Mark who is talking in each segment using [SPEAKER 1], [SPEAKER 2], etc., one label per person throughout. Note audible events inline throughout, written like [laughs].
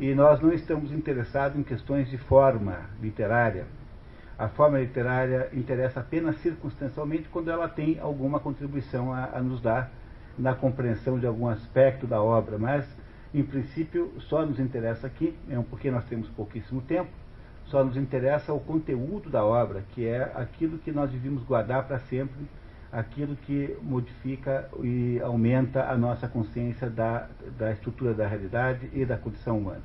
[SPEAKER 1] E nós não estamos interessados em questões de forma literária. A forma literária interessa apenas circunstancialmente quando ela tem alguma contribuição a, a nos dar na compreensão de algum aspecto da obra, mas em princípio só nos interessa aqui, é porque nós temos pouquíssimo tempo, só nos interessa o conteúdo da obra, que é aquilo que nós devíamos guardar para sempre, aquilo que modifica e aumenta a nossa consciência da, da estrutura da realidade e da condição humana.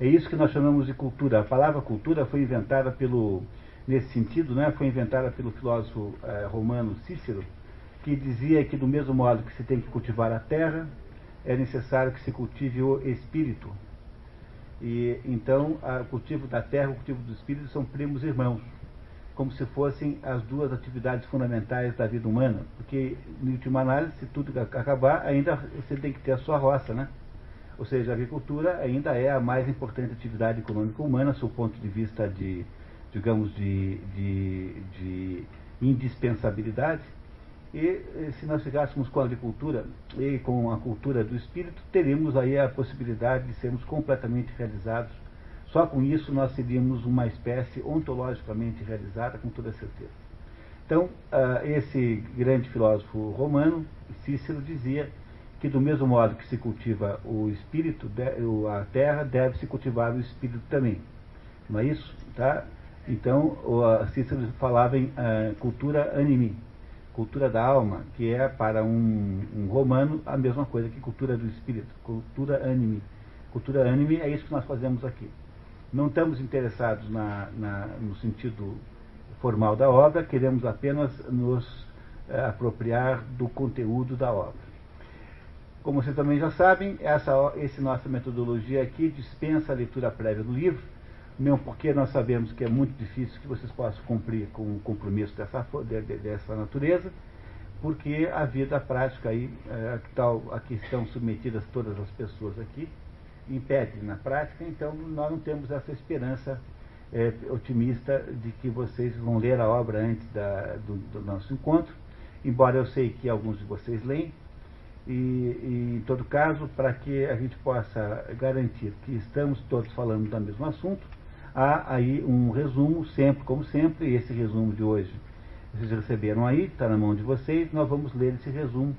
[SPEAKER 1] É isso que nós chamamos de cultura. A palavra cultura foi inventada pelo, nesse sentido, né, foi inventada pelo filósofo eh, romano Cícero, que dizia que do mesmo modo que se tem que cultivar a terra, é necessário que se cultive o espírito. E então, o cultivo da terra e o cultivo do espírito são primos irmãos, como se fossem as duas atividades fundamentais da vida humana, porque, em última análise, se tudo acabar, ainda você tem que ter a sua roça, né? Ou seja, a agricultura ainda é a mais importante atividade econômica humana, do ponto de vista de, digamos, de, de, de indispensabilidade. E se nós fikássemos com a agricultura e com a cultura do espírito, teríamos aí a possibilidade de sermos completamente realizados. Só com isso nós seríamos uma espécie ontologicamente realizada, com toda certeza. Então, esse grande filósofo romano, Cícero, dizia que do mesmo modo que se cultiva o espírito, a terra, deve se cultivar o espírito também. Não é isso? Tá? Então, o Cícero falava em uh, cultura animi, cultura da alma, que é para um, um, romano a mesma coisa que cultura do espírito, cultura anime. Cultura anime é isso que nós fazemos aqui. Não estamos interessados na, na, no sentido formal da obra, queremos apenas nos uh, apropriar do conteúdo da obra. Como vocês também já sabem, essa, essa nossa metodologia aqui dispensa a leitura prévia do livro, mesmo porque nós sabemos que é muito difícil que vocês possam cumprir com um compromisso dessa, dessa natureza, porque a vida prática aí, é, tal, a que estão submetidas todas as pessoas aqui, impede na prática, então nós não temos essa esperança é, otimista de que vocês vão ler a obra antes da, do, do nosso encontro, embora eu sei que alguns de vocês leem, e, e, em todo caso, para que a gente possa garantir que estamos todos falando do mesmo assunto, há aí um resumo, sempre como sempre, e esse resumo de hoje vocês receberam aí, está na mão de vocês, nós vamos ler esse resumo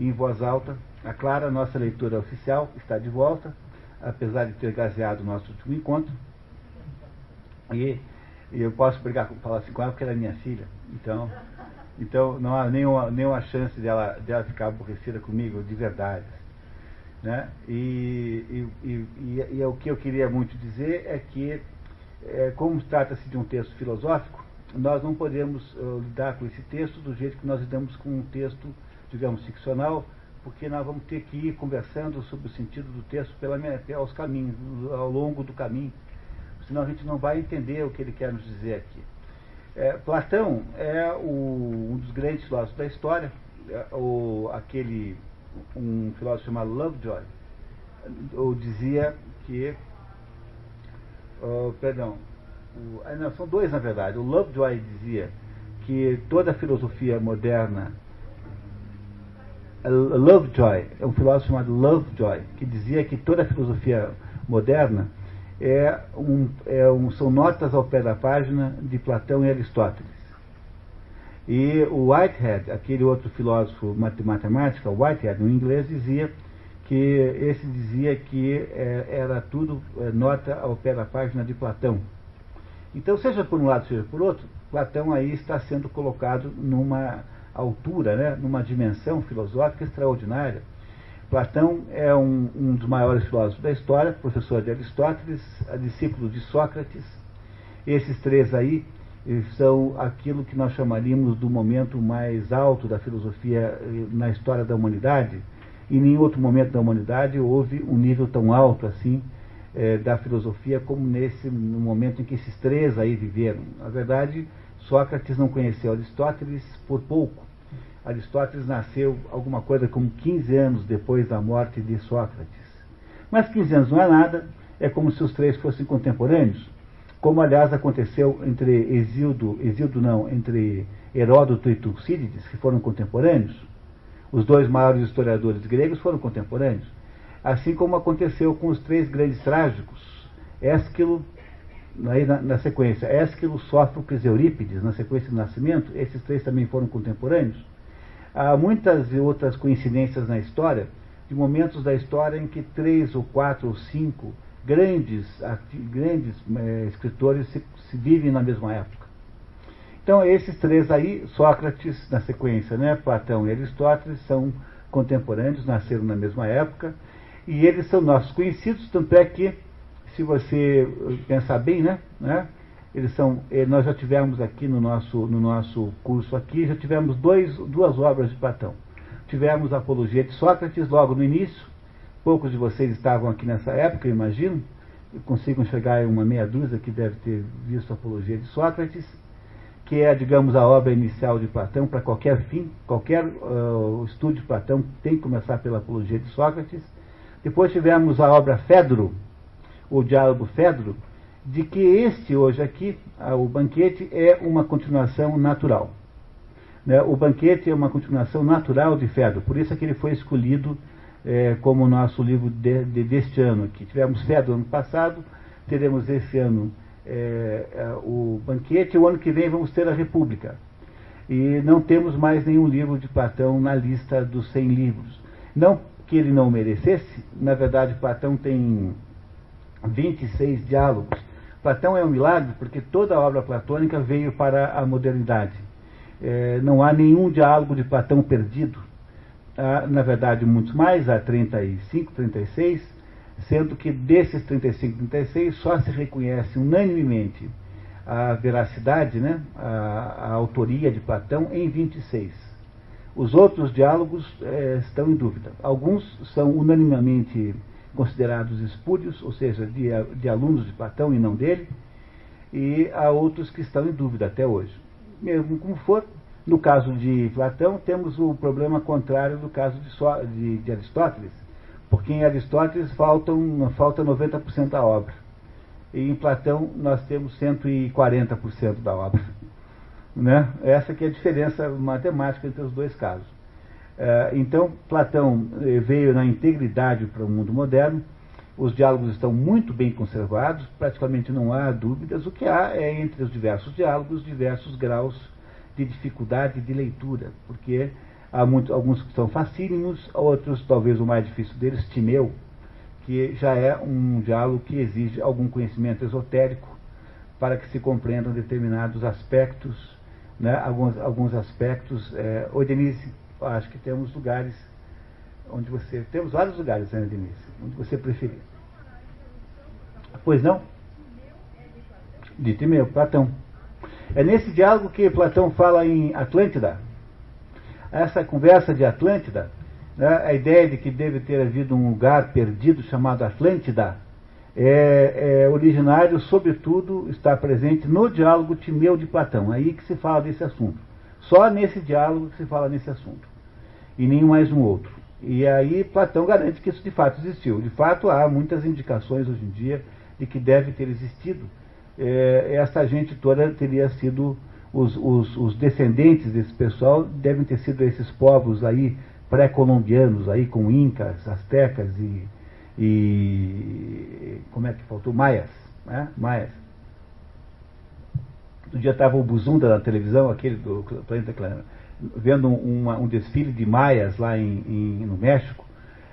[SPEAKER 1] em voz alta. A Clara, nossa leitura oficial, está de volta, apesar de ter gaseado o nosso último encontro. E, eu posso brigar, falar assim com ela porque ela é minha filha, então então não há nenhuma, nenhuma chance dela, dela ficar aborrecida comigo de verdade. Né? E, e, e, e, o que eu queria muito dizer é que, é, como trata-se de um texto filosófico, nós não podemos uh, lidar com esse texto do jeito que nós lidamos com um texto, digamos, ficcional, porque nós vamos ter que ir conversando sobre o sentido do texto pela, pelos caminhos, ao longo do caminho, senão a gente não vai entender o que ele quer nos dizer aqui. É, Platão é o, um dos grandes filósofos da história, é, o, aquele, um filósofo chamado Lovejoy, ou dizia que, oh, perdão, o, ah, não, são dois na verdade, o Lovejoy dizia que toda a filosofia moderna Lovejoy, é um filósofo chamado Lovejoy, que dizia que toda a filosofia moderna é um, é um, são notas ao pé da página de Platão e Aristóteles. E o Whitehead, aquele outro filósofo matemático, Whitehead, no inglês, dizia que esse dizia que é, era tudo é, nota ao pé da página de Platão. Então, seja por um lado, seja por outro, Platão aí está sendo colocado numa altura, né, numa dimensão filosófica extraordinária Platão é um, um, dos maiores filósofos da história, professor de Aristóteles, discípulo de Sócrates. Esses três aí são aquilo que nós chamaríamos do momento mais alto da filosofia eh, na história da humanidade. Em nenhum outro momento da humanidade houve um nível tão alto assim é, da filosofia como nesse no momento em que esses três aí viveram. Na verdade, Sócrates não conheceu Aristóteles por pouco Aristóteles nasceu alguma coisa como 15 anos depois da morte de Sócrates. Mas 15 anos não é nada, é como se os três fossem contemporâneos, como aliás aconteceu entre Exildo, Exildo não, entre Heródoto e Tucídides, que foram contemporâneos. Os dois maiores historiadores gregos foram contemporâneos. Assim como aconteceu com os três grandes trágicos, Ésquilo, na, na sequência, Ésquilo, Sófocles e Eurípides, na sequência do nascimento, esses três também foram contemporâneos. Há muitas e outras coincidências na história, de momentos da história em que três ou quatro ou cinco grandes, grandes é, escritores se, se vivem na mesma época. Então, esses três aí, Sócrates na sequência, né, Platão e Aristóteles, são contemporâneos, nasceram na mesma época, e eles são nossos conhecidos, tanto é que, se você pensar bem, né, né eles são, eh, nós já tivemos aqui no nosso, no nosso curso aqui, já tivemos dois, duas obras de Platão. Tivemos a Apologia de Sócrates logo no início, poucos de vocês estavam aqui nessa época, imagino, consigo enxergar uma meia dúzia que deve ter visto a Apologia de Sócrates, que é, digamos, a obra inicial de Platão para qualquer fim, qualquer uh, estudo de Platão tem que começar pela Apologia de Sócrates. Depois tivemos a obra Fedro, o Diálogo Fedro, de que este hoje aqui, o banquete, é uma continuação natural. Né? O banquete é uma continuação natural de Fedro, por isso é que ele foi escolhido é, como nosso livro de, de, deste ano aqui. Tivemos Fedro ano passado, teremos esse ano é, é, o banquete, o ano que vem vamos ter a República. E não temos mais nenhum livro de Platão na lista dos 100 livros. Não que ele não merecesse, na verdade, Platão tem 26 diálogos. Platão é um milagre porque toda a obra platônica veio para a modernidade. É, não há nenhum diálogo de Platão perdido. Há, na verdade, muitos mais, há 35, 36 sendo que desses 35, 36 só se reconhece unanimemente a veracidade, né, a, a autoria de Platão em 26. Os outros diálogos é, estão em dúvida. Alguns são unanimemente considerados espúrios, ou seja, de, de alunos de Platão e não dele, e há outros que estão em dúvida até hoje. Mesmo como for, no caso de Platão, temos o problema contrário do caso de, so, de, de Aristóteles, porque em Aristóteles faltam, falta 90% da obra. E em Platão nós temos 140% da obra. Né? Essa que é a diferença matemática entre os dois casos. É, então, Platão eh, veio na integridade para o mundo moderno, os diálogos estão muito bem conservados, praticamente não há dúvidas, o que há é entre os diversos diálogos diversos graus de dificuldade de leitura, porque Há muito, alguns que são facílimos, outros, talvez o mais difícil deles, Timeu, que já é um diálogo que exige algum conhecimento esotérico para que se compreendam determinados aspectos, né, alguns, alguns aspectos. É, acho que temos lugares onde você. Temos vários lugares, né, Denise? Onde você preferir. Pois não? De Timeu, Platão. É nesse diálogo que Platão fala em Atlântida essa conversa de Atlântida, né, a ideia de que deve ter havido um lugar perdido chamado Atlântida, é, é originário, sobretudo, está presente no diálogo Timeu de Platão, aí que se fala desse assunto. Só nesse diálogo que se fala nesse assunto, e nenhum mais um outro. E aí Platão garante que isso de fato existiu. De fato, há muitas indicações hoje em dia de que deve ter existido. É, essa gente toda teria sido os, os, os, descendentes desse pessoal devem ter sido esses povos aí pré-colombianos, aí com incas, astecas e, e como é que faltou? Maias, né? Maias. Um dia estava o Buzunda na televisão, aquele do Planeta Claro, vendo uma, um desfile de maias lá em, em, no México,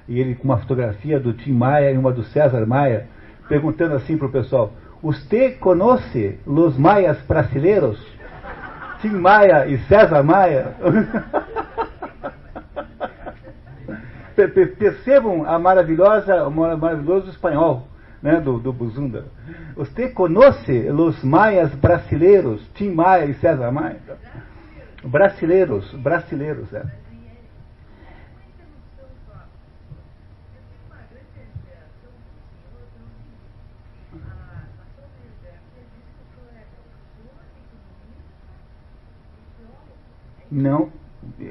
[SPEAKER 1] e ele com uma fotografia do Tim Maia e uma do César Maia, perguntando assim para o pessoal, Você conhece os maias brasileiros? Tim Maia e César Maia. [laughs] Percebam a maravilhosa, o maravilhoso espanhol né, do, do Buzunda. Você conhece os maias brasileiros, Tim Maia e César Maia? Brasileiros, brasileiros, é. Não,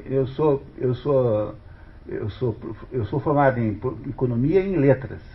[SPEAKER 1] eu sou, eu sou, eu sou, eu sou formado em economia e em letras.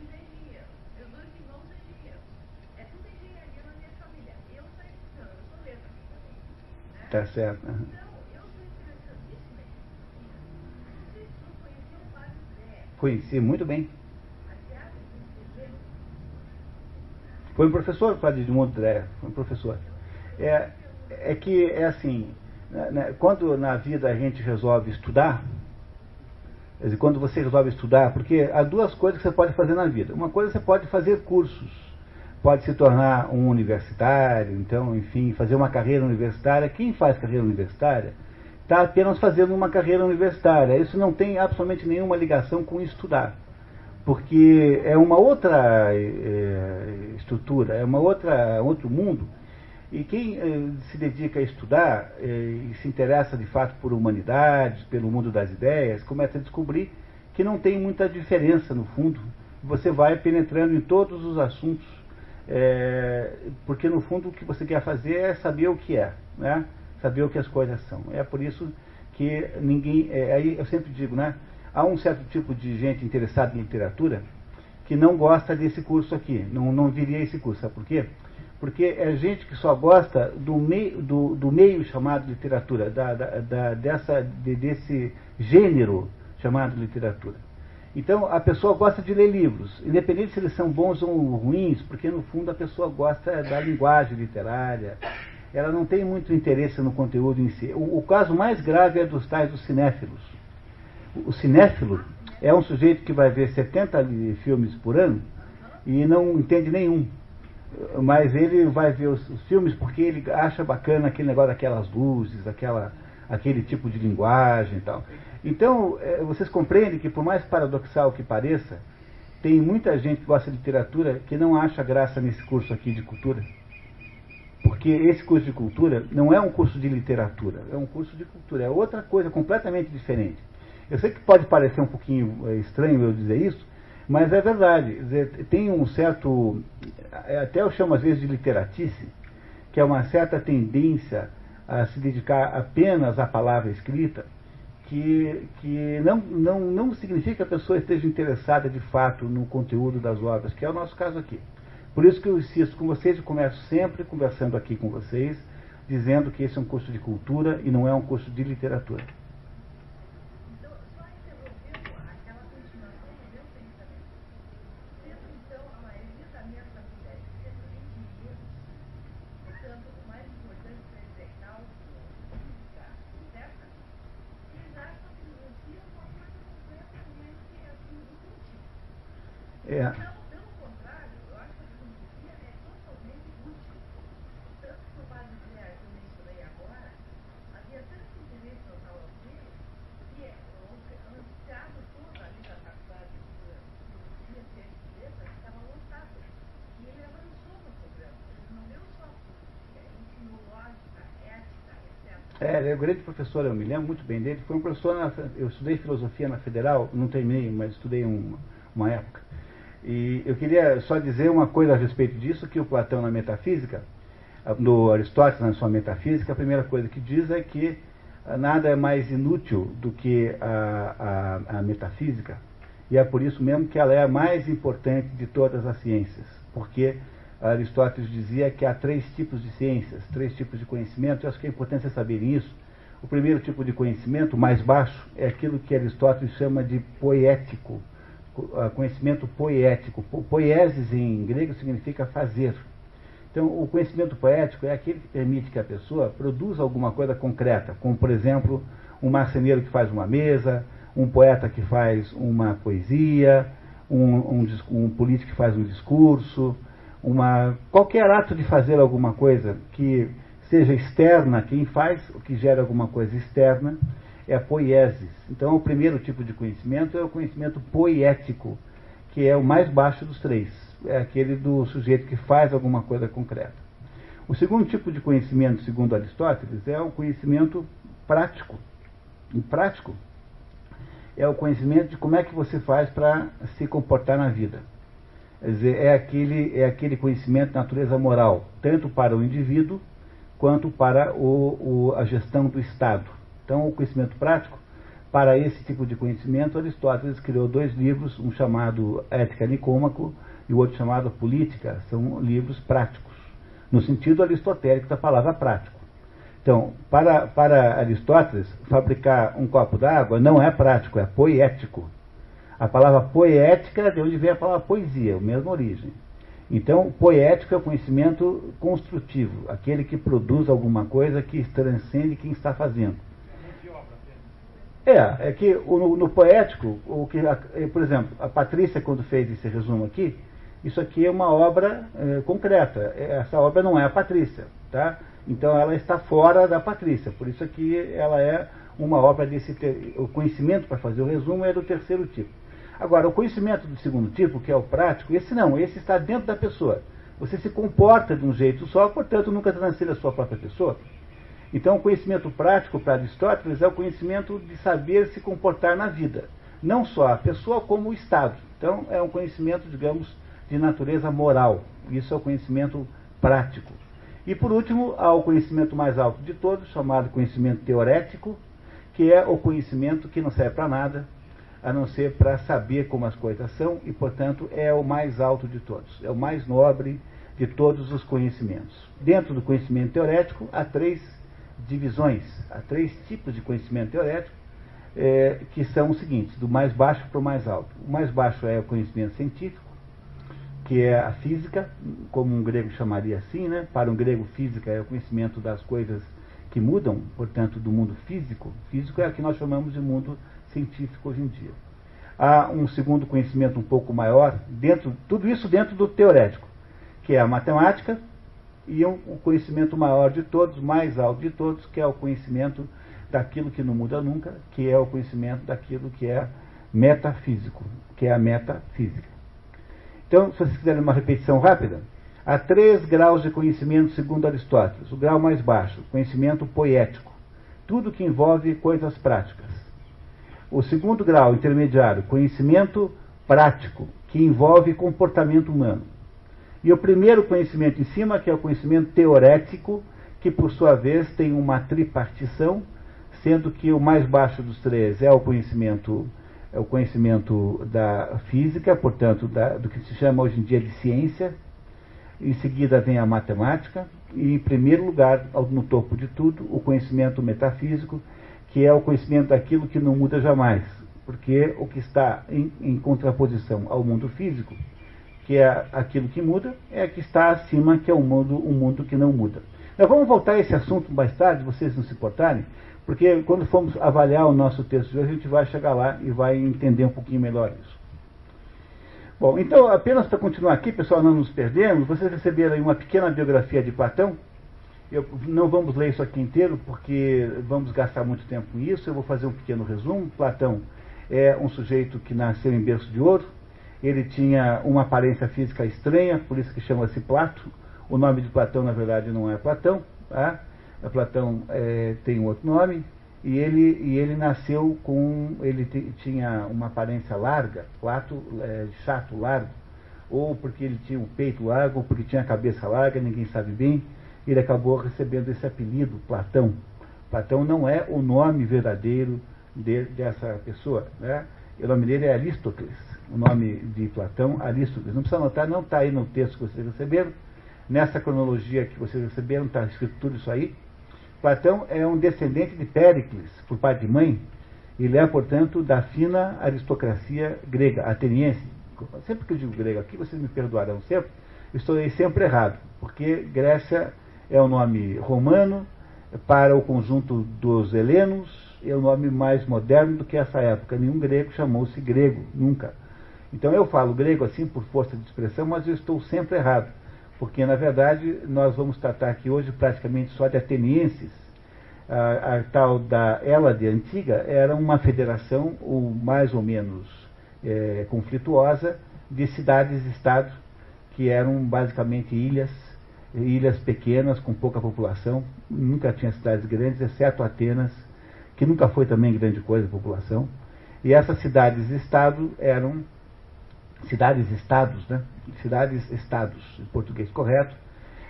[SPEAKER 1] Tá certo. Conheci muito bem. Foi um professor, Padre Edmundo Dré, foi um professor. É, é que é assim, né, né, quando na vida a gente resolve estudar, quando você resolve estudar, porque há duas coisas que você pode fazer na vida. Uma coisa você pode fazer cursos, pode se tornar um universitário, então, enfim, fazer uma carreira universitária. Quem faz carreira universitária está apenas fazendo uma carreira universitária. Isso não tem absolutamente nenhuma ligação com estudar, porque é uma outra é, estrutura, é uma outra outro mundo. E quem é, se dedica a estudar é, e se interessa de fato por humanidades, pelo mundo das ideias, começa a descobrir que não tem muita diferença no fundo. Você vai penetrando em todos os assuntos, é, porque no fundo o que você quer fazer é saber o que é, né? saber o que as coisas são. É por isso que ninguém. É, aí eu sempre digo, né? Há um certo tipo de gente interessada em literatura que não gosta desse curso aqui, não, não viria esse curso. Sabe por quê? Porque é gente que só gosta do meio, do, do meio chamado literatura, da, da, da dessa, de, desse gênero chamado literatura. Então a pessoa gosta de ler livros, independente se eles são bons ou ruins, porque no fundo a pessoa gosta da linguagem literária, ela não tem muito interesse no conteúdo em si. O, o caso mais grave é dos tais dos cinéfilos. O, o cinéfilo é um sujeito que vai ver 70 filmes por ano e não entende nenhum. Mas ele vai ver os, os filmes porque ele acha bacana aquele negócio daquelas luzes, aquela, aquele tipo de linguagem e tal. Então, é, vocês compreendem que, por mais paradoxal que pareça, tem muita gente que gosta de literatura que não acha graça nesse curso aqui de cultura. Porque esse curso de cultura não é um curso de literatura, é um curso de cultura, é outra coisa completamente diferente. Eu sei que pode parecer um pouquinho é, estranho eu dizer isso, mas é verdade. Tem um certo, é, até eu chamo às vezes de literatice, que é uma certa tendência a se dedicar apenas à palavra escrita, que, que não, não, não significa que a pessoa esteja interessada de fato no conteúdo das obras, que é o nosso caso aqui. Por isso que eu insisto com vocês e começo sempre conversando aqui com vocês, dizendo que esse é um curso de cultura e não é um curso de literatura. É. É, ele é um grande professor, eu me lembro muito bem dele. Foi um professor, na, eu estudei filosofia na Federal, não terminei, mas estudei um, uma época. E eu queria só dizer uma coisa a respeito disso, que o Platão na metafísica, no Aristóteles na sua metafísica, a primeira coisa que diz é que nada é mais inútil do que a, a, a metafísica, e é por isso mesmo que ela é a mais importante de todas as ciências, porque Aristóteles dizia que há três tipos de ciências, três tipos de conhecimento. Eu acho que é importante vocês saberem isso. O primeiro tipo de conhecimento, mais baixo, é aquilo que Aristóteles chama de poético, ah, conhecimento poético. Poiesis em grego significa fazer. Então, o conhecimento poético é aquele que permite que a pessoa produza alguma coisa concreta, como, por exemplo, um marceneiro que faz uma mesa, um poeta que faz uma poesia, um, um, um político que faz um discurso, uma, qualquer ato de fazer alguma coisa que seja externa, quem faz, o que gera alguma coisa externa, é a poiesis. Então, o primeiro tipo de conhecimento é o conhecimento poético, que é o mais baixo dos três. É aquele do sujeito que faz alguma coisa concreta. O segundo tipo de conhecimento, segundo Aristóteles, é o conhecimento prático. E prático é o conhecimento de como é que você faz para se comportar na vida. Quer dizer, é aquele, é aquele conhecimento de natureza moral, tanto para o indivíduo quanto para o, o, a gestão do Estado. Então, o conhecimento prático, para esse tipo de conhecimento, Aristóteles criou dois livros, um chamado Ética Nicômaco e o outro chamado Política. São livros práticos, no sentido aristotélico da palavra prático. Então, para, para Aristóteles, fabricar um copo d'água não é prático, é poético. A palavra poética de onde vem a palavra poesia, a mesma origem. Então, poético é o conhecimento construtivo, aquele que produz alguma coisa que transcende quem está fazendo. É, é que no, no poético, o que, por exemplo, a Patrícia, quando fez esse resumo aqui, isso aqui é uma obra é, concreta. Essa obra não é a Patrícia, tá? Então ela está fora da Patrícia. Por isso aqui ela é uma obra desse. O conhecimento para fazer o resumo é do terceiro tipo. Agora, o conhecimento do segundo tipo, que é o prático, esse não, esse está dentro da pessoa. Você se comporta de um jeito só, portanto nunca transcende a sua própria pessoa. Então, o conhecimento prático para Aristóteles é o conhecimento de saber se comportar na vida. Não só a pessoa, como o Estado. Então, é um conhecimento, digamos, de natureza moral. Isso é o conhecimento prático. E por último, há o conhecimento mais alto de todos, chamado conhecimento teorético, que é o conhecimento que não serve para nada, a não ser para saber como as coisas são, e portanto é o mais alto de todos, é o mais nobre de todos os conhecimentos. Dentro do conhecimento teorético, há três divisões, há três tipos de conhecimento teorético, é, que são os seguintes, do mais baixo para o mais alto. O mais baixo é o conhecimento científico, que é a física, como um grego chamaria assim, né? Para um grego, física é o conhecimento das coisas que mudam, portanto, do mundo físico. Físico é o que nós chamamos de mundo científico hoje em dia. Há um segundo conhecimento um pouco maior, dentro, tudo isso dentro do teorético, que é a matemática, e um, um conhecimento maior de todos, mais alto de todos, que é o conhecimento daquilo que não muda nunca, que é o conhecimento daquilo que é metafísico, que é a metafísica. Então, se vocês quiserem uma repetição rápida, há três graus de conhecimento segundo Aristóteles. O grau mais baixo, conhecimento poético, tudo que envolve coisas práticas. O segundo grau, intermediário, conhecimento prático, que envolve comportamento humano. E o primeiro conhecimento em cima, que é o conhecimento teorético, que por sua vez tem uma tripartição, sendo que o mais baixo dos três é o conhecimento é o conhecimento da física, portanto, da, do que se chama hoje em dia de ciência. Em seguida vem a matemática. E, em primeiro lugar, no topo de tudo, o conhecimento metafísico, que é o conhecimento daquilo que não muda jamais. Porque o que está em, em contraposição ao mundo físico, que é aquilo que muda, é que está acima, que é o mundo, um mundo que não muda. Nós vamos voltar a esse assunto mais tarde, vocês não se importarem, porque quando formos avaliar o nosso texto de hoje, a gente vai chegar lá e vai entender um pouquinho melhor isso. Bom, então, apenas para continuar aqui, pessoal, não nos perdemos, vocês receberam aí uma pequena biografia de Platão. Eu, não vamos ler isso aqui inteiro, porque vamos gastar muito tempo com isso. Eu vou fazer um pequeno resumo. Platão é um sujeito que nasceu em berço de ouro. Ele tinha uma aparência física estranha, por isso que chama-se Plato. O nome de Platão, na verdade, não é Platão. Tá? Platão é, tem um outro nome, e ele, e ele nasceu com. Ele tinha uma aparência larga, Plato, é, chato, largo, ou porque ele tinha o peito largo, ou porque tinha a cabeça larga, ninguém sabe bem. Ele acabou recebendo esse apelido, Platão. Platão não é o nome verdadeiro de, dessa pessoa. Né? O nome dele é Aristóteles. O nome de Platão, Aristóteles. Não precisa anotar, não está aí no texto que vocês receberam. Nessa cronologia que vocês receberam, está escrito tudo isso aí. Platão é um descendente de Péricles, por pai de mãe. Ele é, portanto, da fina aristocracia grega, ateniense. Sempre que eu digo grego aqui, vocês me perdoarão sempre, estou sempre errado, porque Grécia é o um nome romano para o conjunto dos helenos, é o um nome mais moderno do que essa época. Nenhum grego chamou-se grego, nunca. Então eu falo grego assim por força de expressão, mas eu estou sempre errado porque na verdade nós vamos tratar aqui hoje praticamente só de atenienses. A, a tal da Hélade antiga era uma federação, ou mais ou menos é, conflituosa, de cidades-estados que eram basicamente ilhas, ilhas pequenas com pouca população, nunca tinha cidades grandes, exceto Atenas, que nunca foi também grande coisa a população. E essas cidades-estado eram cidades-estados, né? cidades-estados, em português correto,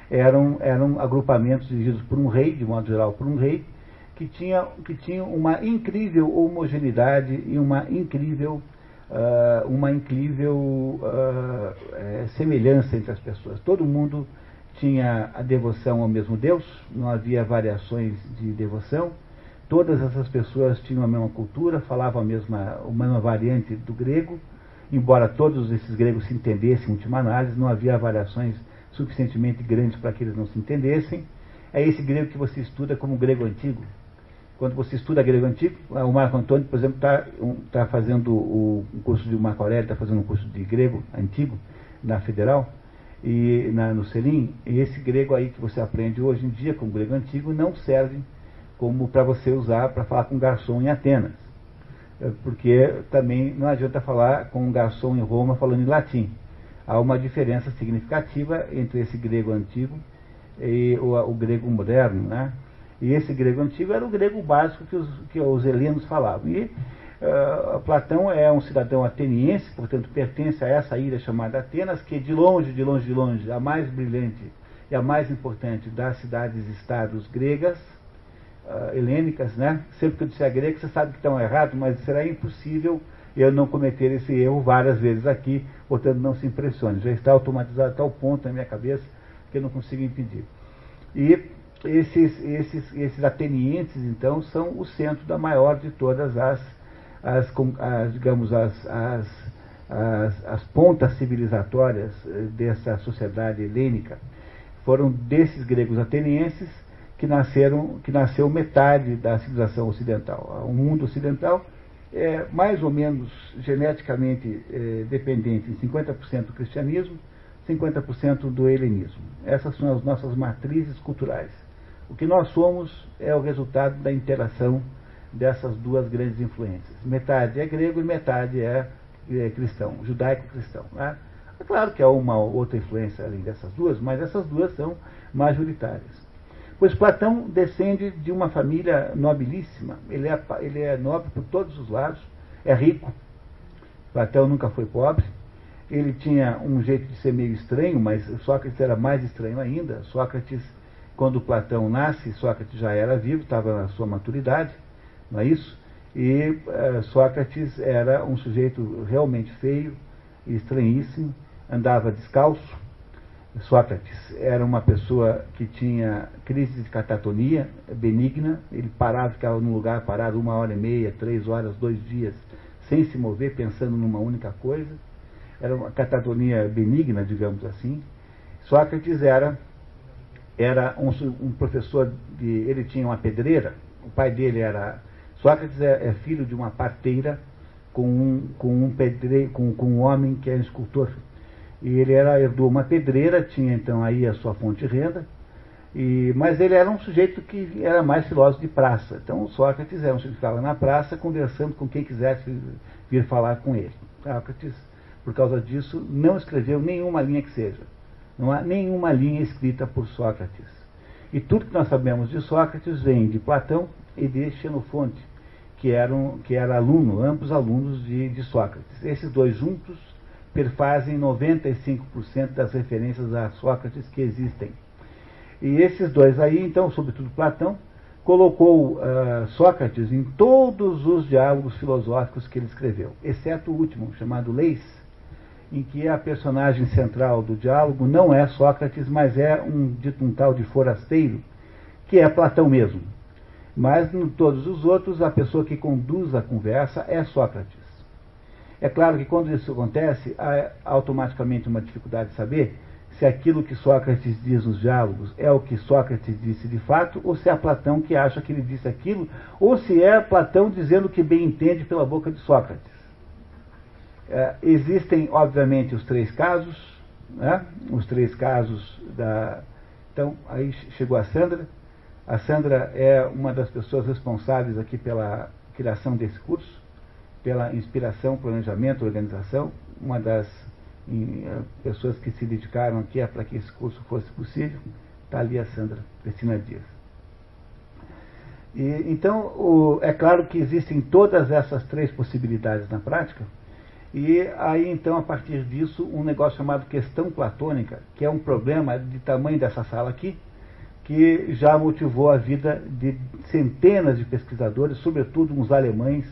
[SPEAKER 1] eram, eram agrupamentos dirigidos por um rei, de modo geral por um rei, que tinha, que tinha uma incrível homogeneidade e uma incrível, uh, uma incrível uh, é, semelhança entre as pessoas. Todo mundo tinha a devoção ao mesmo Deus, não havia variações de devoção. Todas essas pessoas tinham a mesma cultura, falavam a mesma, a mesma variante do grego, embora todos esses gregos se entendessem em última análise, não havia variações suficientemente grandes para que eles não se entendessem. É esse grego que você estuda como grego antigo. Quando você estuda grego antigo, o Marco Antônio, por exemplo, está tá fazendo o, o curso de Marco Aurélio, está fazendo um curso de grego antigo na Federal, e na, no Selim, e esse grego aí que você aprende hoje em dia como grego antigo não serve como para você usar para falar com um garçom em Atenas. É, porque também não adianta falar com um garçom em Roma falando em latim. Há uma diferença significativa entre esse grego antigo e o, o grego moderno. Né? E esse grego antigo era o grego básico que os, que os helenos falavam. E Uh, Platão é um cidadão ateniense, portanto pertence a essa ilha chamada Atenas, que de longe, de longe, de longe, a mais brilhante e a mais importante das cidades-estados gregas, uh, helênicas, né? Sempre que eu disser grego, você sabe que estão errados, mas será impossível eu não cometer esse erro várias vezes aqui, portanto não se impressione. Já está automatizado a tal ponto na minha cabeça que eu não consigo impedir. E esses, esses, esses atenienses, então, são o centro da maior de todas as as, as digamos, as, as, as, as pontas civilizatórias eh, dessa sociedade helênica foram desses gregos atenienses que nasceram, que nasceu metade da civilização ocidental. O mundo ocidental é mais ou menos geneticamente é, dependente em 50% do cristianismo, 50% do helenismo. Essas são as nossas matrizes culturais. O que nós somos é o resultado da interação dessas duas grandes influências. Metade é grego e metade é, é cristão, judaico-cristão. Né? É claro que há uma outra influência além dessas duas, mas essas duas são majoritárias. Pois Platão descende de uma família nobilíssima, ele é, ele é nobre por todos os lados, é rico. Platão nunca foi pobre, ele tinha um jeito de ser meio estranho, mas Sócrates era mais estranho ainda. Sócrates, quando Platão nasce, Sócrates já era vivo, estava na sua maturidade não é isso? E uh, Sócrates era um sujeito realmente feio estranhíssimo, andava descalço. Sócrates era uma pessoa que tinha crise de catatonia benigna, ele parava, ficava num lugar parado uma hora e meia, três horas, dois dias, sem se mover, pensando numa única coisa. Era uma catatonia benigna, digamos assim. Sócrates era, era um, um professor de. Ele tinha uma pedreira, o pai dele era Sócrates é, é filho de uma parteira com um, com, um pedre, com, com um homem que é escultor. E ele era, herdou uma pedreira, tinha então aí a sua fonte de renda, e, mas ele era um sujeito que era mais filósofo de praça. Então Sócrates era um sujeito que ficava na praça conversando com quem quisesse vir falar com ele. Sócrates, por causa disso, não escreveu nenhuma linha que seja. Não há nenhuma linha escrita por Sócrates. E tudo que nós sabemos de Sócrates vem de Platão e de Xenofonte que, eram, que era aluno, ambos alunos de, de Sócrates. Esses dois juntos perfazem 95% das referências a Sócrates que existem. E esses dois aí, então, sobretudo Platão, colocou uh, Sócrates em todos os diálogos filosóficos que ele escreveu, exceto o último, chamado Leis, em que a personagem central do diálogo não é Sócrates, mas é um, um tal de forasteiro, que é Platão mesmo. Mas em todos os outros, a pessoa que conduz a conversa é Sócrates. É claro que quando isso acontece, há automaticamente uma dificuldade de saber se aquilo que Sócrates diz nos diálogos é o que Sócrates disse de fato, ou se é Platão que acha que ele disse aquilo, ou se é Platão dizendo o que bem entende pela boca de Sócrates. É, existem, obviamente, os três casos, né? os três casos da. Então, aí chegou a Sandra. A Sandra é uma das pessoas responsáveis aqui pela criação desse curso, pela inspiração, planejamento, organização, uma das eh, pessoas que se dedicaram aqui para que esse curso fosse possível. Está ali a Sandra Cristina Dias. E, então, o, é claro que existem todas essas três possibilidades na prática, E aí, então, a partir disso, um negócio chamado questão platônica, que é um problema de tamanho dessa sala aqui, que já motivou a vida de centenas de pesquisadores, sobretudo uns alemães,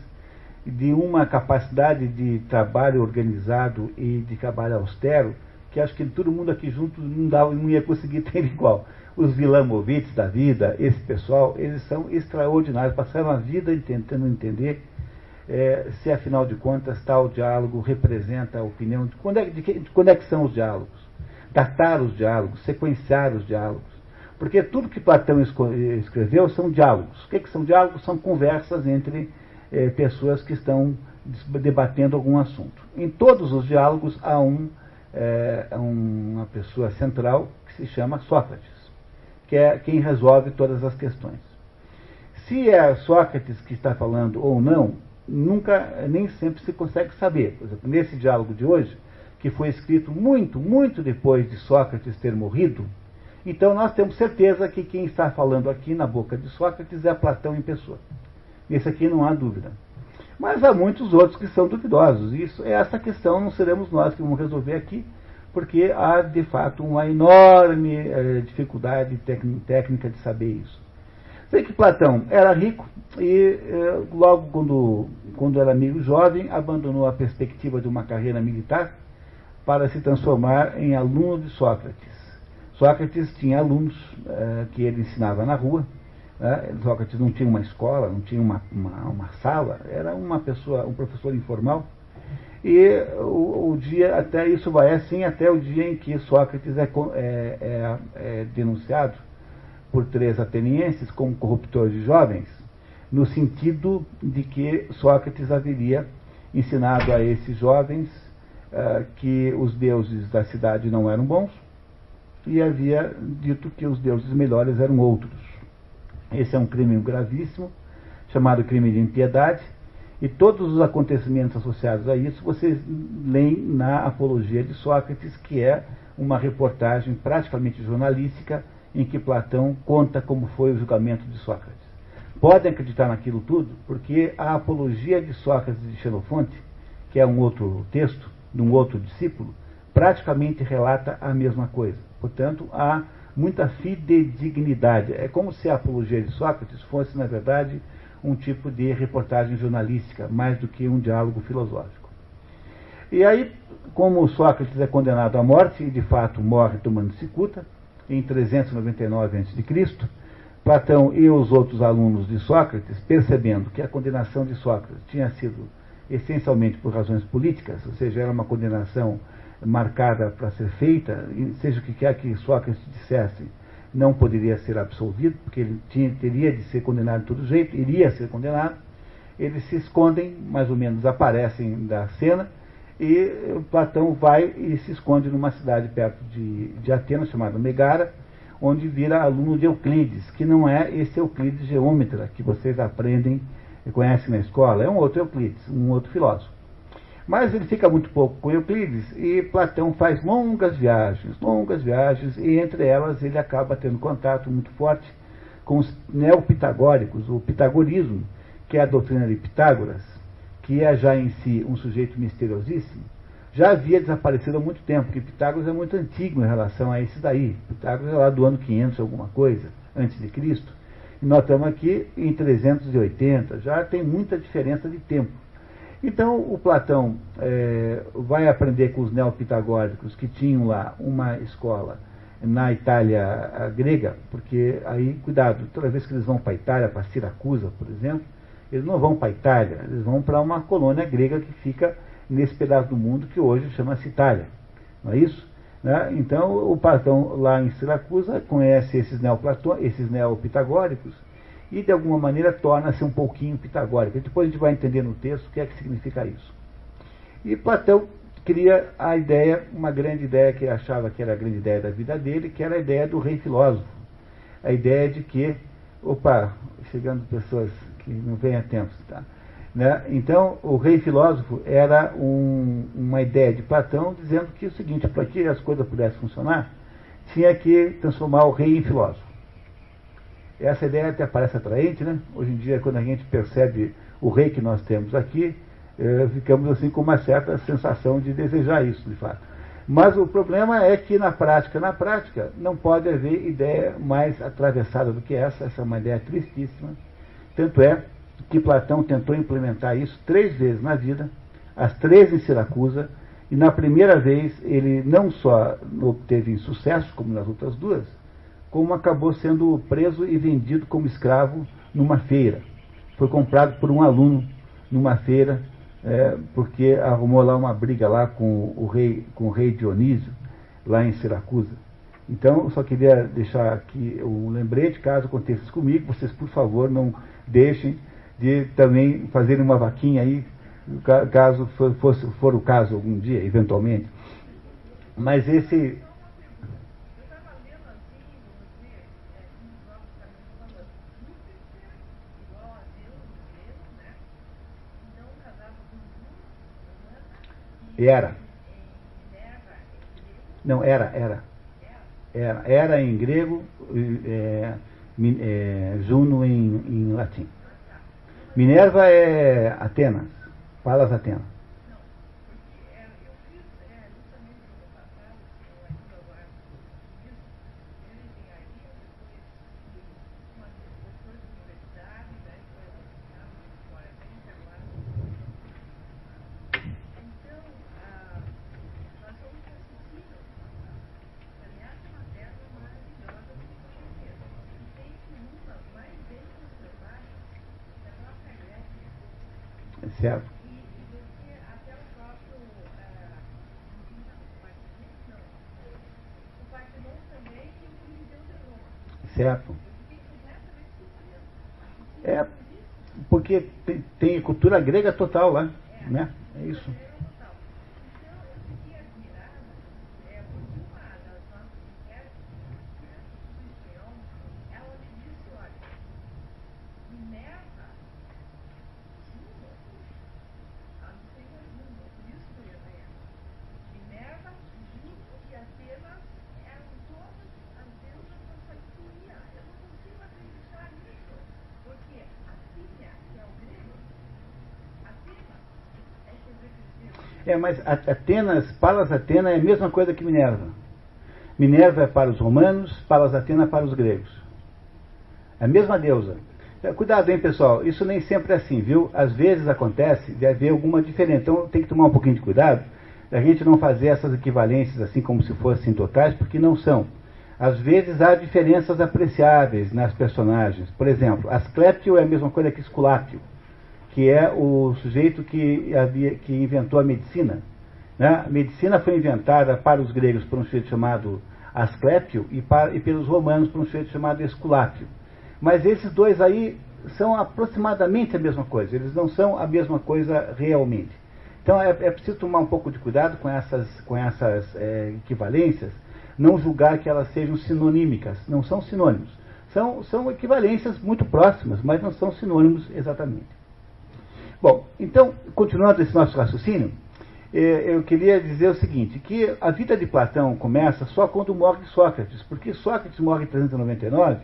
[SPEAKER 1] de uma capacidade de trabalho organizado e de trabalho austero, que acho que todo mundo aqui junto não, dava, não ia conseguir [laughs] ter igual. Os Vilamovitz da vida, esse pessoal, eles são extraordinários, passaram a vida tentando entender é, se afinal de contas tal diálogo representa a opinião de quando é, de, que, de quando é que são os diálogos, datar os diálogos, sequenciar os diálogos. Porque tudo que Platão escreveu são diálogos. O que, que são diálogos? São conversas entre é, pessoas que estão debatendo algum assunto. Em todos os diálogos há um, é, uma pessoa central que se chama Sócrates, que é quem resolve todas as questões. Se é Sócrates que está falando ou não, nunca, nem sempre se consegue saber. Por exemplo, nesse diálogo de hoje, que foi escrito muito, muito depois de Sócrates ter morrido, então nós temos certeza que quem está falando aqui na boca de Sócrates é Platão em pessoa. Esse aqui não há dúvida. Mas há muitos outros que são duvidosos. Isso, essa questão não seremos nós que vamos resolver aqui, porque há de fato uma enorme eh, dificuldade técnica de saber isso. Sei que Platão era rico e eh, logo quando, quando era amigo jovem abandonou a perspectiva de uma carreira militar para se transformar em aluno de Sócrates. Sócrates tinha alunos eh, que ele ensinava na rua. Né? Sócrates não tinha uma escola, não tinha uma, uma, uma, sala, era uma pessoa, um professor informal. E o, o, dia, até isso vai assim, até o dia em que Sócrates é, é, é, é denunciado por três atenienses como corruptor de jovens, no sentido de que Sócrates haveria ensinado a esses jovens uh, que os deuses da cidade não eram bons e havia dito que os deuses melhores eram outros. Esse é um crime gravíssimo, chamado crime de impiedade, e todos os acontecimentos associados a isso vocês leem na Apologia de Sócrates, que é uma reportagem praticamente jornalística em que Platão conta como foi o julgamento de Sócrates. Podem acreditar naquilo tudo, porque a apologia de Sócrates de Xenofonte, que é um outro texto, de um outro discípulo, praticamente relata a mesma coisa. Portanto, há muita fidedignidade. É como se a apologia de Sócrates fosse, na verdade, um tipo de reportagem jornalística, mais do que um diálogo filosófico. E aí, como Sócrates é condenado à morte, e de fato morre tomando cicuta, em 399 a.C., Platão e os outros alunos de Sócrates, percebendo que a condenação de Sócrates tinha sido essencialmente por razões políticas, ou seja, era uma condenação marcada para ser feita, seja o que quer que Sócrates dissesse, não poderia ser absolvido, porque ele tinha, teria de ser condenado de todo jeito, iria ser condenado. Eles se escondem, mais ou menos aparecem da cena, e Platão vai e se esconde numa cidade perto de, de Atenas, chamada Megara, onde vira aluno de Euclides, que não é esse Euclides geômetra que vocês aprendem e conhecem na escola, é um outro Euclides, um outro filósofo. Mas ele fica muito pouco com Euclides e Platão faz longas viagens, longas viagens, e entre elas ele acaba tendo contato muito forte com os neopitagóricos, o pitagorismo, que é a doutrina de Pitágoras, que é já em si um sujeito misteriosíssimo, já havia desaparecido há muito tempo, porque Pitágoras é muito antigo em relação a esse daí. Pitágoras é lá do ano 500 alguma coisa, antes de Cristo. E nós estamos aqui em 380, já tem muita diferença de tempo. Então, o Platão é, vai aprender com os neopitagóricos que tinham lá uma escola na Itália grega, porque aí, cuidado, toda vez que eles vão para a Itália, para Siracusa, por exemplo, eles não vão para a Itália, eles vão para uma colônia grega que fica nesse pedaço do mundo que hoje chama-se Itália. Não é isso? Né? Então, o Platão, lá em Siracusa, conhece esses, esses neopitagóricos e, de alguma maneira, torna-se um pouquinho pitagórico. E depois a gente vai entender no texto o que é que significa isso. E Platão cria a ideia, uma grande ideia que ele achava que era a grande ideia da vida dele, que era a ideia do rei filósofo. A ideia de que, opa, chegando pessoas que não vem a tempo. Tá? Né? Então, o rei filósofo era um, uma ideia de Platão dizendo que o seguinte, para que as coisas pudessem funcionar, tinha que transformar o rei em filósofo. Essa ideia até parece atraente, né? Hoje em dia, quando a gente percebe o rei que nós temos aqui, é, ficamos assim com uma certa sensação de desejar isso, de fato. Mas o problema é que na prática, na prática, não pode haver ideia mais atravessada do que essa, essa é uma ideia tristíssima. Tanto é que Platão tentou implementar isso três vezes na vida, as três em Siracusa, e na primeira vez ele não só obteve sucesso, como nas outras duas, como acabou sendo preso e vendido como escravo numa feira. Foi comprado por um aluno numa feira, é, porque arrumou lá uma briga lá com o rei, com o rei Dionísio, lá em Siracusa. Então, eu só queria deixar aqui um lembrete, caso aconteça isso comigo, vocês, por favor, não deixem de também fazerem uma vaquinha aí, caso for, for o caso algum dia, eventualmente. Mas esse Era. Não, era, era. Era, era em grego, é, é, Juno em, em latim. Minerva é Atenas, Palas Atenas. Certo. É, porque tem, tem cultura grega total lá, né? É isso. Mas Atenas, Palas Atena é a mesma coisa que Minerva. Minerva é para os romanos, Palas Atena é para os gregos. É a mesma deusa. É, cuidado, hein, pessoal, isso nem sempre é assim, viu? Às vezes acontece de haver alguma diferença. Então tem que tomar um pouquinho de cuidado da gente não fazer essas equivalências assim como se fossem totais, porque não são. Às vezes há diferenças apreciáveis nas personagens. Por exemplo, Asclepio é a mesma coisa que Esculápio que é o sujeito que, havia, que inventou a medicina. Né? A medicina foi inventada para os gregos por um sujeito chamado Asclépio e, para, e pelos romanos por um sujeito chamado Esculápio. Mas esses dois aí são aproximadamente a mesma coisa, eles não são a mesma coisa realmente. Então é, é preciso tomar um pouco de cuidado com essas, com essas é, equivalências, não julgar que elas sejam sinonímicas, não são sinônimos. São, são equivalências muito próximas, mas não são sinônimos exatamente. Bom, então, continuando esse nosso raciocínio, eh, eu queria dizer o seguinte, que a vida de Platão começa só quando morre Sócrates, porque Sócrates morre em 399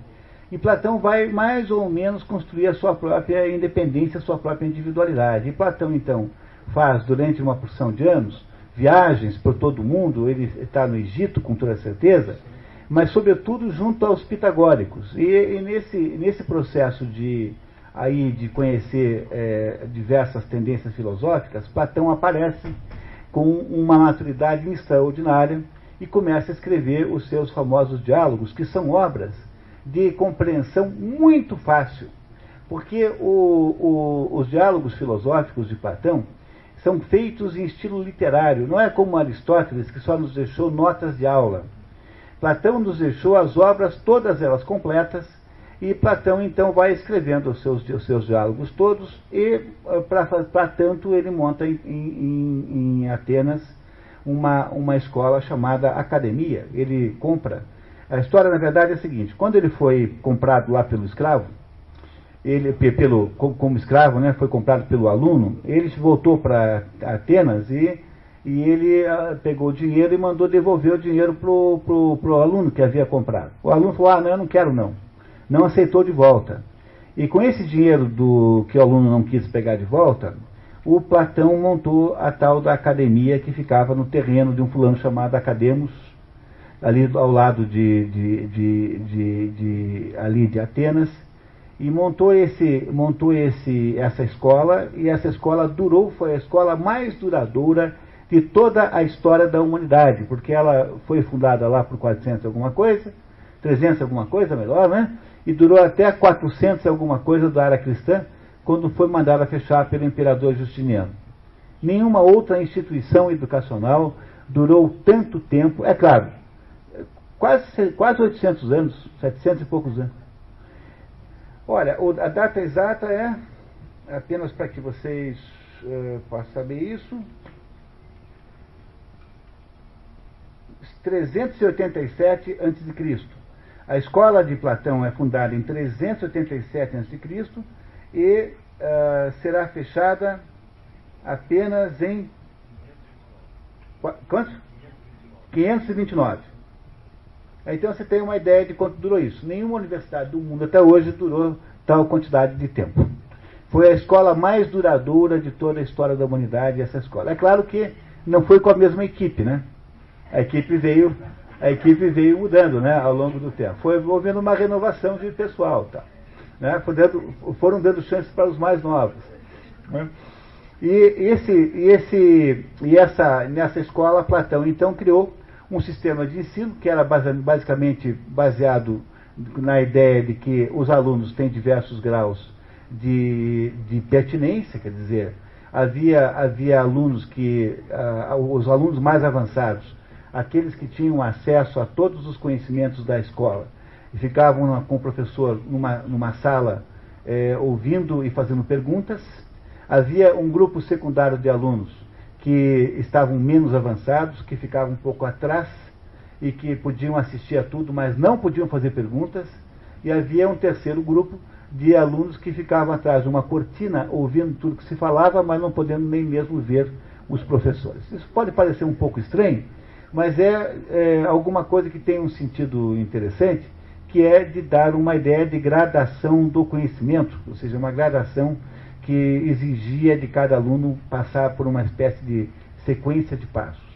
[SPEAKER 1] e Platão vai mais ou menos construir a sua própria independência, a sua própria individualidade. E Platão, então, faz durante uma porção de anos viagens por todo o mundo, ele está no Egito com toda certeza, mas sobretudo junto aos pitagóricos. E, e nesse, nesse processo de aí de conhecer é, diversas tendências filosóficas, Platão aparece com uma maturidade extraordinária e começa a escrever os seus famosos diálogos, que são obras de compreensão muito fácil, porque o, o, os diálogos filosóficos de Platão são feitos em estilo literário, não é como Aristóteles, que só nos deixou notas de aula. Platão nos deixou as obras, todas elas completas, e Platão então vai escrevendo os seus, os seus diálogos todos, e eh, para tanto ele monta em, em, em, Atenas uma, uma escola chamada Academia. Ele compra. A história, na verdade, é a seguinte: quando ele foi comprado lá pelo escravo, ele, pelo, como escravo, né, foi comprado pelo aluno, ele voltou para Atenas e, e ele uh, pegou o dinheiro e mandou devolver o dinheiro para o aluno que havia comprado. O aluno falou: Ah, não, eu não quero não não aceitou de volta. E com esse dinheiro do que o aluno não quis pegar de volta, o Platão montou a tal da academia que ficava no terreno de um fulano chamado Academos, ali ao lado de, de, de, de, de ali de Atenas, e montou esse montou esse essa escola e essa escola durou foi a escola mais duradoura de toda a história da humanidade porque ela foi fundada lá por 400 alguma coisa 300 alguma coisa melhor né e durou até 400 alguma coisa da era cristã quando foi mandada fechar pelo imperador Justiniano. Nenhuma outra instituição educacional durou tanto tempo. É claro quase quase 800 anos 700 e poucos anos. Olha, a data exata é, apenas para que vocês uh, possam saber isso, 387 a.C. A escola de Platão é fundada em 387 a.C. e uh, será fechada apenas em. Quanto? 529. Então você tem uma ideia de quanto durou isso. Nenhuma universidade do mundo até hoje durou tal quantidade de tempo. Foi a escola mais duradoura de toda a história da humanidade, essa escola. É claro que não foi com a mesma equipe, né? A equipe veio, a equipe veio mudando, né, ao longo do tempo. Foi houve uma renovação de pessoal, tá? Né? Foram dando chances para os mais novos. Né? E esse, e esse, e essa, nessa escola Platão então criou um sistema de ensino que era basicamente baseado na ideia de que os alunos têm diversos graus de, de pertinência, quer dizer, havia, havia alunos que, uh, os alunos mais avançados, aqueles que tinham acesso a todos os conhecimentos da escola, e ficavam com o professor numa, numa sala eh, ouvindo e fazendo perguntas, havia um grupo secundário de alunos que estavam menos avançados, que ficavam um pouco atrás e que podiam assistir a tudo, mas não podiam fazer perguntas, e havia um terceiro grupo de alunos que ficavam atrás de uma cortina ouvindo tudo que se falava, mas não podendo nem mesmo ver os professores. Isso pode parecer um pouco estranho, mas é, é alguma coisa que tem um sentido interessante, que é de dar uma ideia de gradação do conhecimento, ou seja, uma gradação que exigia de cada aluno passar por uma espécie de sequência de passos.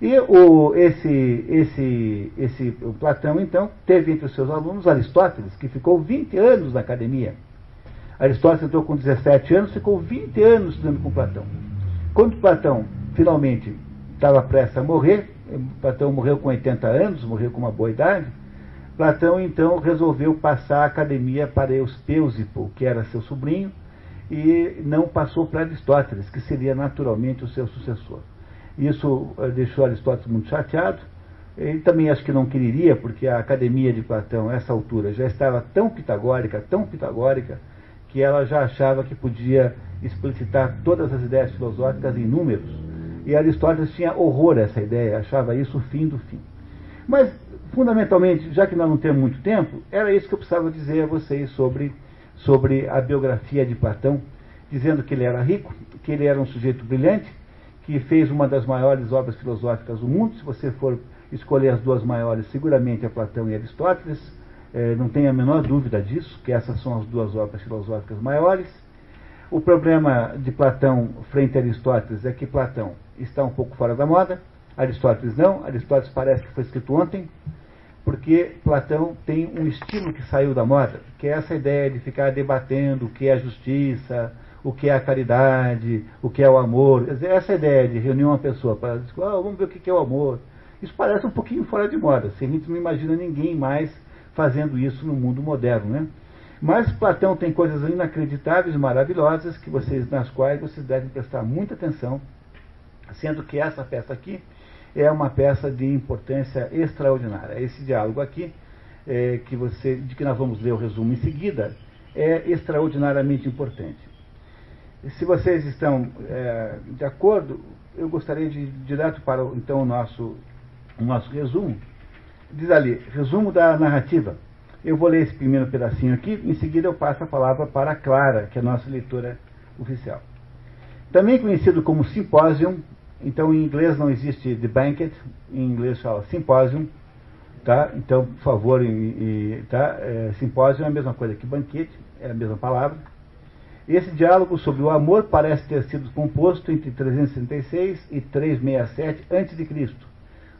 [SPEAKER 1] E o, esse, esse, esse Platão, então, teve entre os seus alunos Aristóteles, que ficou 20 anos na academia. Aristóteles entrou com 17 anos, ficou 20 anos estudando com Platão. Quando Platão finalmente estava prestes a morrer, Platão morreu com 80 anos, morreu com uma boa idade, Platão então resolveu passar a academia para Euspeusipo, que era seu sobrinho, e não passou para Aristóteles, que seria naturalmente o seu sucessor. Isso eh, deixou Aristóteles muito chateado. Ele também acho que não queria, porque a academia de Platão, a essa altura, já estava tão pitagórica, tão pitagórica, que ela já achava que podia explicitar todas as ideias filosóficas em números. E Aristóteles tinha horror a essa ideia, achava isso o fim do fim. Mas, fundamentalmente, já que nós não temos muito tempo, era isso que eu precisava dizer a vocês sobre sobre a biografia de Platão, dizendo que ele era rico, que ele era um sujeito brilhante, que fez uma das maiores obras filosóficas do mundo. Se você for escolher as duas maiores, seguramente é Platão e Aristóteles. É, não tenha a menor dúvida disso, que essas são as duas obras filosóficas maiores. O problema de Platão frente a Aristóteles é que Platão está um pouco fora da moda, Aristóteles não. Aristóteles parece que foi escrito ontem, porque Platão tem um estilo que saiu da moda, que é essa ideia de ficar debatendo o que é a justiça, o que é a caridade, o que é o amor. Essa ideia de reunir uma pessoa para dizer, ah, vamos ver o que é o amor. Isso parece um pouquinho fora de moda. Assim, a gente não imagina ninguém mais fazendo isso no mundo moderno, né? Mas Platão tem coisas inacreditáveis maravilhosas que vocês, nas quais vocês devem prestar muita atenção, sendo que essa peça aqui é uma peça de importância extraordinária. Esse diálogo aqui, é, que você, de que nós vamos ler o resumo em seguida, é extraordinariamente importante. Se vocês estão é, de acordo, eu gostaria de ir direto para então o nosso, o nosso resumo. Diz ali, resumo da narrativa. Eu vou ler esse primeiro pedacinho aqui, em seguida eu passo a palavra para a Clara, que é a nossa leitora oficial. Também conhecido como Symposium, então, em inglês não existe the banquet, em inglês fala symposium, tá? Então, por favor, e, e, tá? É, simpósio é a mesma coisa que banquete, é a mesma palavra. Esse diálogo sobre o amor parece ter sido composto entre 366 e 367 a.C.,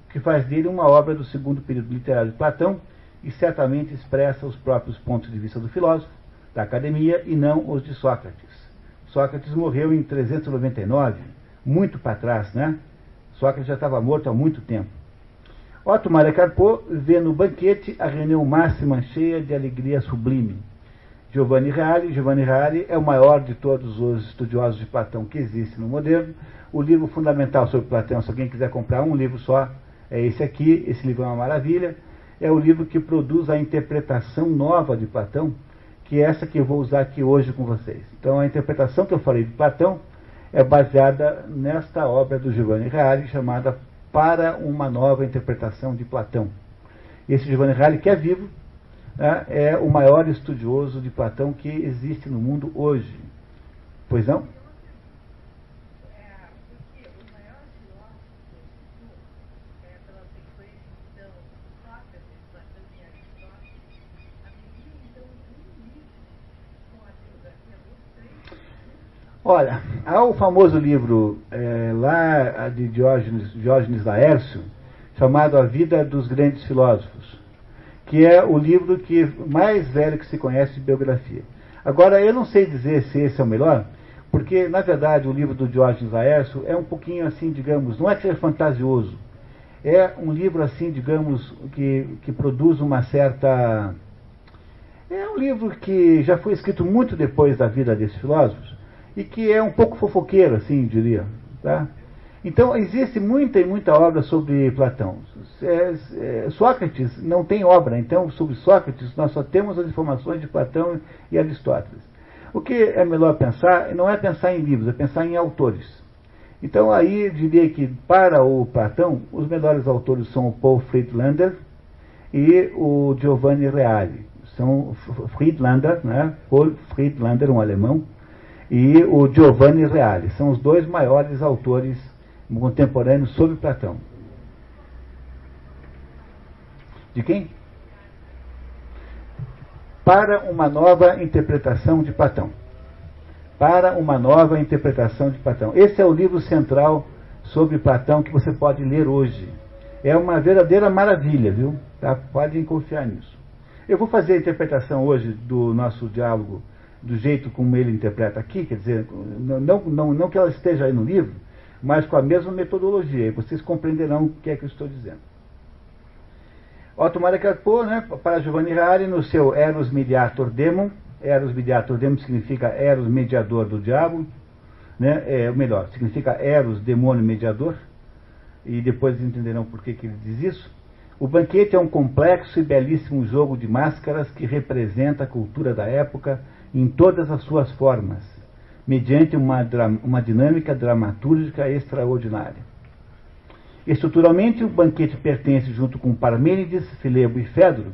[SPEAKER 1] o que faz dele uma obra do segundo período literário de Platão e certamente expressa os próprios pontos de vista do filósofo, da academia e não os de Sócrates. Sócrates morreu em 399, muito para trás, né? Sócrates já estava morto há muito tempo. Otto Maria Carpo vê no banquete a reunião máxima cheia de alegria sublime. Giovanni Reale, Giovanni Reale é o maior de todos os estudiosos de Platão que existe no moderno. O livro fundamental sobre Platão, se alguém quiser comprar um livro só, é esse aqui. Esse livro é uma maravilha. É o livro que produz a interpretação nova de Platão, que é essa que eu vou usar aqui hoje com vocês. Então, a interpretação que eu falei de Platão é baseada nesta obra do Giovanni Reale, chamada Para uma Nova Interpretação de Platão. Esse Giovanni Reale, que é vivo, né, é o maior estudioso de Platão que existe no mundo hoje. Pois não? Olha, há o famoso livro é, lá de Diógenes, Diógenes Laércio, chamado A Vida dos Grandes Filósofos, que é o livro que mais velho que se conhece de biografia. Agora, eu não sei dizer se esse é o melhor, porque, na verdade, o livro do Diógenes Laércio é um pouquinho assim, digamos, não é que seja fantasioso, é um livro assim, digamos, que, que produz uma certa... É um livro que já foi escrito muito depois da vida desses filósofos, e que é um pouco fofoqueiro, assim, diria. Tá? Então, existe muita e muita obra sobre Platão. É, é, Sócrates não tem obra, então, sobre Sócrates, nós só temos as informações de Platão e Aristóteles. O que é melhor pensar não é pensar em livros, é pensar em autores. Então, aí diria que, para o Platão, os melhores autores são o Paul Friedlander e o Giovanni Reale. São Friedlander, né? Paul Friedlander, um alemão, e o Giovanni Reale. São os dois maiores autores contemporâneos sobre Platão. De quem? Para uma nova interpretação de Platão. Para uma nova interpretação de Platão. Esse é o livro central sobre Platão que você pode ler hoje. É uma verdadeira maravilha, viu? Tá? Podem confiar nisso. Eu vou fazer a interpretação hoje do nosso diálogo do jeito como ele interpreta aqui, quer dizer, não, não, não que ela esteja aí no livro, mas com a mesma metodologia, e vocês compreenderão o que é que eu estou dizendo. Otto Maria Carpo, né, para Giovanni Rari, no seu Eros Mediator Demon, Eros Mediator Demon significa Eros Mediador do Diabo, né, é, melhor, significa Eros Demônio Mediador, e depois entenderão por que, que ele diz isso. O banquete é um complexo e belíssimo jogo de máscaras que representa a cultura da época em todas as suas formas, mediante uma, uma dinâmica dramatúrgica extraordinária. Estruturalmente, o banquete pertence, junto com Parmênides, Filebo e Fedro,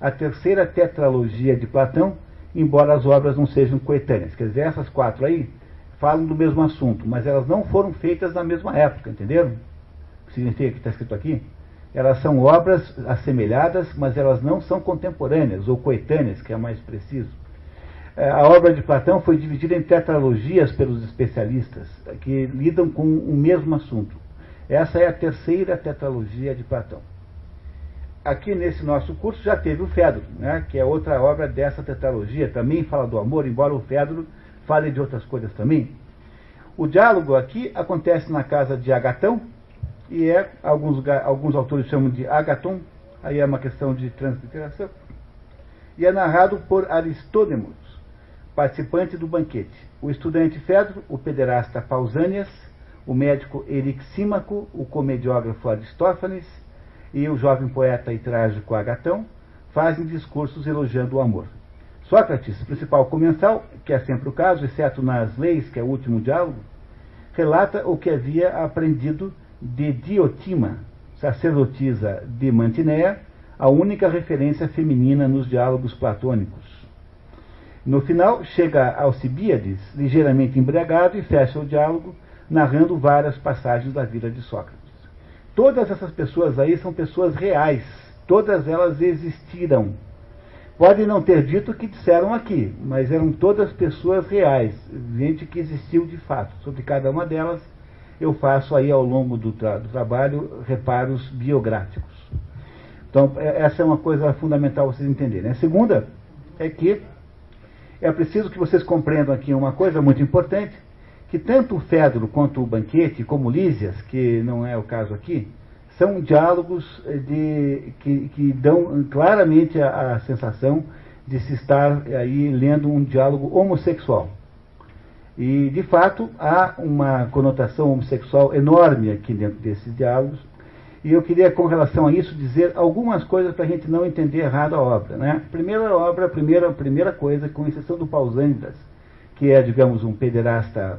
[SPEAKER 1] à terceira tetralogia de Platão, embora as obras não sejam coetâneas. Quer dizer, essas quatro aí falam do mesmo assunto, mas elas não foram feitas na mesma época, entenderam? O que significa que está escrito aqui? Elas são obras assemelhadas, mas elas não são contemporâneas ou coetâneas, que é mais preciso. É, a obra de Platão foi dividida em tetralogias pelos especialistas, que lidam com o mesmo assunto. Essa é a terceira tetralogia de Platão. Aqui nesse nosso curso já teve o Fedro, né, que é outra obra dessa tetralogia, também fala do amor, embora o Fedro fale de outras coisas também. O diálogo aqui acontece na casa de Agatão, e é, alguns, alguns autores chamam de Agaton, aí é uma questão de transliteração, e é narrado por Aristôdemos, participante do banquete, o estudante Fedro, o pederasta Pausanias, o médico Erixímaco, o comediógrafo Aristófanes e o jovem poeta e trágico Agatão fazem discursos elogiando o amor. Sócrates, principal comensal, que é sempre o caso, exceto nas leis, que é o último diálogo, relata o que havia aprendido de Diotima, sacerdotisa de Mantinéia, a única referência feminina nos diálogos platônicos. No final, chega Alcibíades, ligeiramente embriagado, e fecha o diálogo, narrando várias passagens da vida de Sócrates. Todas essas pessoas aí são pessoas reais, todas elas existiram. Podem não ter dito o que disseram aqui, mas eram todas pessoas reais, gente que existiu de fato. Sobre cada uma delas, eu faço aí ao longo do, tra do trabalho reparos biográficos. Então, é, essa é uma coisa fundamental vocês entenderem. A segunda é que é preciso que vocês compreendam aqui uma coisa muito importante, que tanto o Fedro quanto o Banquete, como Lísias, que não é o caso aqui, são diálogos de, que, que dão claramente a, a, sensação de se estar aí lendo um diálogo homossexual. E, de fato, há uma conotação homossexual enorme aqui dentro desses diálogos, e eu queria, com relação a isso, dizer algumas coisas para a gente não entender errado a obra. Né? Primeira obra, primeira, primeira coisa, com exceção do Pausanidas, que é, digamos, um pederasta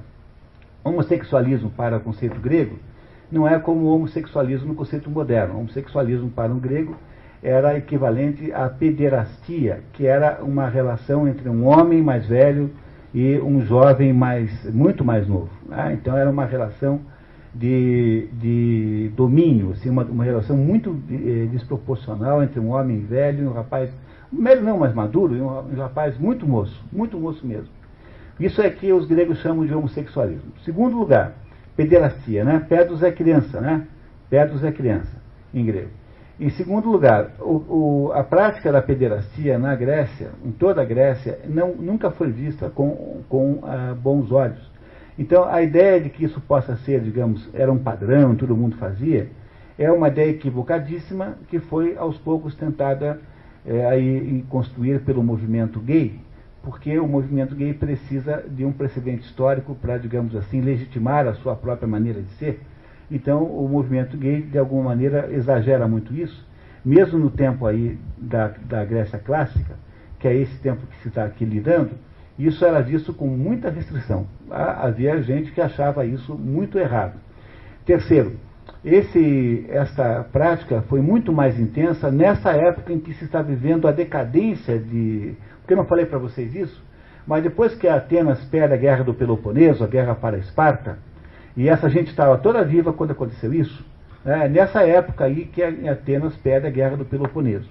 [SPEAKER 1] homossexualismo para o conceito grego, não é como o homossexualismo no conceito moderno. O homossexualismo para um grego era equivalente à pederastia, que era uma relação entre um homem mais velho e um jovem mais, muito mais novo. Né? Então era uma relação de, de domínio, assim, uma, uma relação muito eh, desproporcional entre um homem velho e um rapaz, velho não, mais maduro, e um, um rapaz muito moço, muito moço mesmo. Isso é que os gregos chamam de homossexualismo. Segundo lugar, pederastia, né? Pedos é criança, né? Pedos é criança, em grego. Em segundo lugar, o, o, a prática da pederastia na Grécia, em toda a Grécia, não, nunca foi vista com, com ah, bons olhos. Então, a ideia de que isso possa ser, digamos, era um padrão, todo mundo fazia, é uma ideia equivocadíssima que foi aos poucos tentada é, aí construir pelo movimento gay, porque o movimento gay precisa de um precedente histórico para, digamos assim, legitimar a sua própria maneira de ser. Então, o movimento gay, de alguma maneira, exagera muito isso, mesmo no tempo aí da, da Grécia clássica, que é esse tempo que se está aqui lidando, isso era visto com muita restrição. Havia gente que achava isso muito errado. Terceiro, esse, essa prática foi muito mais intensa nessa época em que se está vivendo a decadência de. Porque eu não falei para vocês isso, mas depois que Atenas perde a guerra do Peloponeso, a guerra para Esparta, e essa gente estava toda viva quando aconteceu isso, é nessa época aí que Atenas perde a guerra do Peloponeso.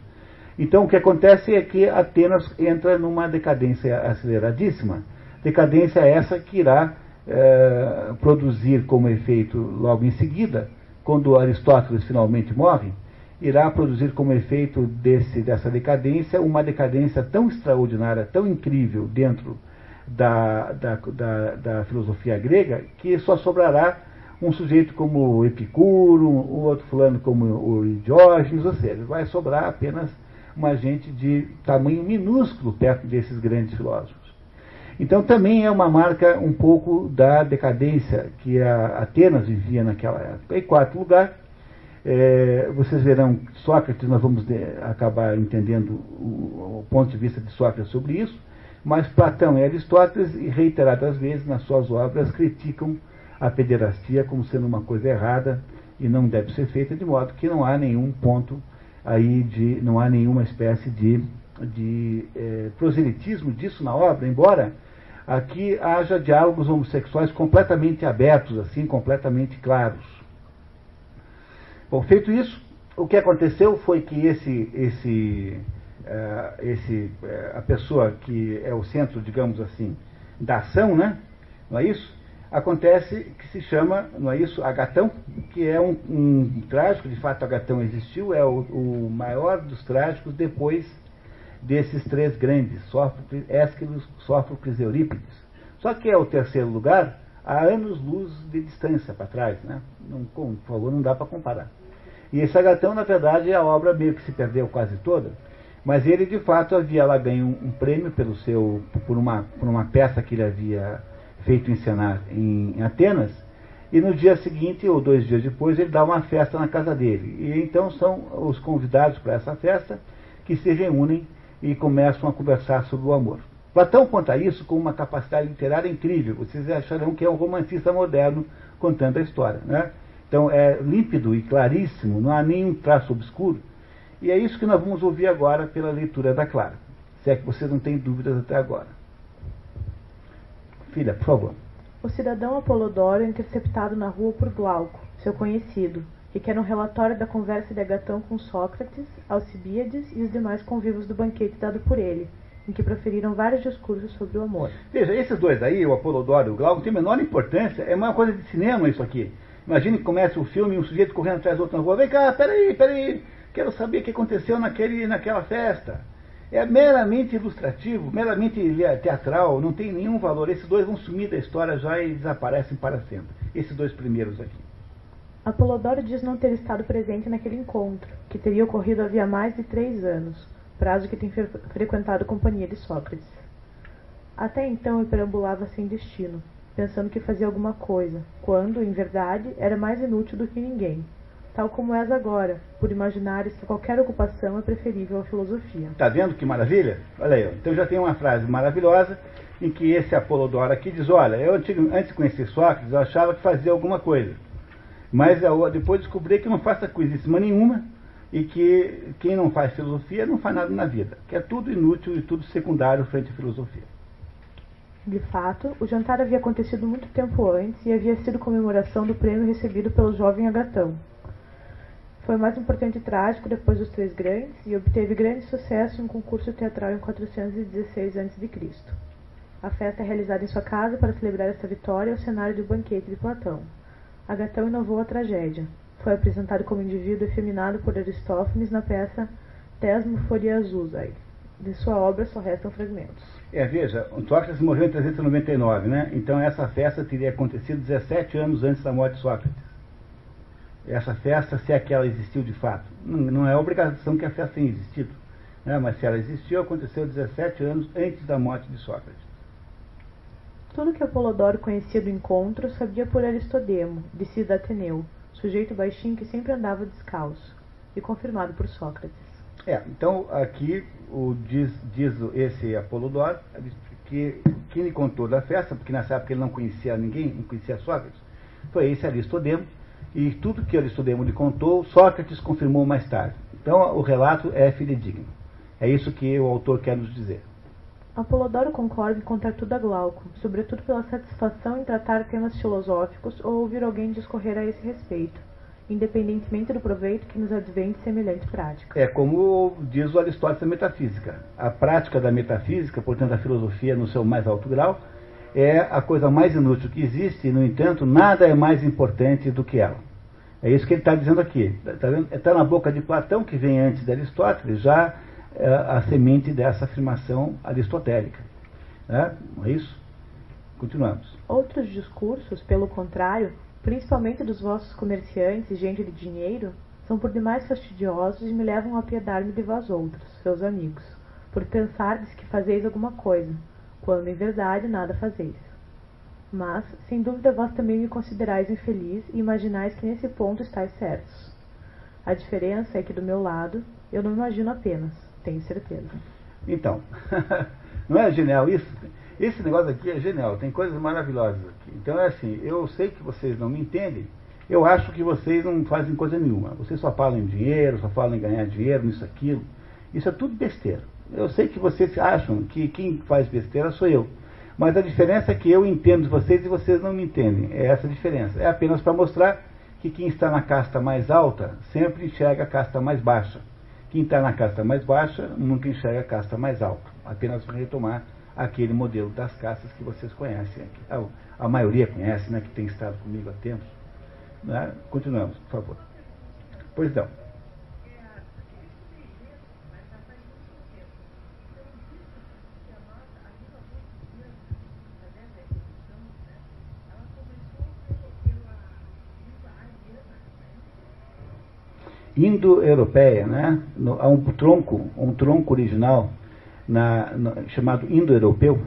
[SPEAKER 1] Então o que acontece é que Atenas entra numa decadência aceleradíssima. Decadência essa que irá é, produzir como efeito logo em seguida, quando Aristóteles finalmente morre, irá produzir como efeito desse, dessa decadência uma decadência tão extraordinária, tão incrível dentro da, da, da, da filosofia grega, que só sobrará um sujeito como Epicuro, um outro fulano como o Diógenes, ou seja, vai sobrar apenas uma gente de tamanho minúsculo perto desses grandes filósofos. Então também é uma marca um pouco da decadência que a Atenas vivia naquela época. Em quarto lugar, é, vocês verão Sócrates, nós vamos de, acabar entendendo o, o, ponto de vista de Sócrates sobre isso, mas Platão e Aristóteles, reiteradas vezes nas suas obras, criticam a pederastia como sendo uma coisa errada e não deve ser feita, de modo que não há nenhum ponto aí de, não há nenhuma espécie de, de é, proselitismo disso na obra, embora aqui haja diálogos homossexuais completamente abertos, assim, completamente claros. Bom, feito isso, o que aconteceu foi que esse, esse, uh, esse, uh, a pessoa que é o centro, digamos assim, da ação, né? Não é isso? Acontece que se chama, não é isso, Agatão, que é um, um trágico, de fato Agatão existiu, é o, o, maior dos trágicos depois desses três grandes, Sófocles, Ésquilo, Sófocles e Eurípides. Só que é o terceiro lugar há anos-luz de distância para trás, né? Não, por favor, não dá para comparar. E esse Agatão, na verdade, é a obra meio que se perdeu quase toda, mas ele, de fato, havia lá ganho um, um prêmio pelo seu, por, uma, por uma peça que ele havia feito em, em Atenas, e no dia seguinte, ou dois dias depois, ele dá uma festa na casa dele. E então são os convidados para essa festa que se reúnem e começam a conversar sobre o amor. Platão conta isso com uma capacidade literária incrível. Vocês acharão que é um romancista moderno contando a história. Né? Então é límpido e claríssimo, não há nenhum traço obscuro. E é isso que nós vamos ouvir agora pela leitura da Clara. Se é que vocês não têm dúvidas até agora. Filha, por favor.
[SPEAKER 2] O cidadão Apolodoro é interceptado na rua por Glauco, seu conhecido, e que era um relatório da conversa de Agatão com Sócrates, Alcibíades e os demais convivos do banquete dado por ele, em que proferiram vários discursos sobre o amor.
[SPEAKER 1] Veja, esses dois aí, o Apolodoro e o Glauco, têm menor importância, é uma coisa de cinema isso aqui. Imagine que começa o filme e um sujeito correndo atrás do outro na rua, vem cá, peraí, peraí, quero saber o que aconteceu naquele, naquela festa. É meramente ilustrativo, meramente teatral, não tem nenhum valor. Esses dois vão sumir da história já e desaparecem para sempre. Esses dois primeiros aqui.
[SPEAKER 2] Apolodoro diz não ter estado presente naquele encontro, que teria ocorrido havia mais de três anos, prazo que tem fre frequentado a companhia de Sócrates. Até então ele perambulava sem destino, pensando que fazia alguma coisa, quando, em verdade, era mais inútil do que ninguém, tal como és agora, por imaginares que qualquer ocupação é preferível à filosofia.
[SPEAKER 1] Está vendo que maravilha? Olha aí, então já tem uma frase maravilhosa em que esse Apolodoro aqui diz, olha, eu antes de conhecer Sócrates, eu achava que fazia alguma coisa. Mas eu depois descobri que não faça coisíssima nenhuma e que quem não faz filosofia não faz nada na vida, que é tudo inútil e tudo secundário frente à filosofia.
[SPEAKER 2] De fato, o jantar havia acontecido muito tempo antes e havia sido comemoração do prêmio recebido pelo jovem Agatão. Foi o mais importante trágico depois dos Três Grandes e obteve grande sucesso em um concurso teatral em 416 a.C. A festa é realizada em sua casa para celebrar esta vitória ao cenário do banquete de Platão. Agatão inovou a tragédia. Foi apresentado como indivíduo efeminado por Aristófanes na peça Tesmoforiazusai. De sua obra só restam fragmentos.
[SPEAKER 1] É, veja, Sócrates morreu em 399, né? Então essa festa teria acontecido 17 anos antes da morte de Sócrates. Essa festa, se é que ela existiu de fato. Não, não é obrigação que a festa tenha existido. Né? Mas se ela existiu, aconteceu 17 anos antes da morte de Sócrates.
[SPEAKER 2] Tudo que Apolodoro conhecia do encontro sabia por Aristodemo, discípulo Ateneu, sujeito baixinho que sempre andava descalço, e confirmado por Sócrates.
[SPEAKER 1] É, então aqui o, diz, diz esse Apolodoro que quem lhe contou da festa, porque nessa época ele não conhecia ninguém, não conhecia Sócrates, foi esse Aristodemo, e tudo que Aristodemo lhe contou, Sócrates confirmou mais tarde. Então o relato é fidedigno. É isso que o autor quer nos dizer.
[SPEAKER 2] Apolodoro concorda em contar tudo a Glauco, sobretudo pela satisfação em tratar temas filosóficos ou ouvir alguém discorrer a esse respeito, independentemente do proveito que nos advém de semelhante prática.
[SPEAKER 1] É como diz o Aristóteles da metafísica. A prática da metafísica, portanto a filosofia no seu mais alto grau, é a coisa mais inútil que existe e, no entanto, nada é mais importante do que ela. É isso que ele está dizendo aqui. Está tá na boca de Platão, que vem antes de Aristóteles, já é a semente dessa afirmação aristotélica. Não é isso? Continuamos.
[SPEAKER 2] Outros discursos, pelo contrário, principalmente dos vossos comerciantes e gente de dinheiro, são por demais fastidiosos e me levam a piedar-me de vós outros, seus amigos, por pensardes que fazeis alguma coisa, quando em verdade nada fazeis. Mas, sem dúvida, vós também me considerais infeliz e imaginais que nesse ponto estáis certos. A diferença é que do meu lado, eu não imagino apenas, tenho certeza.
[SPEAKER 1] Então, [laughs] não é genial isso? Esse negócio aqui é genial, tem coisas maravilhosas aqui. Então é assim, eu sei que vocês não me entendem, eu acho que vocês não fazem coisa nenhuma. Vocês só falam em dinheiro, só falam em ganhar dinheiro, nisso, aquilo. Isso é tudo besteira. Eu sei que vocês acham que quem faz besteira sou eu. Mas a diferença é que eu entendo vocês e vocês não me entendem. É essa a diferença. É apenas para mostrar que quem está na casta mais alta sempre enxerga a casta mais baixa. Quem está na casta mais baixa nunca enxerga a casta mais alta. Apenas para retomar aquele modelo das castas que vocês conhecem aqui. A, a maioria conhece, né, que tem estado comigo há tempos. Né? Continuamos, por favor. Pois não. Indo-europeia, né? há um tronco, um tronco original na, chamado indo-europeu,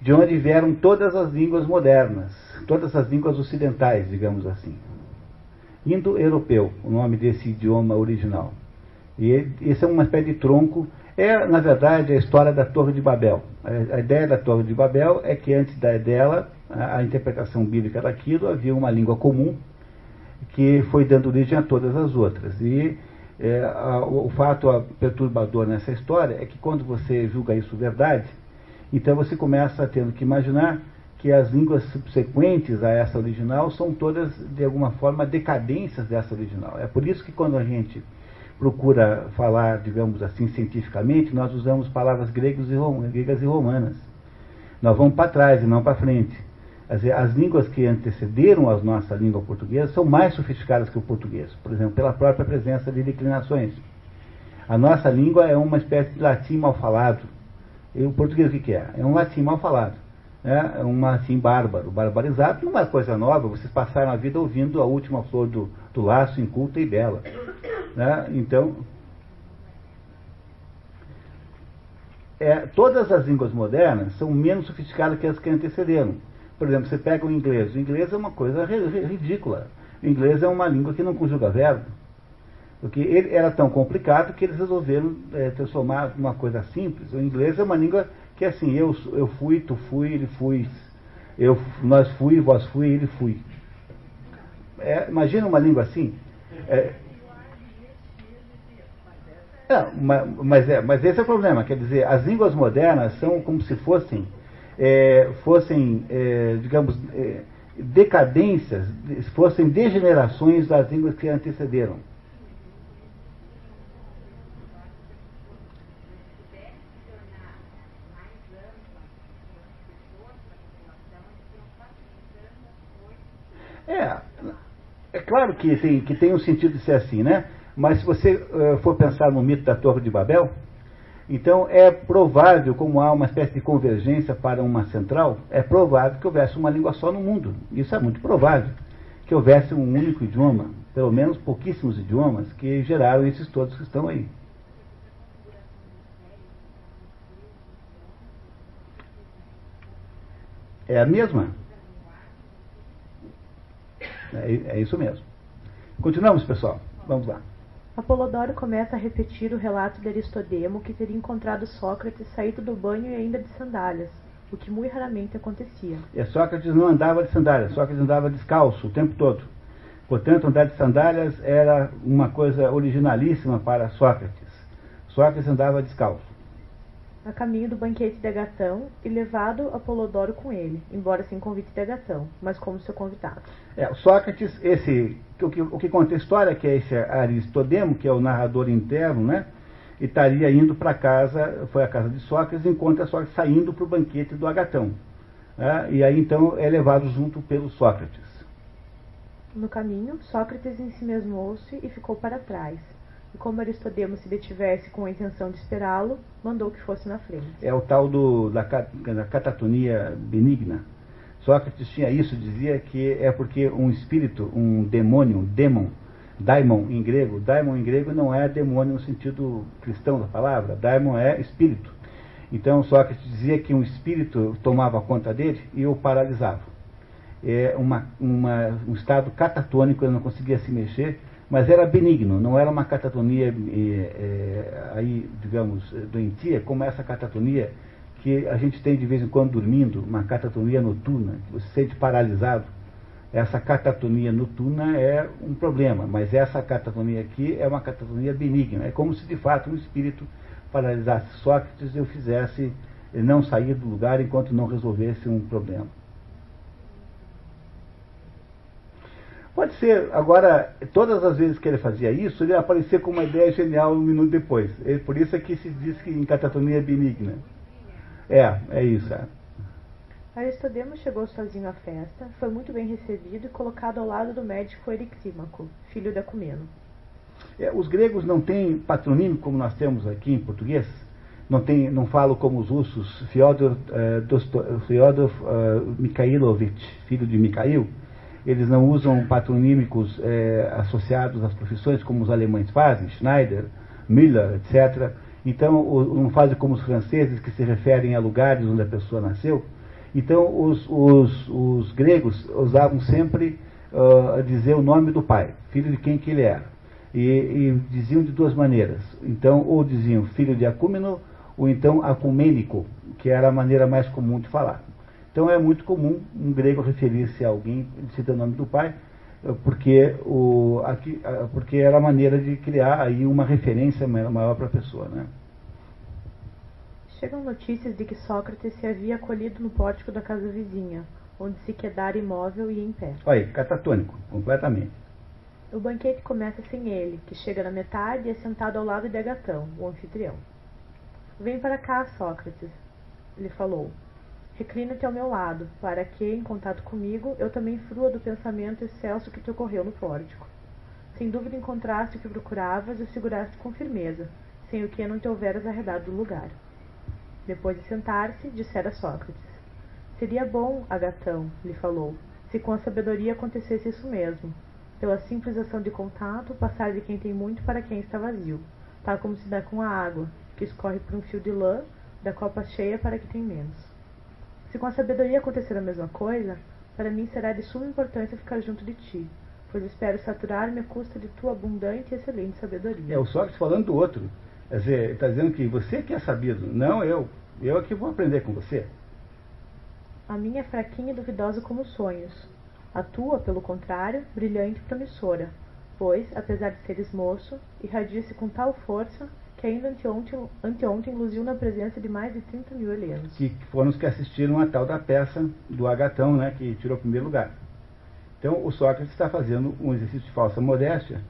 [SPEAKER 1] de onde vieram todas as línguas modernas, todas as línguas ocidentais, digamos assim. Indo-europeu, o nome desse idioma original. E esse é uma espécie de tronco. É, na verdade, a história da Torre de Babel. A, ideia da Torre de Babel é que antes dela, a interpretação bíblica daquilo, havia uma língua comum que foi dando origem a todas as outras. E é, a, o, fato perturbador nessa história é que quando você julga isso verdade, então você começa tendo que imaginar que as línguas subsequentes a essa original são todas, de alguma forma, decadências dessa original. É por isso que quando a gente procura falar, digamos assim, cientificamente, nós usamos palavras gregas e romanas. Nós vamos para trás e não para frente. As, as línguas que antecederam a nossa língua portuguesa são mais sofisticadas que o português, por exemplo, pela própria presença de declinações. A nossa língua é uma espécie de latim mal falado. E o português o que é? É um latim mal falado né, um latim bárbaro, barbarizado, não é coisa nova, vocês passaram a vida ouvindo a última flor do, do laço, inculta e bela. Né? Então, é, todas as línguas modernas são menos sofisticadas que as que antecederam. Por exemplo, você pega o inglês. O inglês é uma coisa ridícula. O inglês é uma língua que não conjuga verbo. Porque ele era tão complicado que eles resolveram é, transformar numa coisa simples. O inglês é uma língua que assim, eu, eu fui, tu fui, ele fui, eu, nós fui, vós fui, ele fui. É, imagina uma língua assim. É, é, mas, é, mas esse é o problema, quer dizer, as línguas modernas são como se fossem, é, fossem é, digamos, é, decadências, fossem degenerações das línguas que antecederam. É, é claro que, assim, que tem um sentido de ser assim, né? Mas se você uh, for pensar no mito da Torre de Babel, então é provável, como há uma espécie de convergência para uma central, é provável que houvesse uma língua só no mundo. Isso é muito provável. Que houvesse um único idioma, pelo menos pouquíssimos idiomas, que geraram esses todos que estão aí. É a mesma? É, é isso mesmo. Continuamos, pessoal. Vamos lá.
[SPEAKER 2] Apolodoro começa a repetir o relato de Aristodemo que teria encontrado Sócrates saído do banho e ainda de sandálias, o que muito raramente acontecia.
[SPEAKER 1] E Sócrates não andava de sandálias, Sócrates andava descalço o tempo todo. Portanto, andar de sandálias era uma coisa originalíssima para Sócrates. Sócrates andava descalço
[SPEAKER 2] a caminho do banquete de Agatão e levado Apolodoro com ele, embora sem convite de Agatão, mas como seu convidado.
[SPEAKER 1] É, Sócrates, esse, o que, o que conta a história, é que é esse Aristodemo, que é o narrador interno, né? E estaria indo para casa, foi a casa de Sócrates, encontra Sócrates saindo para o banquete do Agatão. Né? E aí então é levado junto pelo Sócrates.
[SPEAKER 2] No caminho, Sócrates ensimesmou-se e ficou para trás e como Aristodemo se detivesse com a intenção de esperá-lo, mandou que fosse na frente.
[SPEAKER 1] É o tal do, da, da catatonia benigna. Sócrates tinha isso, dizia que é porque um espírito, um demônio, um demon, daimon em grego, daimon em grego não é demônio no sentido cristão da palavra, daimon é espírito. Então Sócrates dizia que um espírito tomava conta dele e o paralisava. É uma, uma, um estado catatônico, ele não conseguia se mexer, mas era benigno, não era uma catatonia, é, aí, digamos, doentia, como essa catatonia que a gente tem de vez em quando dormindo, uma catatonia noturna, que você se sente paralisado. Essa catatonia noturna é um problema, mas essa catatonia aqui é uma catatonia benigna. É como se de fato um espírito paralisasse Sócrates e eu fizesse não sair do lugar enquanto não resolvesse um problema. Pode ser, agora, todas as vezes que ele fazia isso, ele aparecia com uma ideia genial um minuto depois. E por isso é que se diz que em catatonia é benigna. É, é isso. É.
[SPEAKER 2] Aristodemo chegou sozinho à festa, foi muito bem recebido e colocado ao lado do médico Erixímaco, filho de Acumeno.
[SPEAKER 1] É, os gregos não têm patronímio como nós temos aqui em português? Não, tem, não falo como os russos, Fyodor, uh, Fyodor uh, Mikhailovich, filho de Mikhail, eles não usam patronímicos é, associados às profissões como os alemães fazem, Schneider, Müller, etc. Então, não fazem como os franceses, que se referem a lugares onde a pessoa nasceu. Então, os, os, os gregos usavam sempre uh, dizer o nome do pai, filho de quem que ele era. E, e, diziam de duas maneiras. Então, ou diziam filho de Acúmeno, ou então acumênico, que era a maneira mais comum de falar. Então é muito comum um grego referir-se a alguém citando o nome do pai, porque, o, aqui, porque era a maneira de criar aí uma referência maior para a pessoa. Né?
[SPEAKER 2] Chegam notícias de que Sócrates se havia acolhido no pórtico da casa vizinha, onde se quedara imóvel e em pé.
[SPEAKER 1] Olha, catatônico, completamente.
[SPEAKER 2] O banquete começa sem ele, que chega na metade e é sentado ao lado de Agatão, o anfitrião. Vem para cá, Sócrates, lhe falou. Reclina-te ao meu lado, para que, em contato comigo, eu também frua do pensamento excelso que te ocorreu no pórtico. Sem dúvida encontraste o que procuravas e o seguraste com firmeza, sem o que não te houveras arredado do lugar. Depois de sentar-se, dissera Sócrates. Seria bom, Agatão, lhe falou, se com a sabedoria acontecesse isso mesmo, pela simples ação de contato, passar de quem tem muito para quem está vazio, tal como se dá com a água, que escorre por um fio de lã, da copa cheia para que tem menos. Se com a sabedoria acontecer a mesma coisa, para mim será de suma importância ficar junto de ti, pois espero saturar-me à custa de tua abundante e excelente sabedoria.
[SPEAKER 1] É o Sócrates falando do outro. Quer dizer, está dizendo que você que é sabido, não eu. Eu é que vou aprender com você.
[SPEAKER 2] A minha é fraquinha e duvidosa como sonhos. A tua, pelo contrário, brilhante e promissora, pois, apesar de seres moço, irradia-se com tal força que ainda anteontem, anteontem luziu na presença de mais de 30 mil helenos.
[SPEAKER 1] Que foram os que assistiram a tal da peça do Agatão, né, que tirou o primeiro lugar. Então, o Sócrates está fazendo um exercício de falsa modéstia,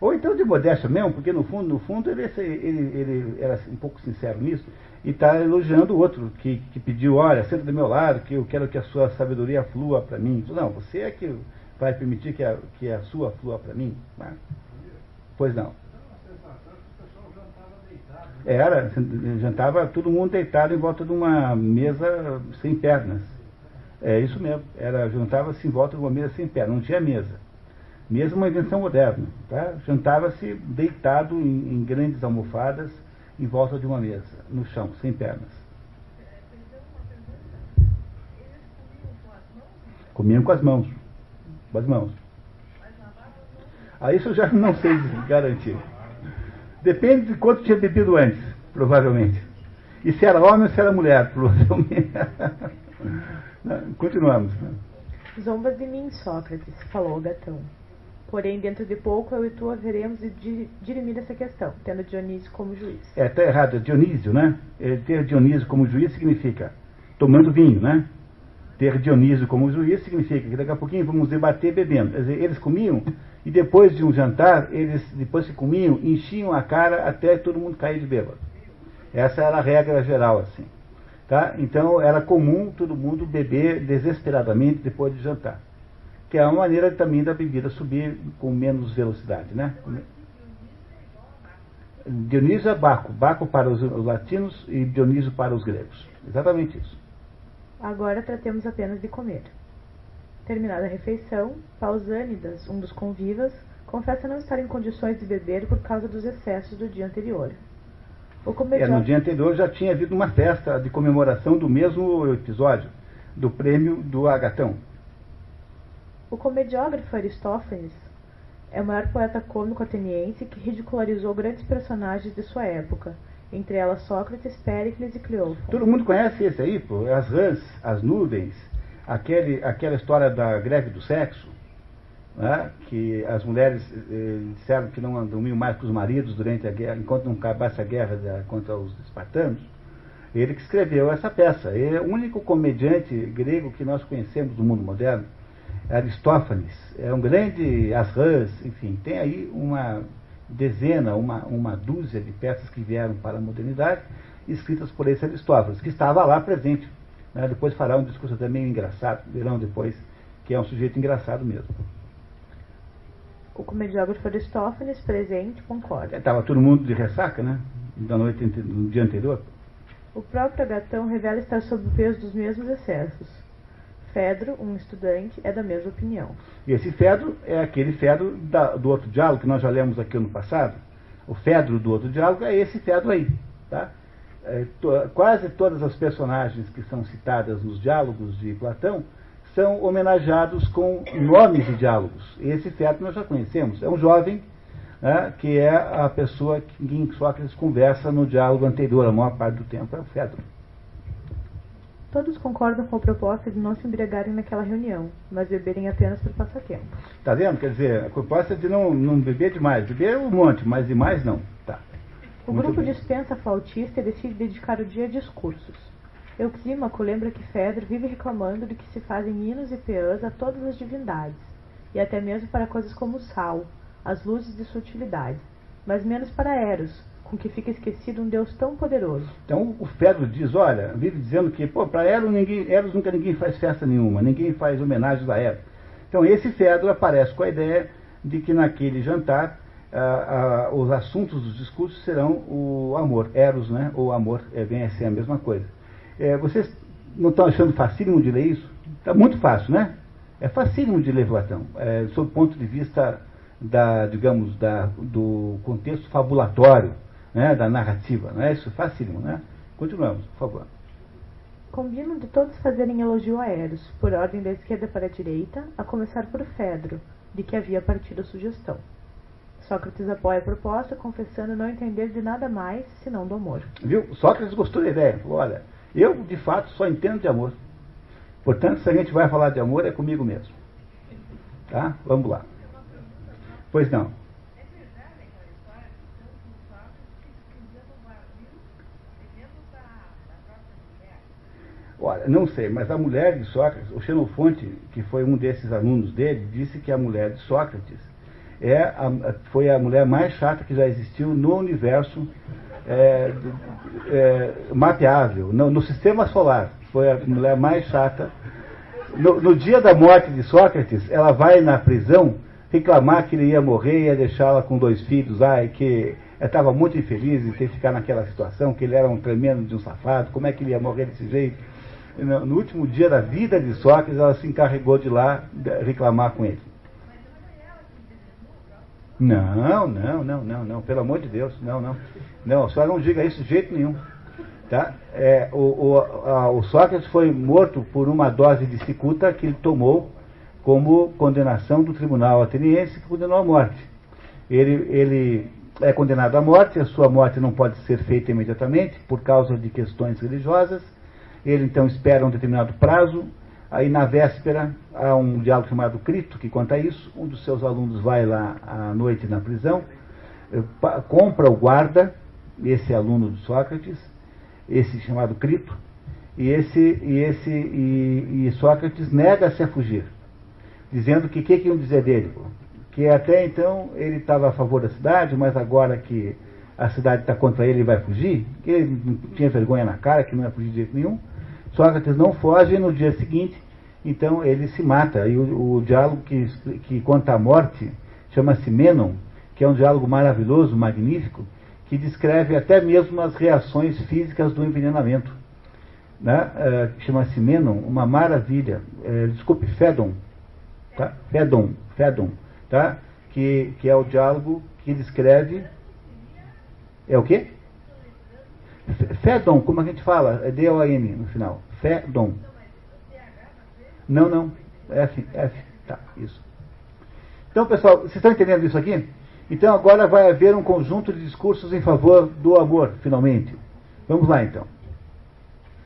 [SPEAKER 1] ou então de modéstia mesmo, porque no fundo, no fundo ele, ele, ele era um pouco sincero nisso, e está elogiando o outro, que, que pediu, olha, senta do meu lado, que eu quero que a sua sabedoria flua para mim. Não, você é que vai permitir que a, que a sua flua para mim? Pois não. Era, jantava todo mundo deitado em volta de uma mesa sem pernas. É isso mesmo, era jantava-se em volta de uma mesa sem pernas, não tinha mesa mesmo uma invenção moderna. Tá? Jantava-se deitado em, em, grandes almofadas em volta de uma mesa, no chão, sem pernas. Comiam com as mãos. Com as mãos. Ah, isso eu já [laughs] não sei garantir. Depende de quanto tinha bebido antes, provavelmente. E se era homem ou se era mulher, [laughs] provavelmente. Continuamos. Né?
[SPEAKER 2] Zombas de mim, Sócrates, falou o gatão. Porém, dentro de pouco, eu e tu haveremos de dirimir essa questão, tendo Dionísio como juiz.
[SPEAKER 1] É, está errado. Dionísio, né? É, ter Dionísio como juiz significa tomando vinho, né? Ter Dionísio como juiz significa que daqui a pouquinho vamos debater bebendo. Quer dizer, eles comiam e depois de um jantar, eles, depois que comiam, enchiam a cara até todo mundo cair de bêbado. Essa era a regra geral, assim. Tá? Então, era comum todo mundo beber desesperadamente depois de jantar que é uma maneira também da bebida subir com menos velocidade, né? Dionísio é Baco, Baco para os latinos e Dionísio para os gregos. Exatamente isso.
[SPEAKER 2] Agora tratemos apenas de comer. Terminada a refeição, Pausânidas, um dos convivas, confessa não estar em condições de beber por causa dos excessos do dia anterior.
[SPEAKER 1] O comediante... É, no dia anterior já tinha havido uma festa de comemoração do mesmo episódio, do prêmio do Agatão.
[SPEAKER 2] O comediógrafo Aristófanes é o maior poeta cômico ateniense que ridicularizou grandes personagens de sua época, entre elas Sócrates, Péricles e Cleófon.
[SPEAKER 1] Todo mundo conhece esse aí, pô, as rãs, as nuvens, aquele, aquela história da greve do sexo, né, que as mulheres eh, disseram que não dormiam mais com os maridos durante a guerra, enquanto não acabasse a guerra da, contra os espartanos. Ele que escreveu essa peça. Ele é o único comediante grego que nós conhecemos do mundo moderno. Aristófanes, é um grande Asrãs, enfim, tem aí uma dezena, uma, uma dúzia de peças que vieram para a modernidade, escritas por esse Aristófanes, que estava lá presente. Né? Depois fará um discurso até meio engraçado, verão depois, que é um sujeito engraçado mesmo.
[SPEAKER 2] O comediógrafo Aristófanes, presente, concorda.
[SPEAKER 1] Estava todo mundo de ressaca, né? Da noite, no dia anterior.
[SPEAKER 2] O próprio Agatão revela estar sob o peso dos mesmos excessos Fedro, um estudante, é da mesma opinião.
[SPEAKER 1] E esse Fedro é aquele Fedro da, do outro diálogo que nós já lemos aqui no passado. O Fedro do outro diálogo é esse Fedro aí. Tá? É, to, quase todas as personagens que são citadas nos diálogos de Platão são homenageados com nomes de diálogos. Esse Fedro nós já conhecemos. É um jovem né, que é a pessoa que, em Sócrates conversa no diálogo anterior, a maior parte do tempo é o Fedro.
[SPEAKER 2] Todos concordam com a proposta de não se embriagarem naquela reunião, mas beberem apenas por passatempo.
[SPEAKER 1] Está vendo? Quer dizer, a proposta é de não, não beber demais. Beber um monte, mas demais não. Tá.
[SPEAKER 2] O
[SPEAKER 1] Muito
[SPEAKER 2] grupo
[SPEAKER 1] bem.
[SPEAKER 2] dispensa a flautista e decide dedicar o dia a discursos. Euxímaco lembra que Fedro vive reclamando de que se fazem hinos e peãs a todas as divindades, e até mesmo para coisas como o sal, as luzes de sua utilidade, mas menos para Eros, com que fica esquecido um deus tão poderoso.
[SPEAKER 1] Então o Fedro diz, olha, vive dizendo que, pô, para Eros, Eros nunca ninguém faz festa nenhuma, ninguém faz homenagens a Eros. Então esse Fedro aparece com a ideia de que naquele jantar ah, ah, os assuntos dos discursos serão o amor, Eros, né? Ou amor, é, vem a ser a mesma coisa. É, vocês não estão achando facílimo de ler isso? Está muito fácil, né? É facílimo de ler Platão, é, sob o ponto de vista da, digamos, da, do contexto fabulatório, né, da narrativa, não é isso? Facílimo, né? Continuamos, por favor.
[SPEAKER 2] Combinam de todos fazerem elogio a Eros, por ordem da esquerda para a direita, a começar por Fedro, de que havia partido a sugestão. Sócrates apoia a proposta, confessando não entender de nada mais senão do amor.
[SPEAKER 1] Viu? Sócrates gostou da ideia. Falou, olha, eu de fato só entendo de amor. Portanto, se a gente vai falar de amor, é comigo mesmo. Tá? Vamos lá. Pois não. Olha, não sei, mas a mulher de Sócrates, o Xenofonte, que foi um desses alunos dele, disse que a mulher de Sócrates é a, foi a mulher mais chata que já existiu no universo é, é, mapeável, no, no, sistema solar. Foi a mulher mais chata. No, no, dia da morte de Sócrates, ela vai na prisão reclamar que ele ia morrer e ia deixá-la com dois filhos, ai, que estava muito infeliz em ter que ficar naquela situação, que ele era um tremendo de um safado, como é que ele ia morrer desse jeito. No, último dia da vida de Sócrates, ela se encarregou de lá reclamar com ele. Não, não, não, não, não, pelo amor de Deus, não, não. Não, senhora não diga isso de jeito nenhum. Tá? É, o, o, a, o Sócrates foi morto por uma dose de cicuta que ele tomou como condenação do tribunal ateniense que condenou à morte. Ele, ele é condenado à morte, a sua morte não pode ser feita imediatamente por causa de questões religiosas. Ele então espera um determinado prazo, Aí na véspera há um diálogo chamado Crito que conta isso. Um dos seus alunos vai lá à noite na prisão, eh, compra o guarda, esse aluno de Sócrates, esse chamado Crito, e esse e esse e, e Sócrates nega-se a fugir, dizendo que o que, que iam dizer dele? Que até então ele estava a favor da cidade, mas agora que a cidade está contra ele, ele vai fugir, que ele não tinha vergonha na cara, que não ia fugir de jeito nenhum. Sócrates não foge no dia seguinte, então ele se mata. E o, o diálogo que, que conta a morte chama-se Menon, que é um diálogo maravilhoso, magnífico, que descreve até mesmo as reações físicas do envenenamento. Né? É, chama-se Menon, uma maravilha. É, desculpe, Fedon. Tá? Fedon, Fedon, tá? que, que é o diálogo que descreve. É o quê? Fedon, como a gente fala, é D-O-N no final. Fedon. Não, não. F, F. Tá, isso. Então, pessoal, vocês estão entendendo isso aqui? Então, agora vai haver um conjunto de discursos em favor do amor, finalmente. Vamos lá, então.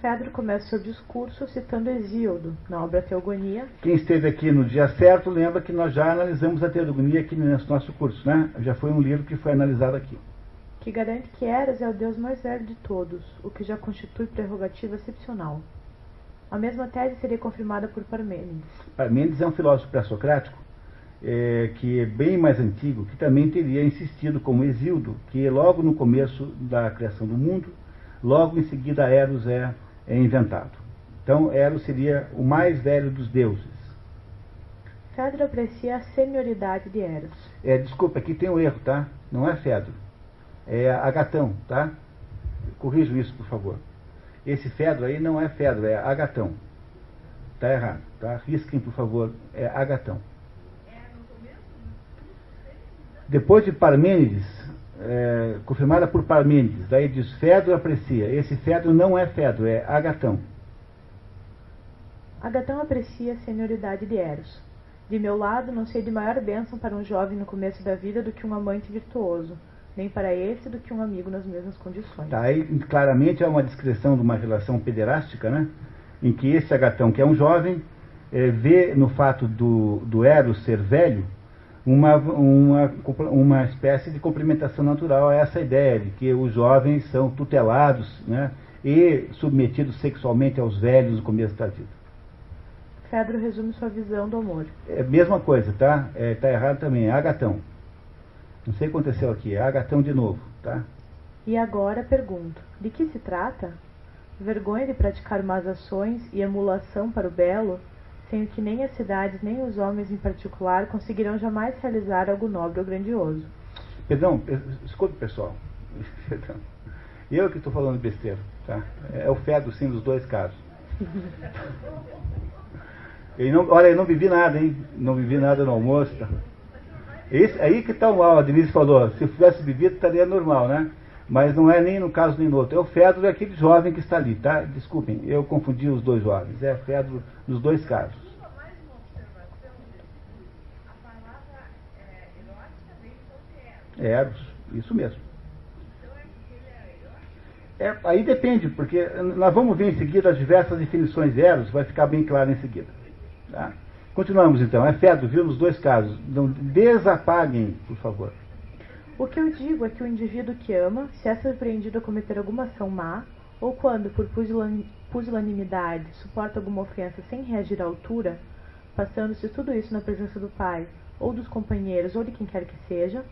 [SPEAKER 2] Fedro começa seu discurso citando Hesíodo, na obra Teogonia.
[SPEAKER 1] Quem esteve aqui no dia certo lembra que nós já analisamos a Teogonia aqui no nosso curso, né? Já foi um livro que foi analisado aqui.
[SPEAKER 2] Que garante que Eros é o deus mais velho de todos, o que já constitui prerrogativa excepcional. A mesma tese seria confirmada por Parmênides.
[SPEAKER 1] Parmênides é um filósofo pré-socrático é, que é bem mais antigo, que também teria insistido como Exildo, que logo no começo da criação do mundo, logo em seguida Eros é, é inventado. Então Eros seria o mais velho dos deuses.
[SPEAKER 2] Fedro aprecia a senioridade de Eros.
[SPEAKER 1] É, desculpa, aqui tem um erro, tá? Não é Fedro. É Agatão, tá? Corrijam isso, por favor. Esse Fedro aí não é Fedro, é Agatão. Tá errado, tá? Risquem, por favor, é Agatão. Depois de Parmênides, é, confirmada por Parmênides, daí diz Fedro aprecia. Esse Fedro não é Fedro, é Agatão.
[SPEAKER 2] Agatão aprecia a senioridade de Eros. De meu lado, não sei de maior bênção para um jovem no começo da vida do que um amante virtuoso, nem para esse do que um amigo nas mesmas condições.
[SPEAKER 1] Tá, aí claramente é uma descrição de uma relação pederástica, né? Em que esse Agatão, que é um jovem, é, vê no fato do, do Eros ser velho uma, uma, uma espécie de complementação natural a essa ideia de que os jovens são tutelados né, e submetidos sexualmente aos velhos no começo da vida.
[SPEAKER 2] Fedro resume sua visão do amor.
[SPEAKER 1] É a mesma coisa, tá? É, tá errado também, é agatão. Não sei o que aconteceu aqui, é agatão de novo, tá?
[SPEAKER 2] E agora pergunto, de que se trata? Vergonha de praticar más ações e emulação para o belo, sendo que nem as cidades nem os homens em particular conseguirão jamais realizar algo nobre ou grandioso.
[SPEAKER 1] Perdão, escuta pessoal. [laughs] Perdão. Eu que estou falando besteira, tá? É o Fedo sim dos dois casos. [laughs] Eu não, olha, eu não vivi nada, hein? Não vivi nada no almoço. Tá? Esse, aí que está o mal, a Denise falou, se eu tivesse vivido estaria normal, né? Mas não é nem no caso nem no outro. É o Fedro daquele jovem que está ali, tá? Desculpem, eu confundi os dois jovens. É Fedro nos dois casos. Eros, isso mesmo. É, aí depende, porque nós vamos ver em seguida as diversas definições de Eros, vai ficar bem claro em seguida. Tá? Continuamos então. É Fedro, viu, nos dois casos. Não desapaguem, por favor.
[SPEAKER 2] O que eu digo é que o indivíduo que ama, se é surpreendido a cometer alguma ação má, ou quando, por pusilanimidade, suporta alguma ofensa sem reagir à altura, passando-se tudo isso na presença do pai, ou dos companheiros, ou de quem quer que seja,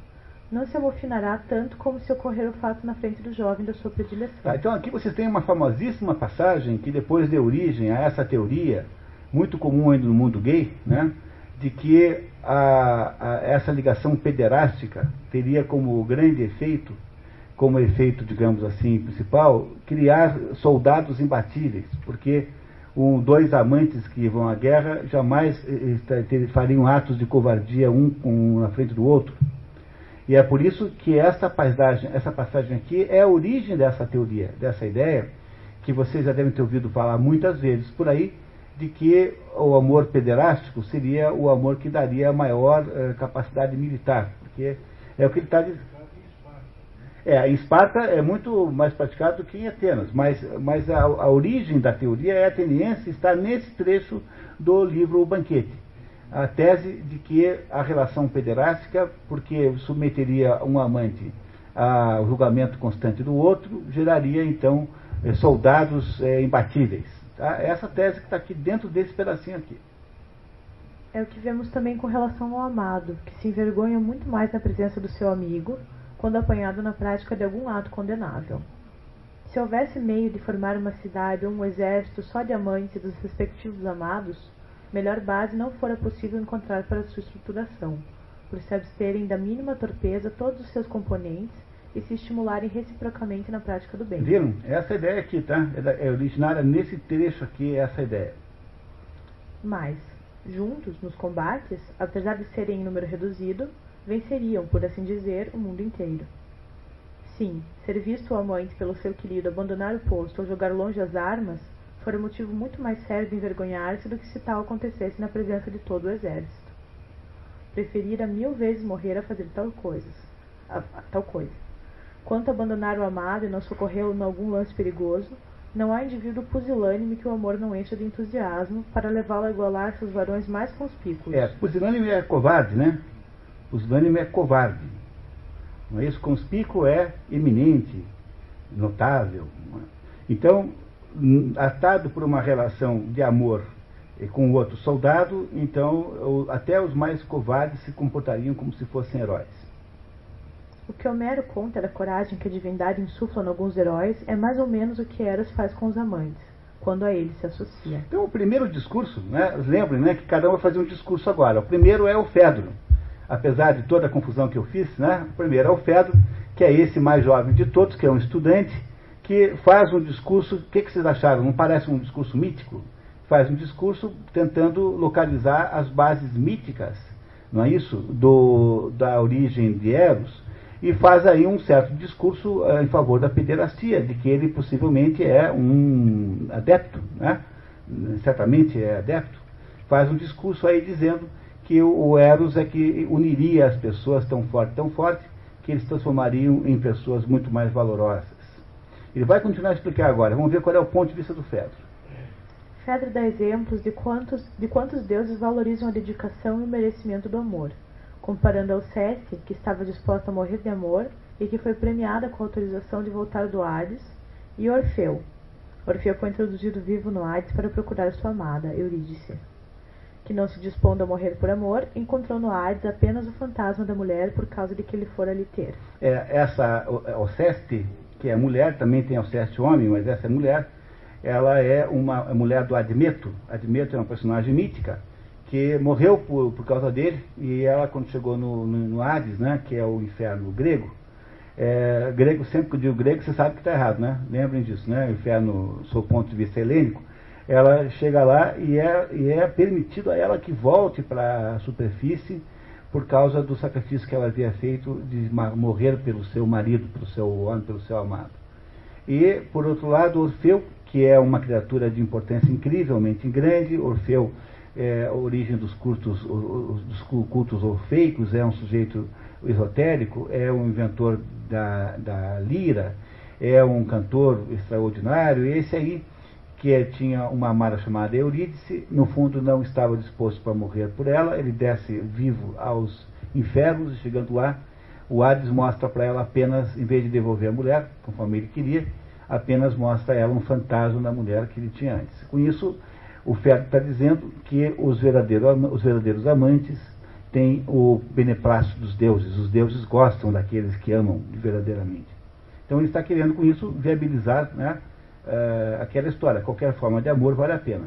[SPEAKER 2] não se amofinará tanto como se ocorrer o fato na frente do jovem da sua predileção.
[SPEAKER 1] Tá, então aqui vocês têm uma famosíssima passagem que depois deu origem a essa teoria, muito comum ainda no mundo gay, né? de que a, a, essa ligação pederástica teria como grande efeito, como efeito, digamos assim, principal, criar soldados imbatíveis, porque um, dois amantes que vão à guerra jamais eh, eh fariam atos de covardia um, um na frente do outro. E é por isso que essa passagem, essa passagem aqui é a origem dessa teoria, dessa ideia, que vocês já devem ter ouvido falar muitas vezes por aí, de que o amor pederástico seria o amor que daria maior eh, capacidade militar, porque é o que ele está dizendo. É, em Esparta é muito mais praticado do que em Atenas, mas, mas a, a origem da teoria é ateniense, está nesse trecho do livro O Banquete. A tese de que a relação pederástica, porque submeteria um amante ao julgamento constante do outro, geraria então eh, soldados eh, imbatíveis. Tá? É essa tese que está aqui dentro desse pedacinho aqui.
[SPEAKER 2] É o que vemos também com relação ao amado, que se envergonha muito mais na presença do seu amigo quando apanhado na prática de algum ato condenável. Se houvesse meio de formar uma cidade ou um exército só de amantes dos respectivos amados, melhor base não fora possível encontrar para sua estruturação, por se absterem da mínima torpeza todos os seus componentes e se estimularem reciprocamente na prática do bem.
[SPEAKER 1] Viram? Essa ideia aqui, tá? É, é originária nesse trecho aqui, essa ideia.
[SPEAKER 2] Mas, juntos, nos combates, apesar de serem em número reduzido, venceriam, por assim dizer, o mundo inteiro. Sim, ser visto o amante pelo seu querido abandonar o posto ou jogar longe as armas fora motivo muito mais sério de envergonhar-se do que se tal acontecesse na presença de todo o exército. Preferira mil vezes morrer a fazer tal coisa. A, a, tal coisa. Quanto abandonar o amado e não socorrê-lo em algum lance perigoso, não há indivíduo pusilânime que o amor não encha de entusiasmo para levá-lo a igualar seus varões mais conspícuos.
[SPEAKER 1] É, pusilânime é covarde, né? Pusilânime é covarde. Não é isso? Conspícuo é eminente, notável. Então, atado por uma relação de amor com o outro soldado, então até os mais covardes se comportariam como se fossem heróis.
[SPEAKER 2] O que Homero conta da coragem que a divindade insufla em alguns heróis é mais ou menos o que Eros faz com os amantes, quando a eles se associa.
[SPEAKER 1] Então, o primeiro discurso, né, lembrem né, que cada um vai fazer um discurso agora. O primeiro é o Fedro. Apesar de toda a confusão que eu fiz, né, o primeiro é o Fedro, que é esse mais jovem de todos, que é um estudante, que faz um discurso. O que, que vocês acharam? Não parece um discurso mítico? Faz um discurso tentando localizar as bases míticas, não é isso? Do, da origem de Eros e faz aí um certo discurso uh, em favor da pederastia, de que ele possivelmente é um adepto, né? certamente é adepto, faz um discurso aí dizendo que o, o Eros é que uniria as pessoas tão forte, tão forte, que eles transformariam em pessoas muito mais valorosas. Ele vai continuar a explicar agora, vamos ver qual é o ponto de vista do Fedro.
[SPEAKER 2] Fedro dá exemplos de quantos, de quantos deuses valorizam a dedicação e o merecimento do amor comparando Alceste, que estava disposta a morrer de amor e que foi premiada com a autorização de voltar do Hades, e Orfeu. Orfeu foi introduzido vivo no Hades para procurar sua amada, Eurídice, que não se dispondo a morrer por amor, encontrou no Hades apenas o fantasma da mulher por causa de que ele fora lhe ter.
[SPEAKER 1] É, essa Alceste, que é mulher, também tem Alceste homem, mas essa é mulher, ela é uma mulher do Admeto. Admeto é uma personagem mítica que morreu por, por causa dele e ela quando chegou no, no, no Hades, né, que é o inferno grego, é, grego sempre que eu digo grego você sabe que está errado, né? Lembrem disso, né? O inferno, o ponto de vista helênico, ela chega lá e é, e é permitido a ela que volte para a superfície por causa do sacrifício que ela havia feito de morrer pelo seu marido, pelo seu homem, pelo seu amado. E, por outro lado, Orfeu, que é uma criatura de importância incrivelmente grande, Orfeu é a origem dos cultos, dos cultos orfeicos, é um sujeito esotérico, é um inventor da, da lira, é um cantor extraordinário, esse aí que é, tinha uma amada chamada Eurídice, no fundo não estava disposto para morrer por ela, ele desce vivo aos infernos, e chegando lá, o Hades mostra para ela apenas, em vez de devolver a mulher, conforme ele queria, apenas mostra a ela um fantasma da mulher que ele tinha antes. Com isso, o Fértil está dizendo que os verdadeiros, os verdadeiros amantes têm o beneplácito dos deuses, os deuses gostam daqueles que amam verdadeiramente. Então ele está querendo com isso viabilizar né, uh, aquela história. Qualquer forma de amor vale a pena.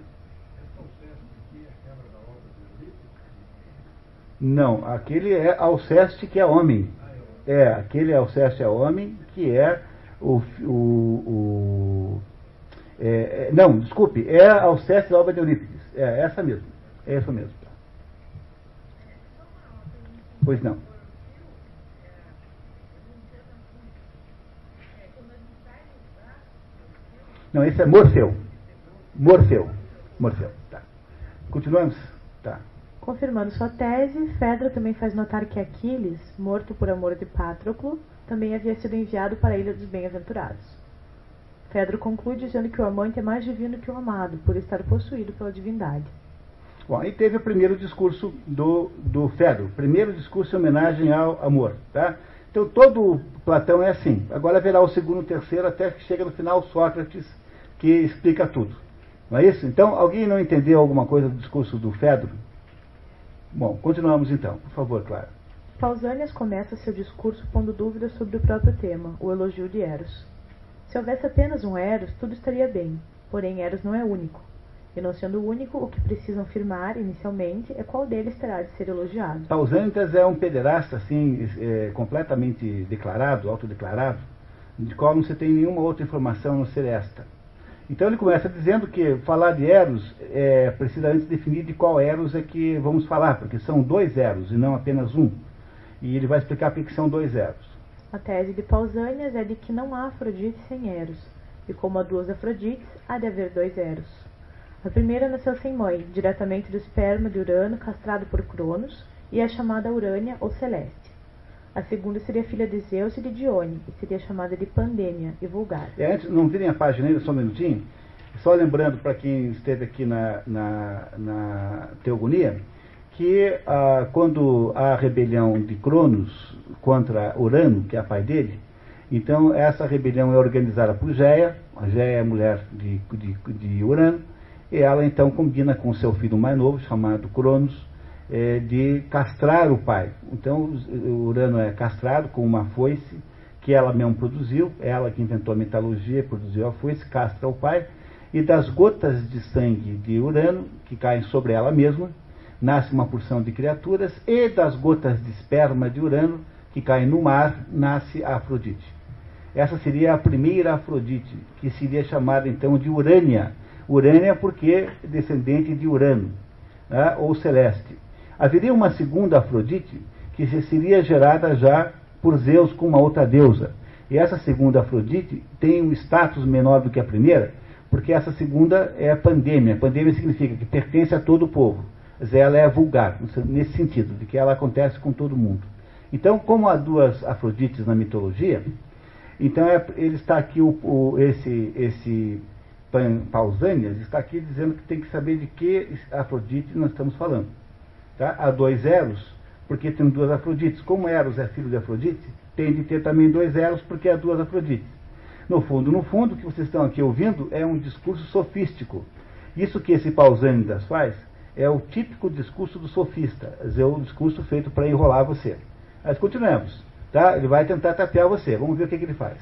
[SPEAKER 1] Não, aquele é Alceste que é homem. É, aquele Alceste é homem que é o. o, o é, é, não, desculpe, é Alceste da obra de Eurípides. É essa mesmo. É essa mesmo. Pois não. Não, esse é Morfeu. Morfeu. Morfeu. Tá. Continuamos? Tá.
[SPEAKER 2] Confirmando sua tese, Fedra também faz notar que Aquiles, morto por amor de Patroclo, também havia sido enviado para a Ilha dos Bem-Aventurados. Fedro conclui dizendo que o amante é mais divino que o amado, por estar possuído pela divindade.
[SPEAKER 1] Bom, aí teve o primeiro discurso do, do Fedro, primeiro discurso em homenagem ao amor, tá? Então todo Platão é assim. Agora verá o segundo, o terceiro, até que chega no final Sócrates que explica tudo. Não é isso? Então, alguém não entendeu alguma coisa do discurso do Fedro? Bom, continuamos então. Por favor, Clara.
[SPEAKER 2] Pausanias começa seu discurso pondo dúvidas sobre o próprio tema, o elogio de Eros. Se houvesse apenas um Eros, tudo estaria bem. Porém, Eros não é único. E não sendo único, o que precisam afirmar inicialmente é qual deles terá de ser elogiado.
[SPEAKER 1] Pausanias é um pederasta, assim, é, completamente declarado, autodeclarado, de qual não se tem nenhuma outra informação não ser esta. Então ele começa dizendo que falar de Eros é, precisa antes definir de qual Eros é que vamos falar, porque são dois Eros e não apenas um. E ele vai explicar por que são dois Eros.
[SPEAKER 2] A tese de Pausanias é de que não há Afrodite sem Eros, e como há duas Afrodites, há de haver dois Eros. A primeira nasceu sem mãe, diretamente do esperma de Urano castrado por Cronos, e é chamada Urânia ou Celeste. A segunda seria filha de Zeus e de Dione, e seria chamada de Pandêmia e vulgar.
[SPEAKER 1] É, antes, não virem a página ainda, só um minutinho. Só lembrando para quem esteve aqui na, na, na Teogonia, que ah, quando há a rebelião de Cronos contra Urano, que é a pai dele, então essa rebelião é organizada por Géia, a Géia é mulher de, de, de Urano, e ela então combina com seu filho mais novo, chamado Cronos, é, de castrar o pai. Então, Urano é castrado com uma foice que ela mesmo produziu, ela que inventou a metalurgia, produziu a foice, castra o pai, e das gotas de sangue de Urano, que caem sobre ela mesma, nasce uma porção de criaturas, e das gotas de esperma de Urano, que caem no mar, nasce a Afrodite. Essa seria a primeira Afrodite, que seria chamada então de Urânia. Urânia porque descendente de Urano, né, ou celeste haveria uma segunda Afrodite que seria gerada já por Zeus com uma outra deusa. E essa segunda Afrodite tem um status menor do que a primeira, porque essa segunda é a pandemia. Pandemia significa que pertence a todo o povo. Ela é vulgar, nesse sentido, de que ela acontece com todo mundo. Então, como há duas Afrodites na mitologia, então é, ele está aqui, o, o, esse, esse Pausanias está aqui dizendo que tem que saber de que Afrodite nós estamos falando. Tá? Há dois elos, porque tem duas Afrodites. Como Eros é filho de Afrodite, tem de ter também dois Eros, porque é duas Afrodites. No fundo, no fundo, o que vocês estão aqui ouvindo é um discurso sofístico. Isso que esse Pausânidas faz é o típico discurso do sofista, é o discurso feito para enrolar você. Mas continuemos, tá? Ele vai tentar tapear você. Vamos ver o que, que ele faz.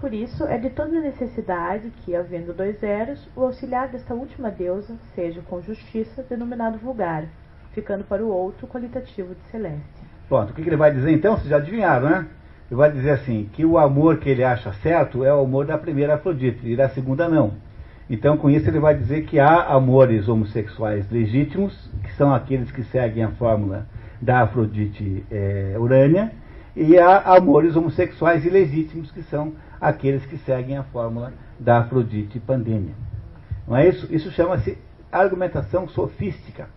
[SPEAKER 2] Por isso, é de toda necessidade que, havendo dois eros, o auxiliar desta última deusa seja, com justiça, denominado vulgar, ficando para o outro qualitativo de celeste.
[SPEAKER 1] Pronto, o que, que ele vai dizer então? Vocês já adivinharam, né? Ele vai dizer assim, que o amor que ele acha certo é o amor da primeira Afrodite, e da segunda não. Então, com isso, ele vai dizer que há amores homossexuais legítimos, que são aqueles que seguem a fórmula da Afrodite é, Urânia, e há amores homossexuais ilegítimos, que são aqueles que seguem a fórmula da Afrodite Pandemia. Não é isso? Isso chama-se argumentação sofística.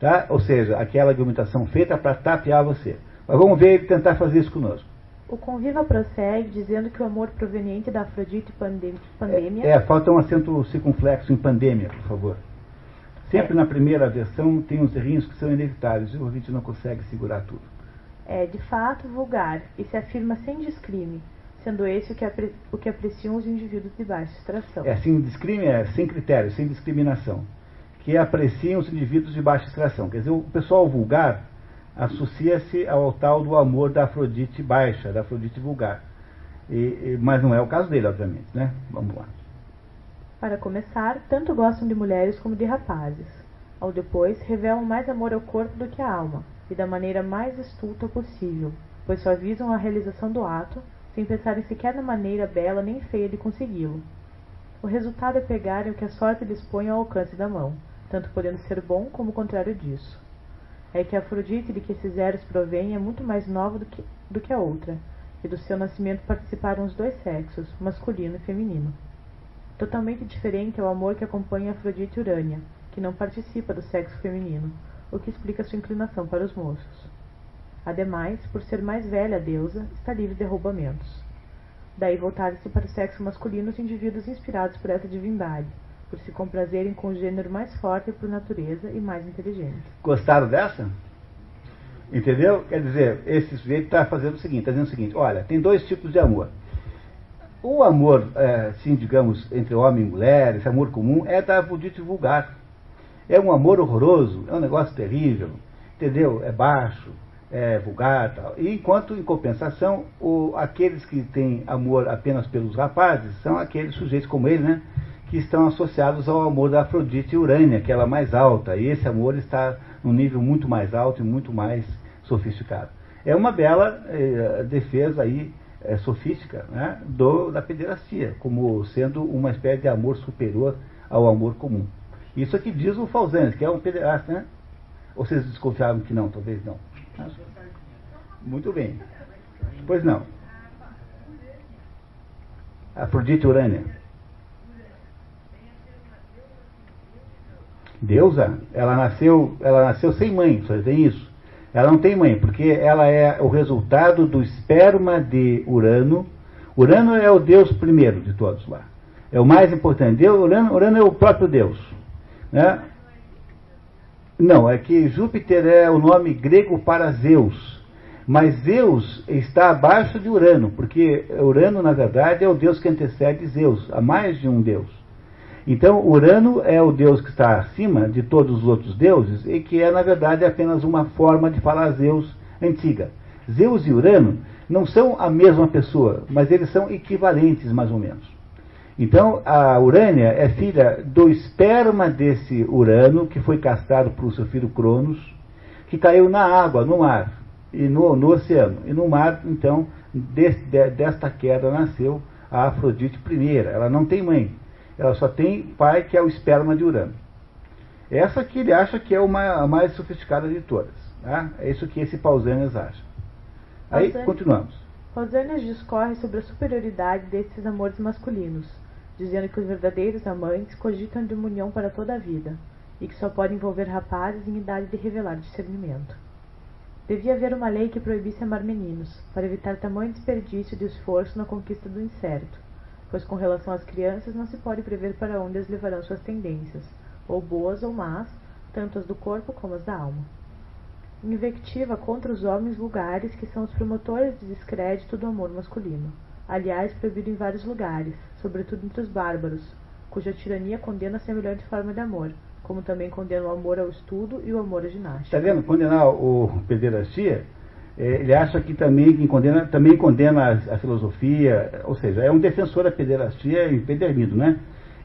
[SPEAKER 1] Tá? Ou seja, aquela argumentação feita para tapear você. Mas vamos ver ele tentar fazer isso conosco.
[SPEAKER 2] O Conviva prossegue dizendo que o amor proveniente da Afrodite pandemia.
[SPEAKER 1] É, é, falta um acento circunflexo em pandemia, por favor. Sempre é. na primeira versão tem uns errinhos que são inevitáveis e o ouvinte não consegue segurar tudo.
[SPEAKER 2] É, de fato, vulgar e se afirma sem discrime, sendo esse o que, apre, o que apreciam os indivíduos de baixa extração.
[SPEAKER 1] É, sem discrime é sem critério, sem discriminação. Que apreciam os indivíduos de baixa extração. Quer dizer, o pessoal vulgar associa-se ao tal do amor da Afrodite baixa, da Afrodite vulgar. E, mas não é o caso dele, obviamente, né? Vamos lá.
[SPEAKER 2] Para começar, tanto gostam de mulheres como de rapazes. Ao depois, revelam mais amor ao corpo do que à alma, e da maneira mais estulta possível, pois só visam a realização do ato, sem pensarem sequer na maneira bela nem feia de consegui-lo. O resultado é pegarem o que a sorte lhes põe ao alcance da mão, tanto podendo ser bom como o contrário disso. É que a Afrodite de que esses eros provém é muito mais nova do que, do que a outra, e do seu nascimento participaram os dois sexos, masculino e feminino. Totalmente diferente é o amor que acompanha Afrodite Urânia, que não participa do sexo feminino, o que explica sua inclinação para os moços. Ademais, por ser mais velha a deusa, está livre de roubamentos. Daí voltarem-se para o sexo masculino os indivíduos inspirados por essa divindade, por se comprazerem com o gênero mais forte por natureza e mais inteligente.
[SPEAKER 1] Gostaram dessa? Entendeu? Quer dizer, esse sujeito está fazendo o seguinte, está dizendo o seguinte, olha, tem dois tipos de amor. O amor, é, assim, digamos, entre homem e mulher, esse amor comum, é da Budite vulgar. É um amor horroroso, é um negócio terrível, entendeu? É baixo, é, vulgar tal. E enquanto, em compensação, o, aqueles que têm amor apenas pelos rapazes são aqueles sujeitos como ele, né? Que estão associados ao amor da Afrodite Urânia, que ela é mais alta. E esse amor está num nível muito mais alto e muito mais sofisticado. É uma bela é, defesa aí, é, sofística, né, do, da pederastia, como sendo uma espécie de amor superior ao amor comum. Isso aqui diz o Falzanes, que é um pederasta, né? Ou vocês desconfiavam que não? Talvez não. Muito bem. Pois não. Afrodite Urânia. Deusa, ela nasceu, ela nasceu sem mãe, só tem isso. Ela não tem mãe, porque ela é o resultado do esperma de Urano. Urano é o Deus primeiro de todos lá. É o mais importante. Deus, Urano, Urano é o próprio Deus. Né? Não, é que Júpiter é o nome grego para Zeus. Mas Zeus está abaixo de Urano, porque Urano, na verdade, é o deus que antecede Zeus, há mais de um deus. Então, Urano é o deus que está acima de todos os outros deuses e que é, na verdade, apenas uma forma de falar Zeus antiga. Zeus e Urano não são a mesma pessoa, mas eles são equivalentes, mais ou menos. Então, a Urânia é filha do esperma desse Urano, que foi castrado por seu filho Cronos, que caiu na água, no mar, e no, no oceano. E no mar, então, de, de, desta queda nasceu a Afrodite primeira. Ela não tem mãe, ela só tem pai, que é o esperma de Urano. Essa que ele acha que é uma, a mais sofisticada de todas. Tá? É isso que esse Pausanias acha. Aí, continuamos.
[SPEAKER 2] Pausanias discorre sobre a superioridade desses amores masculinos dizendo que os verdadeiros amantes cogitam de uma união para toda a vida, e que só pode envolver rapazes em idade de revelar discernimento. Devia haver uma lei que proibisse amar meninos, para evitar tamanho desperdício de esforço na conquista do incerto, pois com relação às crianças não se pode prever para onde as levarão suas tendências, ou boas ou más, tanto as do corpo como as da alma. invectiva contra os homens vulgares que são os promotores de descrédito do amor masculino, aliás proibido em vários lugares, sobretudo entre os bárbaros, cuja tirania condena semelhante forma de amor, como também condena o amor ao estudo e o amor à ginástica.
[SPEAKER 1] Está vendo? Condenar o pederastia, ele acha que também que condena, também condena a, a, filosofia, ou seja, é um defensor da pederastia empedernido, né?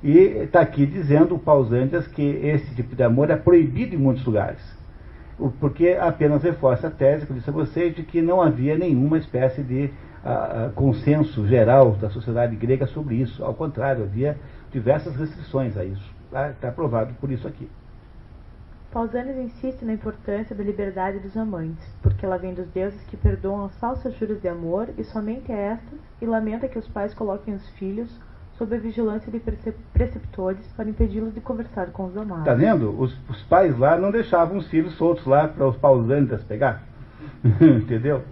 [SPEAKER 1] E está aqui dizendo o Pausanias que esse tipo de amor é proibido em muitos lugares. Porque apenas reforça a tese que eu disse a vocês de que não havia nenhuma espécie de a, a consenso geral da sociedade grega sobre isso. Ao contrário, havia diversas restrições a isso. Está tá provado por isso aqui.
[SPEAKER 2] Pausanias insiste na importância da liberdade dos amantes, porque ela vem dos deuses que perdoam as falsas juras de amor e somente estas, e lamenta que os pais coloquem os filhos sob a vigilância de preceptores para impedi-los de conversar com os amados.
[SPEAKER 1] Está vendo? Os, os, pais lá não deixavam os filhos soltos lá para os pausanias pegar. [laughs] Entendeu?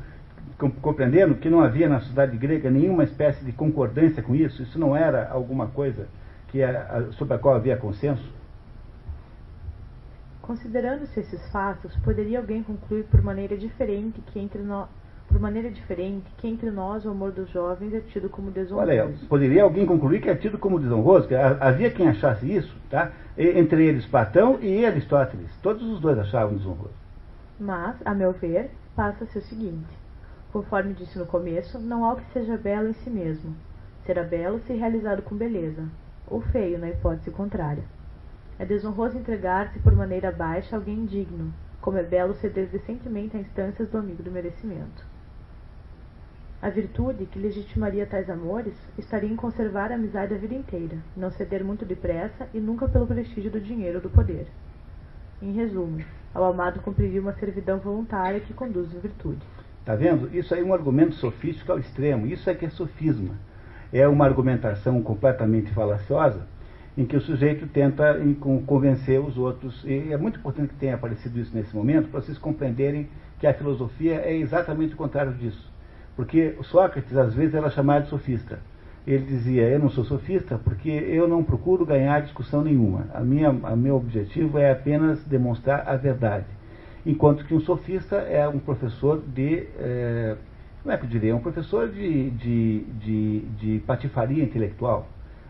[SPEAKER 1] Compreendendo que não havia na sociedade grega nenhuma espécie de concordância com isso, isso não era alguma coisa que é, sobre a qual havia consenso.
[SPEAKER 2] Considerando-se esses fatos, poderia alguém concluir por maneira diferente que entre nós por maneira diferente que entre nós o amor dos jovens é tido como desonroso. Olha,
[SPEAKER 1] poderia alguém concluir que é tido como desonroso? Havia quem achasse isso, tá? Entre eles Platão e Aristóteles. Todos os dois achavam desonroso.
[SPEAKER 2] Mas, a meu ver, passa-se o seguinte. Conforme disse no começo, não há o que seja belo em si mesmo. Será belo se realizado com beleza, ou feio na hipótese contrária. É desonroso entregar-se por maneira baixa a alguém indigno, como é belo ceder decentemente a instâncias do amigo do merecimento. A virtude que legitimaria tais amores estaria em conservar a amizade a vida inteira, não ceder muito depressa e nunca pelo prestígio do dinheiro ou do poder. Em resumo, ao amado cumpriria uma servidão voluntária que conduz à virtude.
[SPEAKER 1] Está vendo? Isso aí é um argumento sofístico ao extremo. Isso é que é sofisma. É uma argumentação completamente falaciosa em que o sujeito tenta convencer os outros. E é muito importante que tenha aparecido isso nesse momento para vocês compreenderem que a filosofia é exatamente o contrário disso. Porque Sócrates, às vezes, era chamado de sofista. Ele dizia, eu não sou sofista porque eu não procuro ganhar discussão nenhuma. A minha, a meu objetivo é apenas demonstrar a verdade. Enquanto que um sofista é um professor de... É, como é que eu diria? É um professor de, de, de, de patifaria intelectual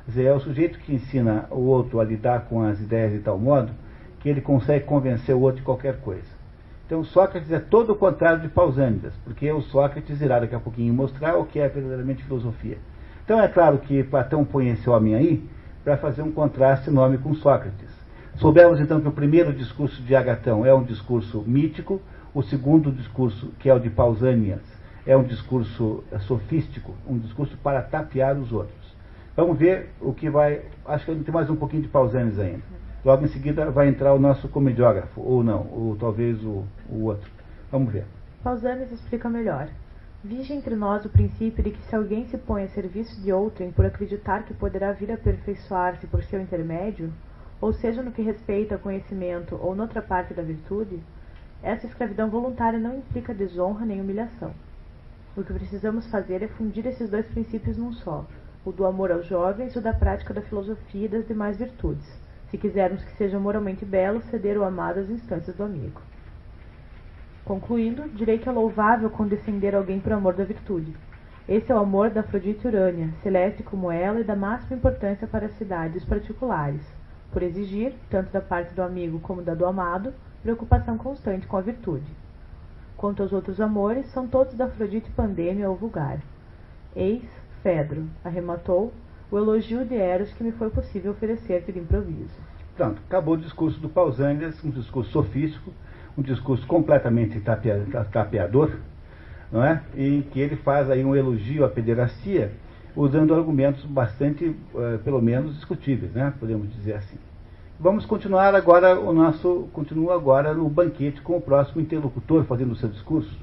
[SPEAKER 1] dizer, é o sujeito que ensina o outro a lidar com as ideias de tal modo que ele consegue convencer o outro de qualquer coisa. Então Sócrates é todo o contrário de Pausânidas, porque o Sócrates irá daqui a pouquinho mostrar o que é verdadeiramente filosofia. Então é claro que Platão põe esse homem aí para fazer um contraste enorme com Sócrates. Soubemos então que o primeiro discurso de Agatão é um discurso mítico, o segundo discurso, que é o de Pausânias, é um discurso sofístico, um discurso para tapear os outros. Vamos ver o que vai. Acho que tem mais um pouquinho de Pausanias ainda. Logo em seguida vai entrar o nosso comediógrafo, ou não, ou talvez o, o outro. Vamos ver.
[SPEAKER 2] Pausanias explica melhor. Vige entre nós o princípio de que se alguém se põe a serviço de outrem por acreditar que poderá vir a aperfeiçoar-se por seu intermédio, ou seja no que respeita ao conhecimento ou noutra parte da virtude, essa escravidão voluntária não implica desonra nem humilhação. O que precisamos fazer é fundir esses dois princípios num só, o do amor aos jovens e o da prática da filosofia e das demais virtudes, se quisermos que seja moralmente belo ceder o amado às instâncias do amigo. Concluindo, direi que é louvável condescender alguém por amor da virtude. Esse é o amor da Afrodite Urânia, celeste como ela e da máxima importância para a cidade e os particulares, por exigir, tanto da parte do amigo como da do amado, preocupação constante com a virtude. Quanto aos outros amores, são todos da Afrodite Pandêmia ou vulgar. Eis, Pedro, arrematou, o elogio de Eros que me foi possível oferecer de improviso.
[SPEAKER 1] Pronto, acabou o discurso do Pausanias, um discurso sofístico, um discurso completamente tapeador, não é? em que ele faz aí um elogio à pederastia, usando argumentos bastante, uh, pelo menos, discutíveis, né? podemos dizer assim. Vamos continuar agora o nosso, continua agora no banquete com o próximo interlocutor fazendo o seu discurso.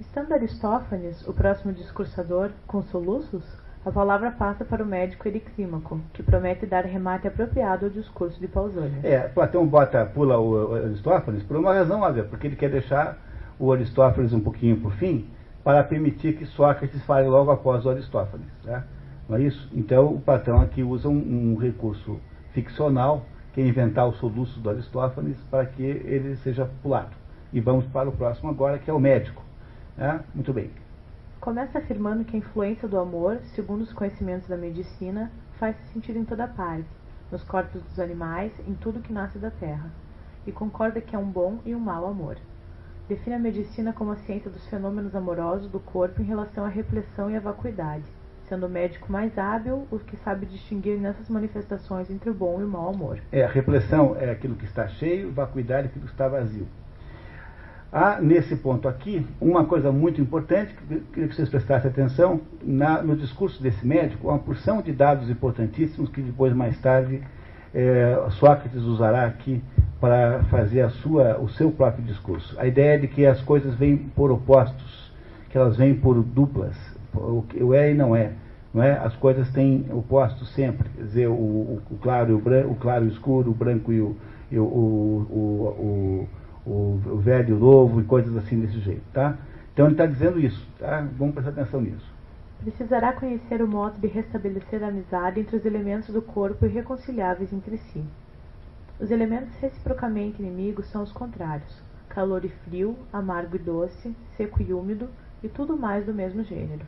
[SPEAKER 2] Estando Aristófanes, o próximo discursador, com soluços, a palavra passa para o médico Erixímaco, que promete dar remate apropriado ao discurso de Pausanias.
[SPEAKER 1] É, Platão bota, pula o Aristófanes por uma razão óbvia, porque ele quer deixar o Aristófanes um pouquinho por fim, para permitir que Sócrates fale logo após o Aristófanes. Né? Não é isso? Então, o Platão aqui usa um, um recurso ficcional, que é inventar o soluço do Aristófanes, para que ele seja pulado. E vamos para o próximo agora, que é o médico. Né? Muito bem.
[SPEAKER 2] Começa afirmando que a influência do amor, segundo os conhecimentos da medicina, faz-se sentir em toda parte, nos corpos dos animais, em tudo que nasce da terra, e concorda que é um bom e um mau amor. Define a medicina como a ciência dos fenômenos amorosos do corpo em relação à repressão e à vacuidade, sendo o médico mais hábil o que sabe distinguir nessas manifestações entre o bom e o mau amor.
[SPEAKER 1] É, a repressão é aquilo que está cheio, vacuidade é aquilo que está vazio. Há, nesse ponto aqui, uma coisa muito importante, que queria que vocês prestassem atenção, na, no discurso desse médico, uma porção de dados importantíssimos que depois, mais tarde, é, Sócrates usará aqui para fazer a sua, o seu próprio discurso. A ideia é de que as coisas vêm por opostos, que elas vêm por duplas, o, é e não é. Não é? As coisas têm opostos sempre, quer dizer, o, o, o claro e o, branco, o claro e o escuro, o branco e o, e o, o o, velho e o novo e coisas assim desse jeito, tá? Então ele está dizendo isso, tá? Vamos prestar atenção nisso.
[SPEAKER 2] Precisará conhecer o modo de restabelecer a amizade entre os elementos do corpo irreconciliáveis entre si. Os elementos reciprocamente inimigos são os contrários: calor e frio, amargo e doce, seco e úmido, e tudo mais do mesmo gênero.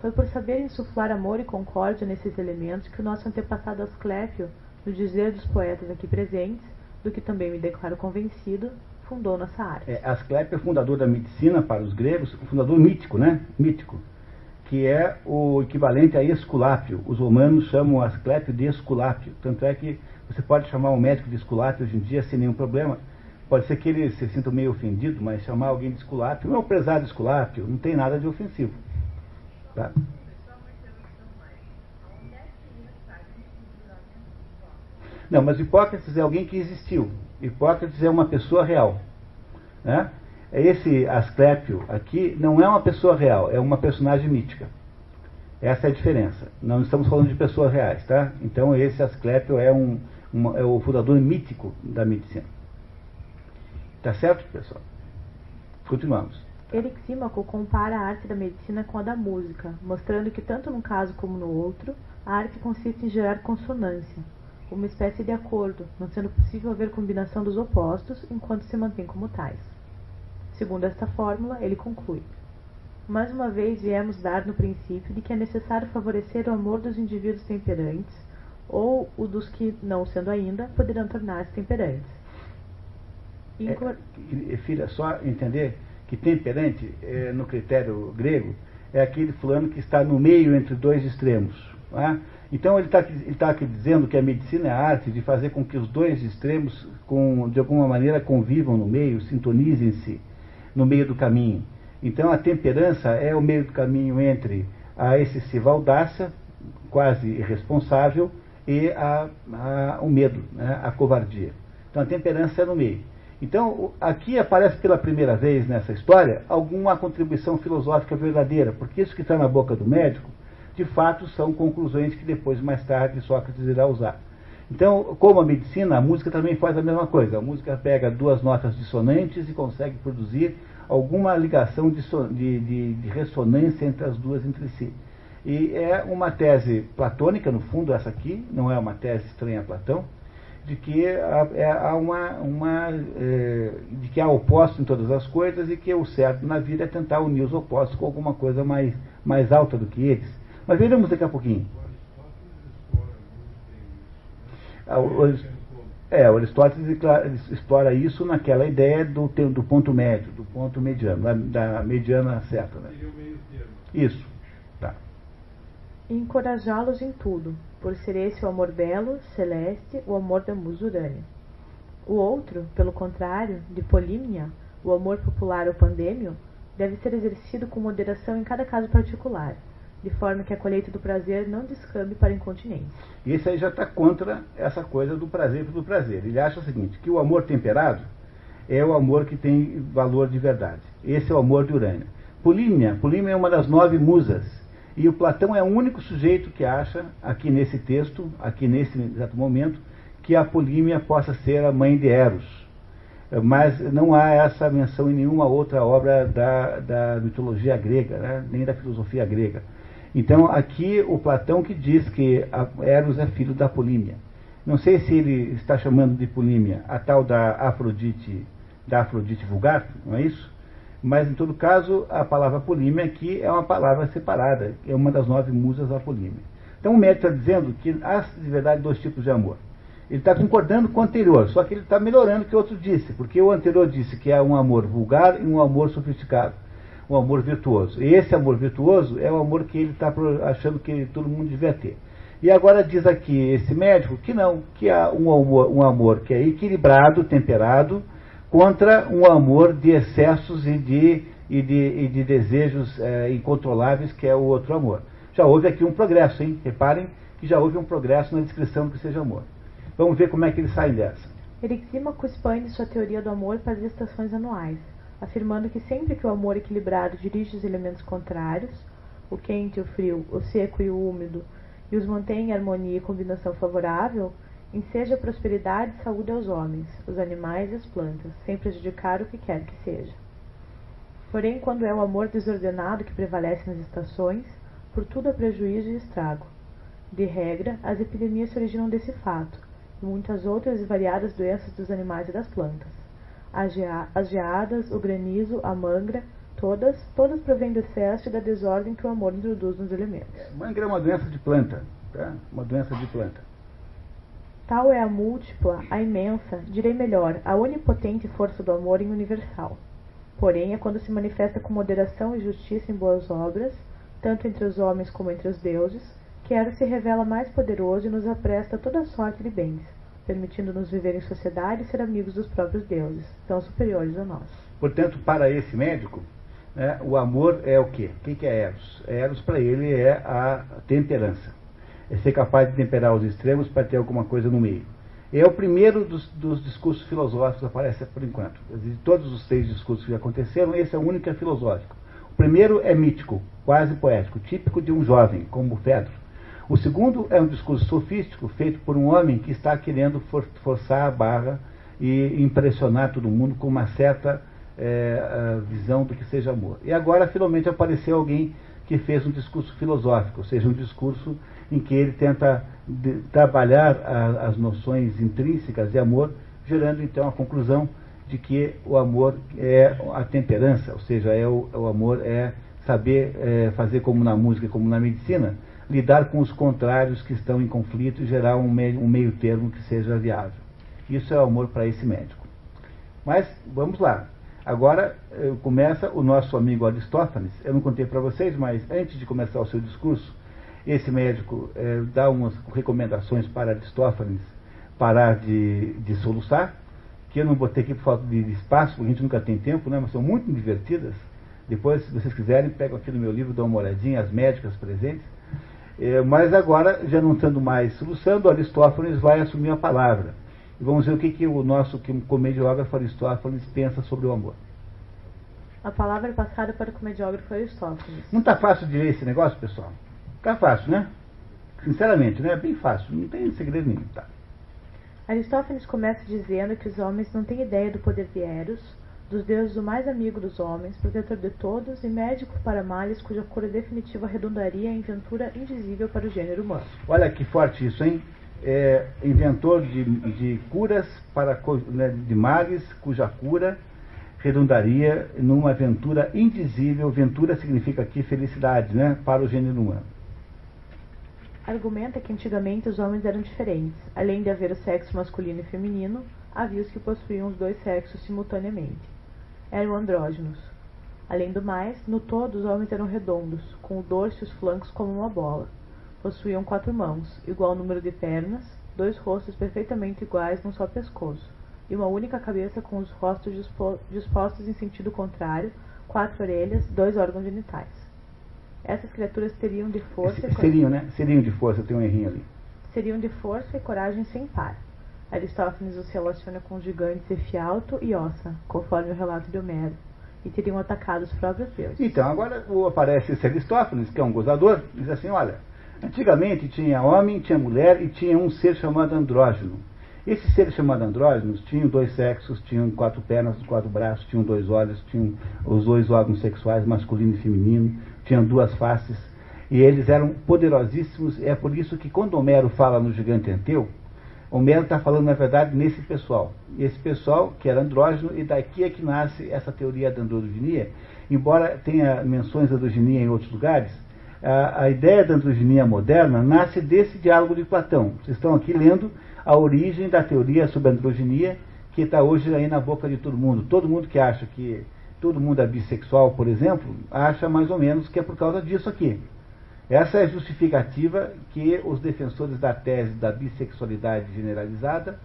[SPEAKER 2] Foi por saber insuflar amor e concórdia nesses elementos que o nosso antepassado Asclépio, no dizer dos poetas aqui presentes, do que também me declaro convencido, fundou nossa arte.
[SPEAKER 1] É, Asclepio é fundador da medicina para os gregos, fundador mítico, né? Mítico, que é o equivalente a Esculápio. Os romanos chamam Asclepio de Esculápio. Tanto é que você pode chamar um médico de Esculápio hoje em dia sem nenhum problema. Pode ser que ele se sinta meio ofendido, mas chamar alguém de Esculápio, não é um prezado Esculápio, não tem nada de ofensivo. Tá? Não, mas Hipócrates é alguém que existiu. Hipócrates é uma pessoa real. Né? Esse Asclépio aqui não é uma pessoa real, é uma personagem mítica. Essa é a diferença. Não estamos falando de pessoas reais, tá? Então esse Asclépio é, um, é o fundador mítico da medicina. Tá certo, pessoal? Continuamos.
[SPEAKER 2] Erixímaco compara a arte da medicina com a da música, mostrando que tanto num caso como no outro, a arte consiste em gerar consonância, uma espécie de acordo, não sendo possível haver combinação dos opostos enquanto se mantém como tais. Segundo esta fórmula, ele conclui: Mais uma vez viemos dar no princípio de que é necessário favorecer o amor dos indivíduos temperantes, ou o dos que, não sendo ainda, poderão tornar-se temperantes.
[SPEAKER 1] É, filha, só entender que temperante, é, no critério grego, é aquele fulano que está no meio entre dois extremos. Não é? Então ele está tá aqui dizendo que a medicina é a arte de fazer com que os dois extremos, com, de alguma maneira, convivam no meio, sintonizem-se no meio do caminho. Então a temperança é o meio do caminho entre a excessiva audácia, quase irresponsável, e a, a, o medo, né, a covardia. Então a temperança é no meio. Então aqui aparece pela primeira vez nessa história alguma contribuição filosófica verdadeira, porque isso que está na boca do médico de fato são conclusões que depois, mais tarde, Sócrates irá usar. Então, como a medicina, a música também faz a mesma coisa. A música pega duas notas dissonantes e consegue produzir alguma ligação de, de, de, de ressonância entre as duas entre si. E é uma tese platônica, no fundo, essa aqui, não é uma tese estranha a Platão, de que há, é, há uma, uma é, de que há opostos em todas as coisas e que o certo na vida é tentar unir os opostos com alguma coisa mais, mais alta do que eles. Mas veremos daqui a pouquinho. Ah, é, o Aristóteles explora isso naquela ideia do, do ponto médio, do ponto mediano, da, mediana certa. Né? Isso. Tá.
[SPEAKER 2] Encorajá-los em tudo, por ser esse o amor belo, celeste, o amor da musa Urânia. O outro, pelo contrário, de Polímnia, o amor popular ou pandêmio, deve ser exercido com moderação em cada caso particular de forma que a colheita do prazer não descambe para incontinência.
[SPEAKER 1] E esse aí já está contra essa coisa do prazer pelo prazer. Ele acha o seguinte, que o amor temperado é o amor que tem valor de verdade. Esse é o amor de Urânia. Polímnia, Polímnia é uma das nove musas. E o Platão é o único sujeito que acha, aqui nesse texto, aqui nesse exato momento, que a Polímnia possa ser a mãe de Eros. Mas não há essa menção em nenhuma outra obra da, da mitologia grega, né? nem da filosofia grega. Então, aqui o Platão que diz que Eros é filho da Polímia. Não sei se ele está chamando de Polímia a tal da Afrodite da Afrodite vulgar, não é isso? Mas, em todo caso, a palavra Polímia aqui é uma palavra separada, é uma das nove musas da Polímia. Então o médico está dizendo que há, de verdade, dois tipos de amor. Ele está concordando com o anterior, só que ele está melhorando o que o outro disse, porque o anterior disse que é um amor vulgar e um amor sofisticado, um amor virtuoso. E esse amor virtuoso é o amor que ele está achando que todo mundo devia ter. E agora diz aqui esse médico que não, que há um amor, um amor que é equilibrado, temperado, contra um amor de excessos e de, e de, e de desejos é, incontroláveis, que é o outro amor. Já houve aqui um progresso, hein? Reparem que já houve um progresso na descrição do que seja amor. Vamos ver como é que ele sai dessa.
[SPEAKER 2] Erixímaco expande sua teoria do amor para as estações anuais, afirmando que sempre que o amor equilibrado dirige os elementos contrários, o quente e o frio, o seco e o úmido, e os mantém em harmonia e combinação favorável, enseja prosperidade e saúde aos homens, os animais e as plantas, sem prejudicar o que quer que seja. Porém, quando é o amor desordenado que prevalece nas estações, por tudo há prejuízo e estrago. De regra, as epidemias se originam desse fato, e muitas outras e variadas doenças dos animais e das plantas. As, gea as geadas, o granizo, a mangra, todas, todas provêm do excesso e da desordem que o amor introduz nos elementos.
[SPEAKER 1] Mangra é uma doença de planta, tá? uma doença de planta.
[SPEAKER 2] Tal é a múltipla, a imensa, direi melhor, a onipotente força do amor em universal. Porém, é quando se manifesta com moderação e justiça em boas obras, tanto entre os homens como entre os deuses, que ela se revela mais poderoso e nos apresta toda sorte de bens, permitindo-nos viver em sociedade e ser amigos dos próprios deuses, tão superiores a nós.
[SPEAKER 1] Portanto, para esse médico, né, o amor é o quê? O que é Eros? Eros, para ele, é a temperança é ser capaz de temperar os extremos para ter alguma coisa no meio. É o primeiro dos, dos discursos filosóficos que aparece por enquanto. De todos os três discursos que aconteceram, esse é o único que é filosófico. O primeiro é mítico, quase poético, típico de um jovem, como Fedro. O segundo é um discurso sofístico, feito por um homem que está querendo for, forçar a barra e impressionar todo mundo com uma certa é, visão do que seja amor. E agora, finalmente, apareceu alguém que fez um discurso filosófico, ou seja, um discurso em que ele tenta de, trabalhar a, as noções intrínsecas de amor, gerando então a conclusão de que o amor é a temperança, ou seja, é o, o amor é saber é, fazer como na música, como na medicina, lidar com os contrários que estão em conflito e gerar um meio, um meio termo que seja viável. Isso é o amor para esse médico. Mas vamos lá. Agora eh, começa o nosso amigo Aristófanes. Eu não contei para vocês, mas antes de começar o seu discurso, esse médico é, dá umas recomendações para Aristófanes parar de, de soluçar, que eu não botei aqui por falta de espaço, porque a gente nunca tem tempo, né, mas são muito divertidas. Depois, se vocês quiserem, pegam aqui no meu livro, dão uma olhadinha, as médicas presentes. É, mas agora, já não estando mais soluçando, Aristófanes vai assumir a palavra. E vamos ver o que, que o nosso que comediógrafo Aristófanes pensa sobre o amor.
[SPEAKER 2] A palavra é passada para o comediógrafo Aristófanes.
[SPEAKER 1] Não está fácil de ler esse negócio, pessoal? Tá fácil, né? Sinceramente, né? É bem fácil, não tem segredo nenhum, tá?
[SPEAKER 2] Aristófanes começa dizendo que os homens não têm ideia do poder de Eros, dos deuses o mais amigo dos homens, protetor de todos e médico para males cuja cura definitiva redundaria em ventura indizível para o gênero humano.
[SPEAKER 1] Olha que forte isso, hein? É, inventor de, de curas para né, de males cuja cura redundaria numa ventura indizível. Ventura significa aqui felicidade, né? Para o gênero humano
[SPEAKER 2] argumenta que antigamente os homens eram diferentes. Além de haver o sexo masculino e feminino, havia os que possuíam os dois sexos simultaneamente. Eram andrógenos. Além do mais, no todo os homens eram redondos, com o dorso e os flancos como uma bola. Possuíam quatro mãos, igual número de pernas, dois rostos perfeitamente iguais num só pescoço, e uma única cabeça com os rostos dispostos em sentido contrário, quatro orelhas, dois órgãos genitais. Essas criaturas teriam de força.
[SPEAKER 1] Seriam, né? Seriam de força, tem um errinho ali.
[SPEAKER 2] Seriam de força e coragem sem par. Aristófanes os relaciona com os gigantes Efialto e Ossa, conforme o relato de Homero, e teriam atacado os próprios deuses.
[SPEAKER 1] Então, agora aparece esse Aristófanes, que é um gozador, diz assim: olha, antigamente tinha homem, tinha mulher e tinha um ser chamado andrógeno. Esses seres chamados andrógenos tinham dois sexos, tinham quatro pernas, quatro braços, tinham dois olhos, tinham os dois órgãos sexuais, masculino e feminino, tinham duas faces, e eles eram poderosíssimos. É por isso que quando Homero fala no gigante Anteu, Homero está falando, na verdade, nesse pessoal. Esse pessoal, que era andrógeno, e daqui é que nasce essa teoria da androgenia. Embora tenha menções da androginia em outros lugares, a, a ideia da androginia moderna nasce desse diálogo de Platão. Vocês estão aqui lendo a origem da teoria sobre a androginia, que está hoje aí na boca de todo mundo. Todo mundo que acha que todo mundo é bissexual, por exemplo, acha mais ou menos que é por causa disso aqui. Essa é a justificativa que os defensores da tese da bissexualidade generalizada,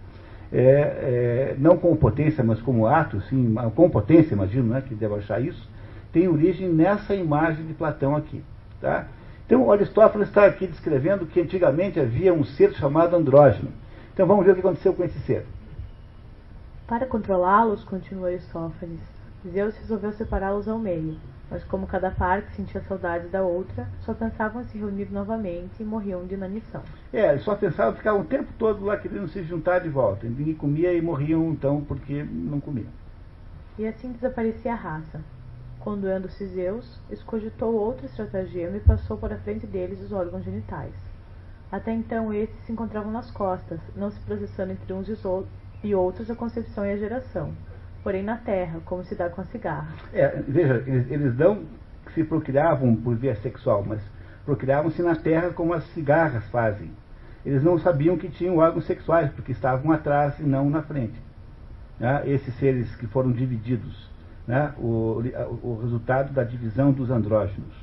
[SPEAKER 1] é, é, não como potência, mas como ato, sim, com potência, imagino, né, que deve achar isso, tem origem nessa imagem de Platão aqui. Tá? Então, Aristófanes está aqui descrevendo que antigamente havia um ser chamado andrógeno. Então, vamos ver o que aconteceu com esse ser.
[SPEAKER 2] Para controlá-los, continua Aristófanes, Zeus resolveu separá-los ao meio, mas como cada parte sentia saudade da outra, só pensavam em se reunir novamente e morriam de inanição.
[SPEAKER 1] É, só pensavam ficar o tempo todo lá querendo se juntar de volta. Ninguém comia e morriam então porque não comiam.
[SPEAKER 2] E assim desaparecia a raça. Condoendo-se Zeus, escogitou outro estratagema e passou por a frente deles os órgãos genitais. Até então estes se encontravam nas costas, não se processando entre uns e outros a concepção e a geração porém na terra, como se dá com a cigarra.
[SPEAKER 1] É, veja, eles, eles não se procriavam por via sexual, mas procriavam-se na terra como as cigarras fazem. Eles não sabiam que tinham órgãos sexuais, porque estavam atrás e não na frente. Né? Esses seres que foram divididos, né? o, o resultado da divisão dos andrógenos.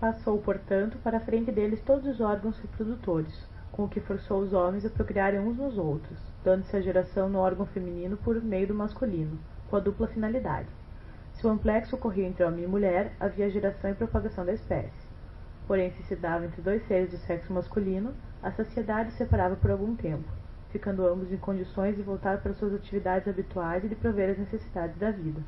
[SPEAKER 2] Passou, portanto, para a frente deles todos os órgãos reprodutores, com o que forçou os homens a procriarem uns nos outros, dando-se a geração no órgão feminino por meio do masculino, com a dupla finalidade. Se o amplexo ocorria entre homem e mulher, havia geração e propagação da espécie. Porém, se se dava entre dois seres do sexo masculino, a sociedade se separava por algum tempo, ficando ambos em condições de voltar para suas atividades habituais e de prover as necessidades da vida.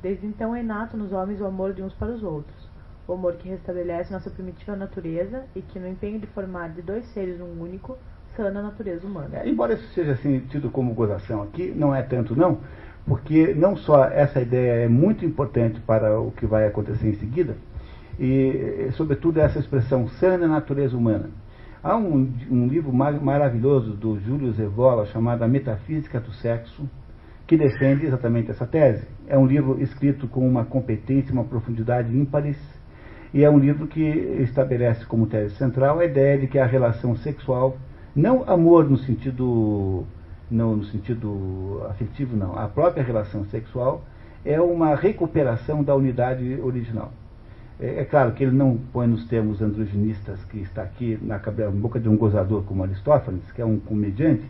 [SPEAKER 2] Desde então é inato nos homens o amor de uns para os outros, o amor que restabelece nossa primitiva natureza e que, no empenho de formar de dois seres um único, sana a natureza humana.
[SPEAKER 1] É, embora isso seja assim, tido como gozação aqui, não é tanto não, porque não só essa ideia é muito importante para o que vai acontecer em seguida, e sobretudo essa expressão sana a natureza humana. Há um, um livro mar maravilhoso do Júlio Zevola chamado A Metafísica do Sexo, que defende exatamente essa tese. É um livro escrito com uma competência, uma profundidade ímpares, e é um livro que estabelece como tese central a ideia de que a relação sexual não amor no sentido, não, no sentido afetivo, não. A própria relação sexual é uma recuperação da unidade original. É, é, claro que ele não põe nos termos androginistas que está aqui na, boca de um gozador como Aristófanes, que é um comediante,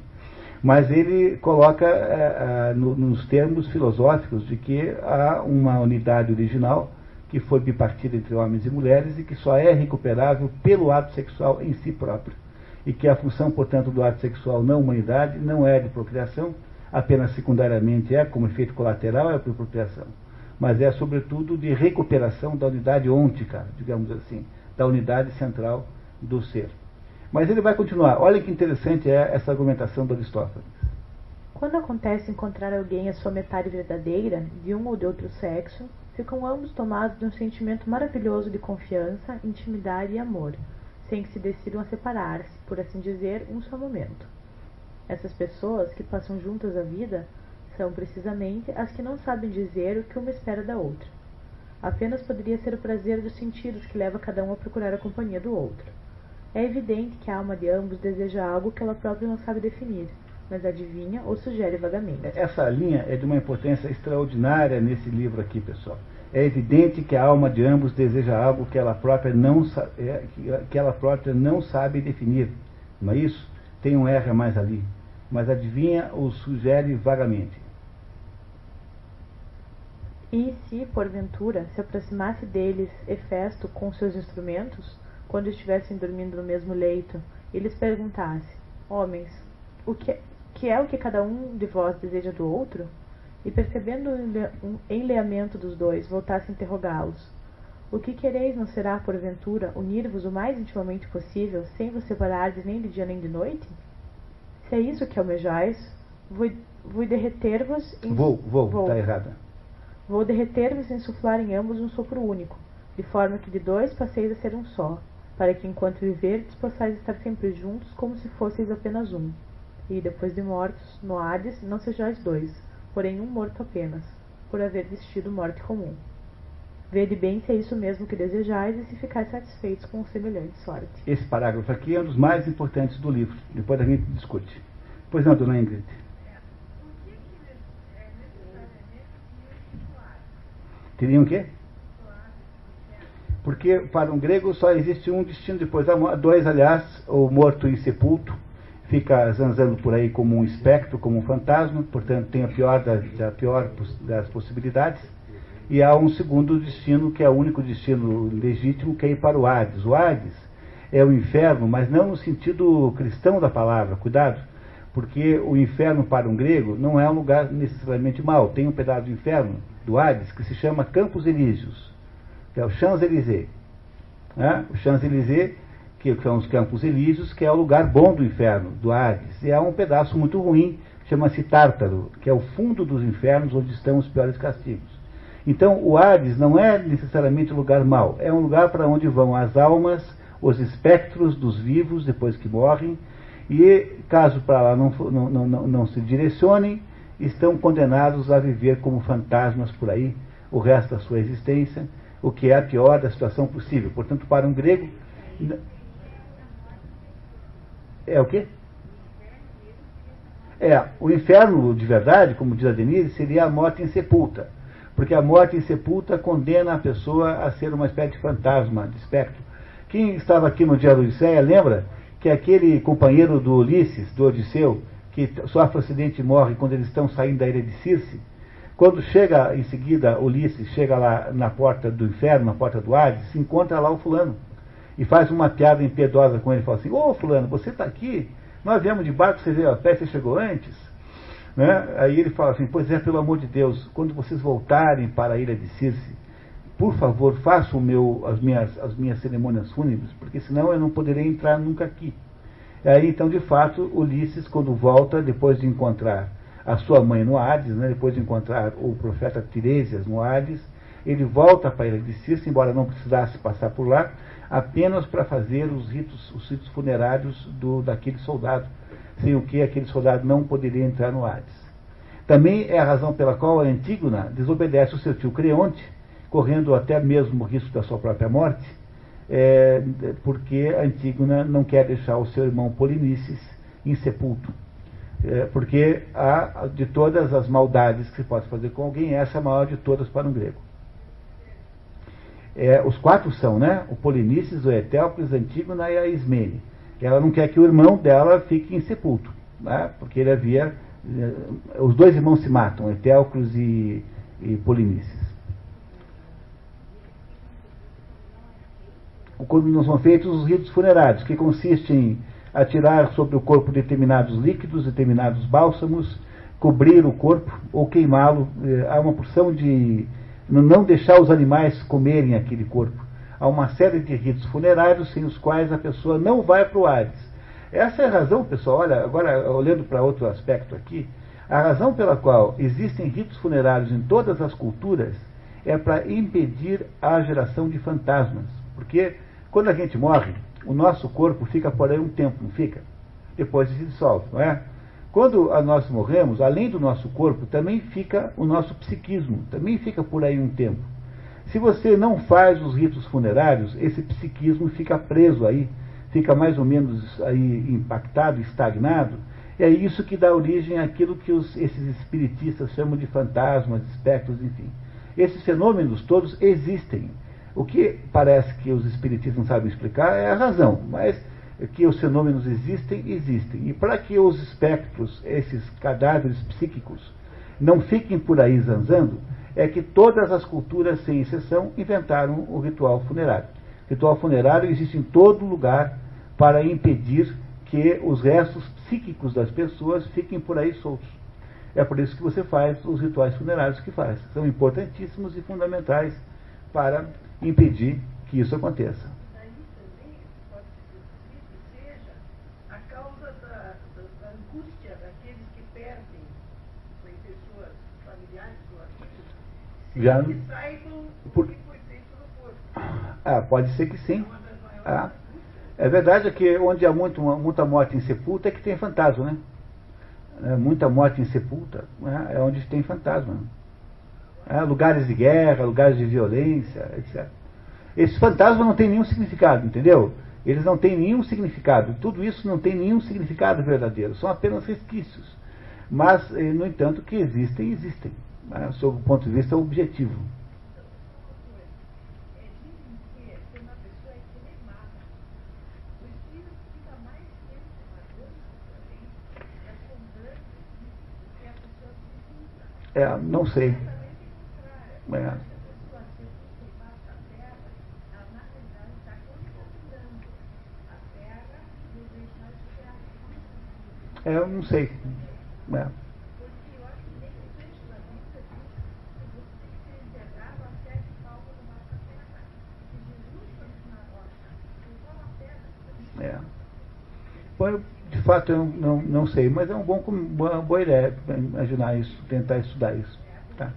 [SPEAKER 1] mas ele coloca é, é, no, nos termos filosóficos de que há uma unidade original que foi bipartida entre homens e mulheres e que só é recuperável pelo ato sexual em si próprio e que a função, portanto, do ato sexual na humanidade não é de procriação, apenas secundariamente é, como efeito colateral, é por procriação, mas é, sobretudo, de recuperação da unidade ôntica, digamos assim, da unidade central do ser. Mas ele vai continuar. Olha que interessante é essa argumentação do Aristóteles.
[SPEAKER 2] Quando acontece encontrar alguém a sua metade verdadeira, de um ou de outro sexo, ficam ambos tomados de um sentimento maravilhoso de confiança, intimidade e amor sem que se decidam a separar-se, por assim dizer, um só momento. Essas pessoas que passam juntas a vida são precisamente as que não sabem dizer o que uma espera da outra. Apenas poderia ser o prazer dos sentidos que leva cada um a procurar a companhia do outro. É evidente que a alma de ambos deseja algo que ela própria não sabe definir, mas adivinha ou sugere vagamente.
[SPEAKER 1] Essa linha é de uma importância extraordinária nesse livro aqui, pessoal é evidente que a alma de ambos deseja algo que ela própria não, é, que ela própria não sabe definir. Não é isso? Tem um R a mais ali. Mas adivinha ou sugere vagamente.
[SPEAKER 2] E se, porventura, se aproximasse deles Hefesto com seus instrumentos, quando estivessem dormindo no mesmo leito, e lhes perguntasse: Homens, o que, que é o que cada um de vós deseja do outro? E percebendo o enleamento dos dois, voltasse a interrogá-los. O que quereis não será, porventura, unir-vos o mais intimamente possível, sem vos separardes nem de dia nem de noite? Se é isso que almejais, vou, vou derreter-vos
[SPEAKER 1] em... Vou, vou, vou. tá errada.
[SPEAKER 2] Vou derreter-vos em suflar em ambos um sopro único, de forma que de dois passeis a ser um só, para que enquanto viverdes possais estar sempre juntos como se fosseis apenas um. E depois de mortos, no Hades, não sejais dois, porém um morto apenas, por haver vestido morte comum. Vede bem se é isso mesmo que desejais e se ficais satisfeitos com semelhante sorte.
[SPEAKER 1] Esse parágrafo aqui é um dos mais importantes do livro. Depois a gente discute. Pois não, dona Ingrid? Teriam o quê? Porque para um grego só existe um destino depois da morte. Dois, aliás, o morto insepulto fica zanzando por aí como um espectro, como um fantasma, portanto tem a pior das, a pior das possibilidades. E há um segundo destino, que é o único destino legítimo, que é ir para o Hades. O Hades é o inferno, mas não no sentido cristão da palavra, cuidado, porque o inferno para um grego não é um lugar necessariamente mau. Tem um pedaço do inferno, do Hades, que se chama Campos Elíseos que é o Champs-Élysées. Né? O Champs-Élysées, que são os Campos Elíseos, que é o lugar bom do inferno, do Hades. E há um pedaço muito ruim, chama-se Tártaro, que é o fundo dos infernos onde estão os piores castigos. Então, o Hades não é necessariamente um lugar mau, é um lugar para onde vão as almas, os espectros dos vivos depois que morrem, e caso para lá não, não, não, não se direcionem, estão condenados a viver como fantasmas por aí o resto da sua existência o que é a pior da situação possível. Portanto, para um grego. É o quê? É, o inferno de verdade, como diz a Denise, seria a morte em sepulta. Porque a morte em sepulta condena a pessoa a ser uma espécie de fantasma, de espectro. Quem estava aqui no dia do Odisseia lembra que aquele companheiro do Ulisses, do Odisseu, que sofre um acidente e morre quando eles estão saindo da ilha de Circe, quando chega em seguida, Ulisses chega lá na porta do inferno, na porta do Hades, se encontra lá o fulano. E faz uma piada impiedosa com ele, fala assim, ô fulano, você está aqui? Nós viemos de barco, você veio a pé, você chegou antes? Né? Aí ele fala assim, pois é, pelo amor de Deus, quando vocês voltarem para a ilha de Circe, por favor, façam meu, as, minhas, as minhas cerimônias fúnebres, porque senão eu não poderei entrar nunca aqui. Aí então, de fato, Ulisses, quando volta, depois de encontrar a sua mãe no Hades, né, depois de encontrar o profeta Tiresias no Hades, ele volta para a ilha de Circe, embora não precisasse passar por lá, apenas para fazer os ritos, os ritos funerários do, daquele soldado, sem o que aquele soldado não poderia entrar no Hades. Também é a razão pela qual a Antígona desobedece o seu tio Creonte, correndo até mesmo o risco da sua própria morte, é, porque Antígona não quer deixar o seu irmão Polinices insepulto. É, porque de todas as maldades que se pode fazer com alguém, essa é a maior de todas para um grego. É, os quatro são, né? O Polinices, o a Antígona e a Ismene. Ela não quer que o irmão dela fique insepulto, né? porque ele havia. É, os dois irmãos se matam, Etéocles e, e Polinices. Quando não são feitos os ritos funerários, que consistem em atirar sobre o corpo determinados líquidos, determinados bálsamos, cobrir o corpo ou queimá-lo. Eh, há uma porção de. Não deixar os animais comerem aquele corpo. Há uma série de ritos funerários sem os quais a pessoa não vai para o Hades. Essa é a razão, pessoal, olha, agora olhando para outro aspecto aqui, a razão pela qual existem ritos funerários em todas as culturas é para impedir a geração de fantasmas. Porque quando a gente morre, o nosso corpo fica por aí um tempo, não fica? Depois se dissolve, não é? Quando nós morremos, além do nosso corpo, também fica o nosso psiquismo, também fica por aí um tempo. Se você não faz os ritos funerários, esse psiquismo fica preso aí, fica mais ou menos aí impactado, estagnado, é isso que dá origem àquilo que os, esses espiritistas chamam de fantasmas, espectros, enfim. Esses fenômenos todos existem. O que parece que os espiritistas não sabem explicar é a razão, mas que os fenômenos existem, existem. E para que os espectros, esses cadáveres psíquicos, não fiquem por aí zanzando, é que todas as culturas, sem exceção, inventaram o ritual funerário. O ritual funerário existe em todo lugar para impedir que os restos psíquicos das pessoas fiquem por aí soltos. É por isso que você faz os rituais funerários que faz. São importantíssimos e fundamentais para impedir que isso aconteça.
[SPEAKER 3] Daí também pode ser seja a causa da, da, da angústia daqueles que perdem pessoas familiares ou
[SPEAKER 1] Já,
[SPEAKER 3] que saibam
[SPEAKER 1] por, ah, pode ser que sim.
[SPEAKER 3] É
[SPEAKER 1] Ah, É verdade que onde há muito, muita morte em sepulta é que tem fantasma, né? É, muita morte em sepulta né? é onde tem fantasma. É, lugares de guerra, lugares de violência, etc. Esses fantasmas não têm nenhum significado, entendeu? Eles não têm nenhum significado. Tudo isso não tem nenhum significado verdadeiro. São apenas resquícios. Mas, eh, no entanto, que existem, existem. Né? Sob o ponto de vista objetivo. É, não sei. É. É, eu não sei. É. Bom, de fato eu não, não sei, mas é um bom, uma boa ideia imaginar isso, tentar estudar isso. Tá.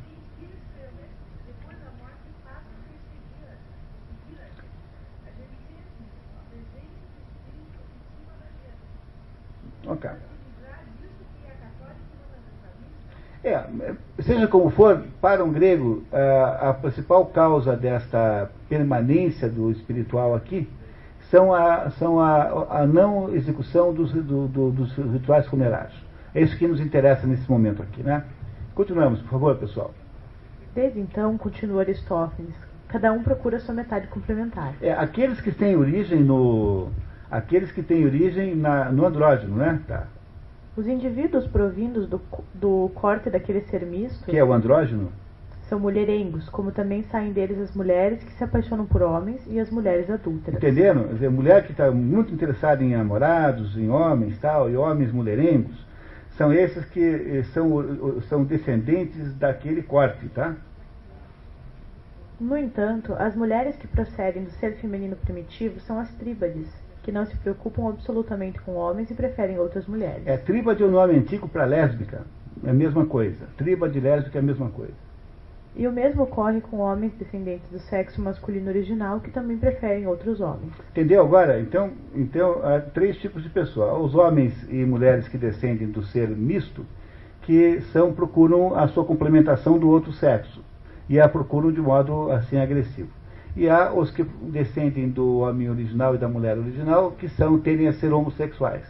[SPEAKER 1] Ok. É, seja como for, para um grego, a, a principal causa desta permanência do espiritual aqui são a, são a, a não execução dos, do, do, dos rituais funerários. É isso que nos interessa nesse momento aqui, né? Continuamos, por favor, pessoal.
[SPEAKER 2] Desde então, continua Aristófanes, cada um procura sua metade complementar.
[SPEAKER 1] É, aqueles que têm origem no, aqueles que têm origem na, no andrógeno, né? Tá.
[SPEAKER 2] Os indivíduos provindos do, do corte daquele ser misto.
[SPEAKER 1] Que é o andrógeno?
[SPEAKER 2] São mulherengos, como também saem deles as mulheres que se apaixonam por homens e as mulheres adúlteras.
[SPEAKER 1] Entenderam? Quer dizer, mulher que está muito interessada em namorados, em homens tal, e homens mulherengos, são esses que eh, são, são descendentes daquele corte, tá?
[SPEAKER 2] No entanto, as mulheres que procedem do ser feminino primitivo são as tríbades, que não se preocupam absolutamente com homens e preferem outras mulheres.
[SPEAKER 1] É, tríbade é o nome antigo para lésbica, é a mesma coisa. Tríbade lésbica é a mesma coisa.
[SPEAKER 2] E o mesmo ocorre com homens descendentes do sexo masculino original que também preferem outros homens.
[SPEAKER 1] Entendeu agora? Então, então há três tipos de pessoas. Os homens e mulheres que descendem do ser misto, que são procuram a sua complementação do outro sexo e a procuram de modo assim agressivo. E há os que descendem do homem original e da mulher original, que são tendem a ser homossexuais.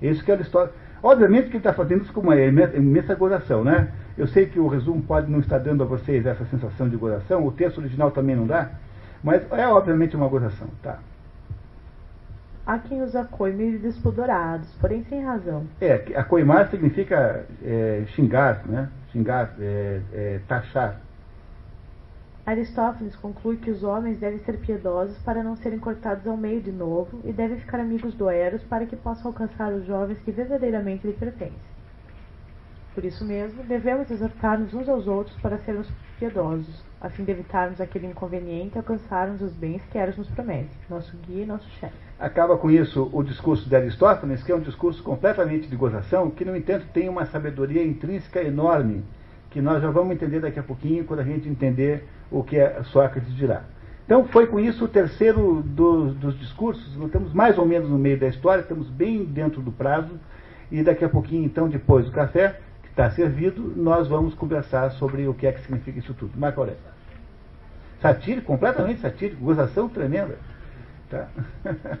[SPEAKER 1] Isso que é a história. Obviamente que ele está fazendo isso com uma imensa né? Eu sei que o resumo pode não estar dando a vocês essa sensação de gozação, o texto original também não dá, mas é obviamente uma gozação, tá?
[SPEAKER 2] Há quem os acoime despudorados, porém sem razão.
[SPEAKER 1] É, acoimar significa é, xingar, né? Xingar, é, é, taxar.
[SPEAKER 2] Aristófanes conclui que os homens devem ser piedosos para não serem cortados ao meio de novo e devem ficar amigos do Eros para que possam alcançar os jovens que verdadeiramente lhe pertencem. Por isso mesmo, devemos exortar-nos uns aos outros para sermos piedosos, a fim de evitarmos aquele inconveniente e alcançarmos os bens que Eros nos promete, nosso guia e nosso chefe.
[SPEAKER 1] Acaba com isso o discurso de Aristófanes, que é um discurso completamente de gozação, que, no entanto, tem uma sabedoria intrínseca enorme, que nós já vamos entender daqui a pouquinho, quando a gente entender o que é Sócrates dirá. Então, foi com isso o terceiro dos, dos discursos. Nós estamos mais ou menos no meio da história, estamos bem dentro do prazo, e daqui a pouquinho, então, depois do café, está servido, nós vamos conversar sobre o que é que significa isso tudo. Marco Aurélio. Satírico, completamente satírico, gozação tremenda. Tá? [laughs]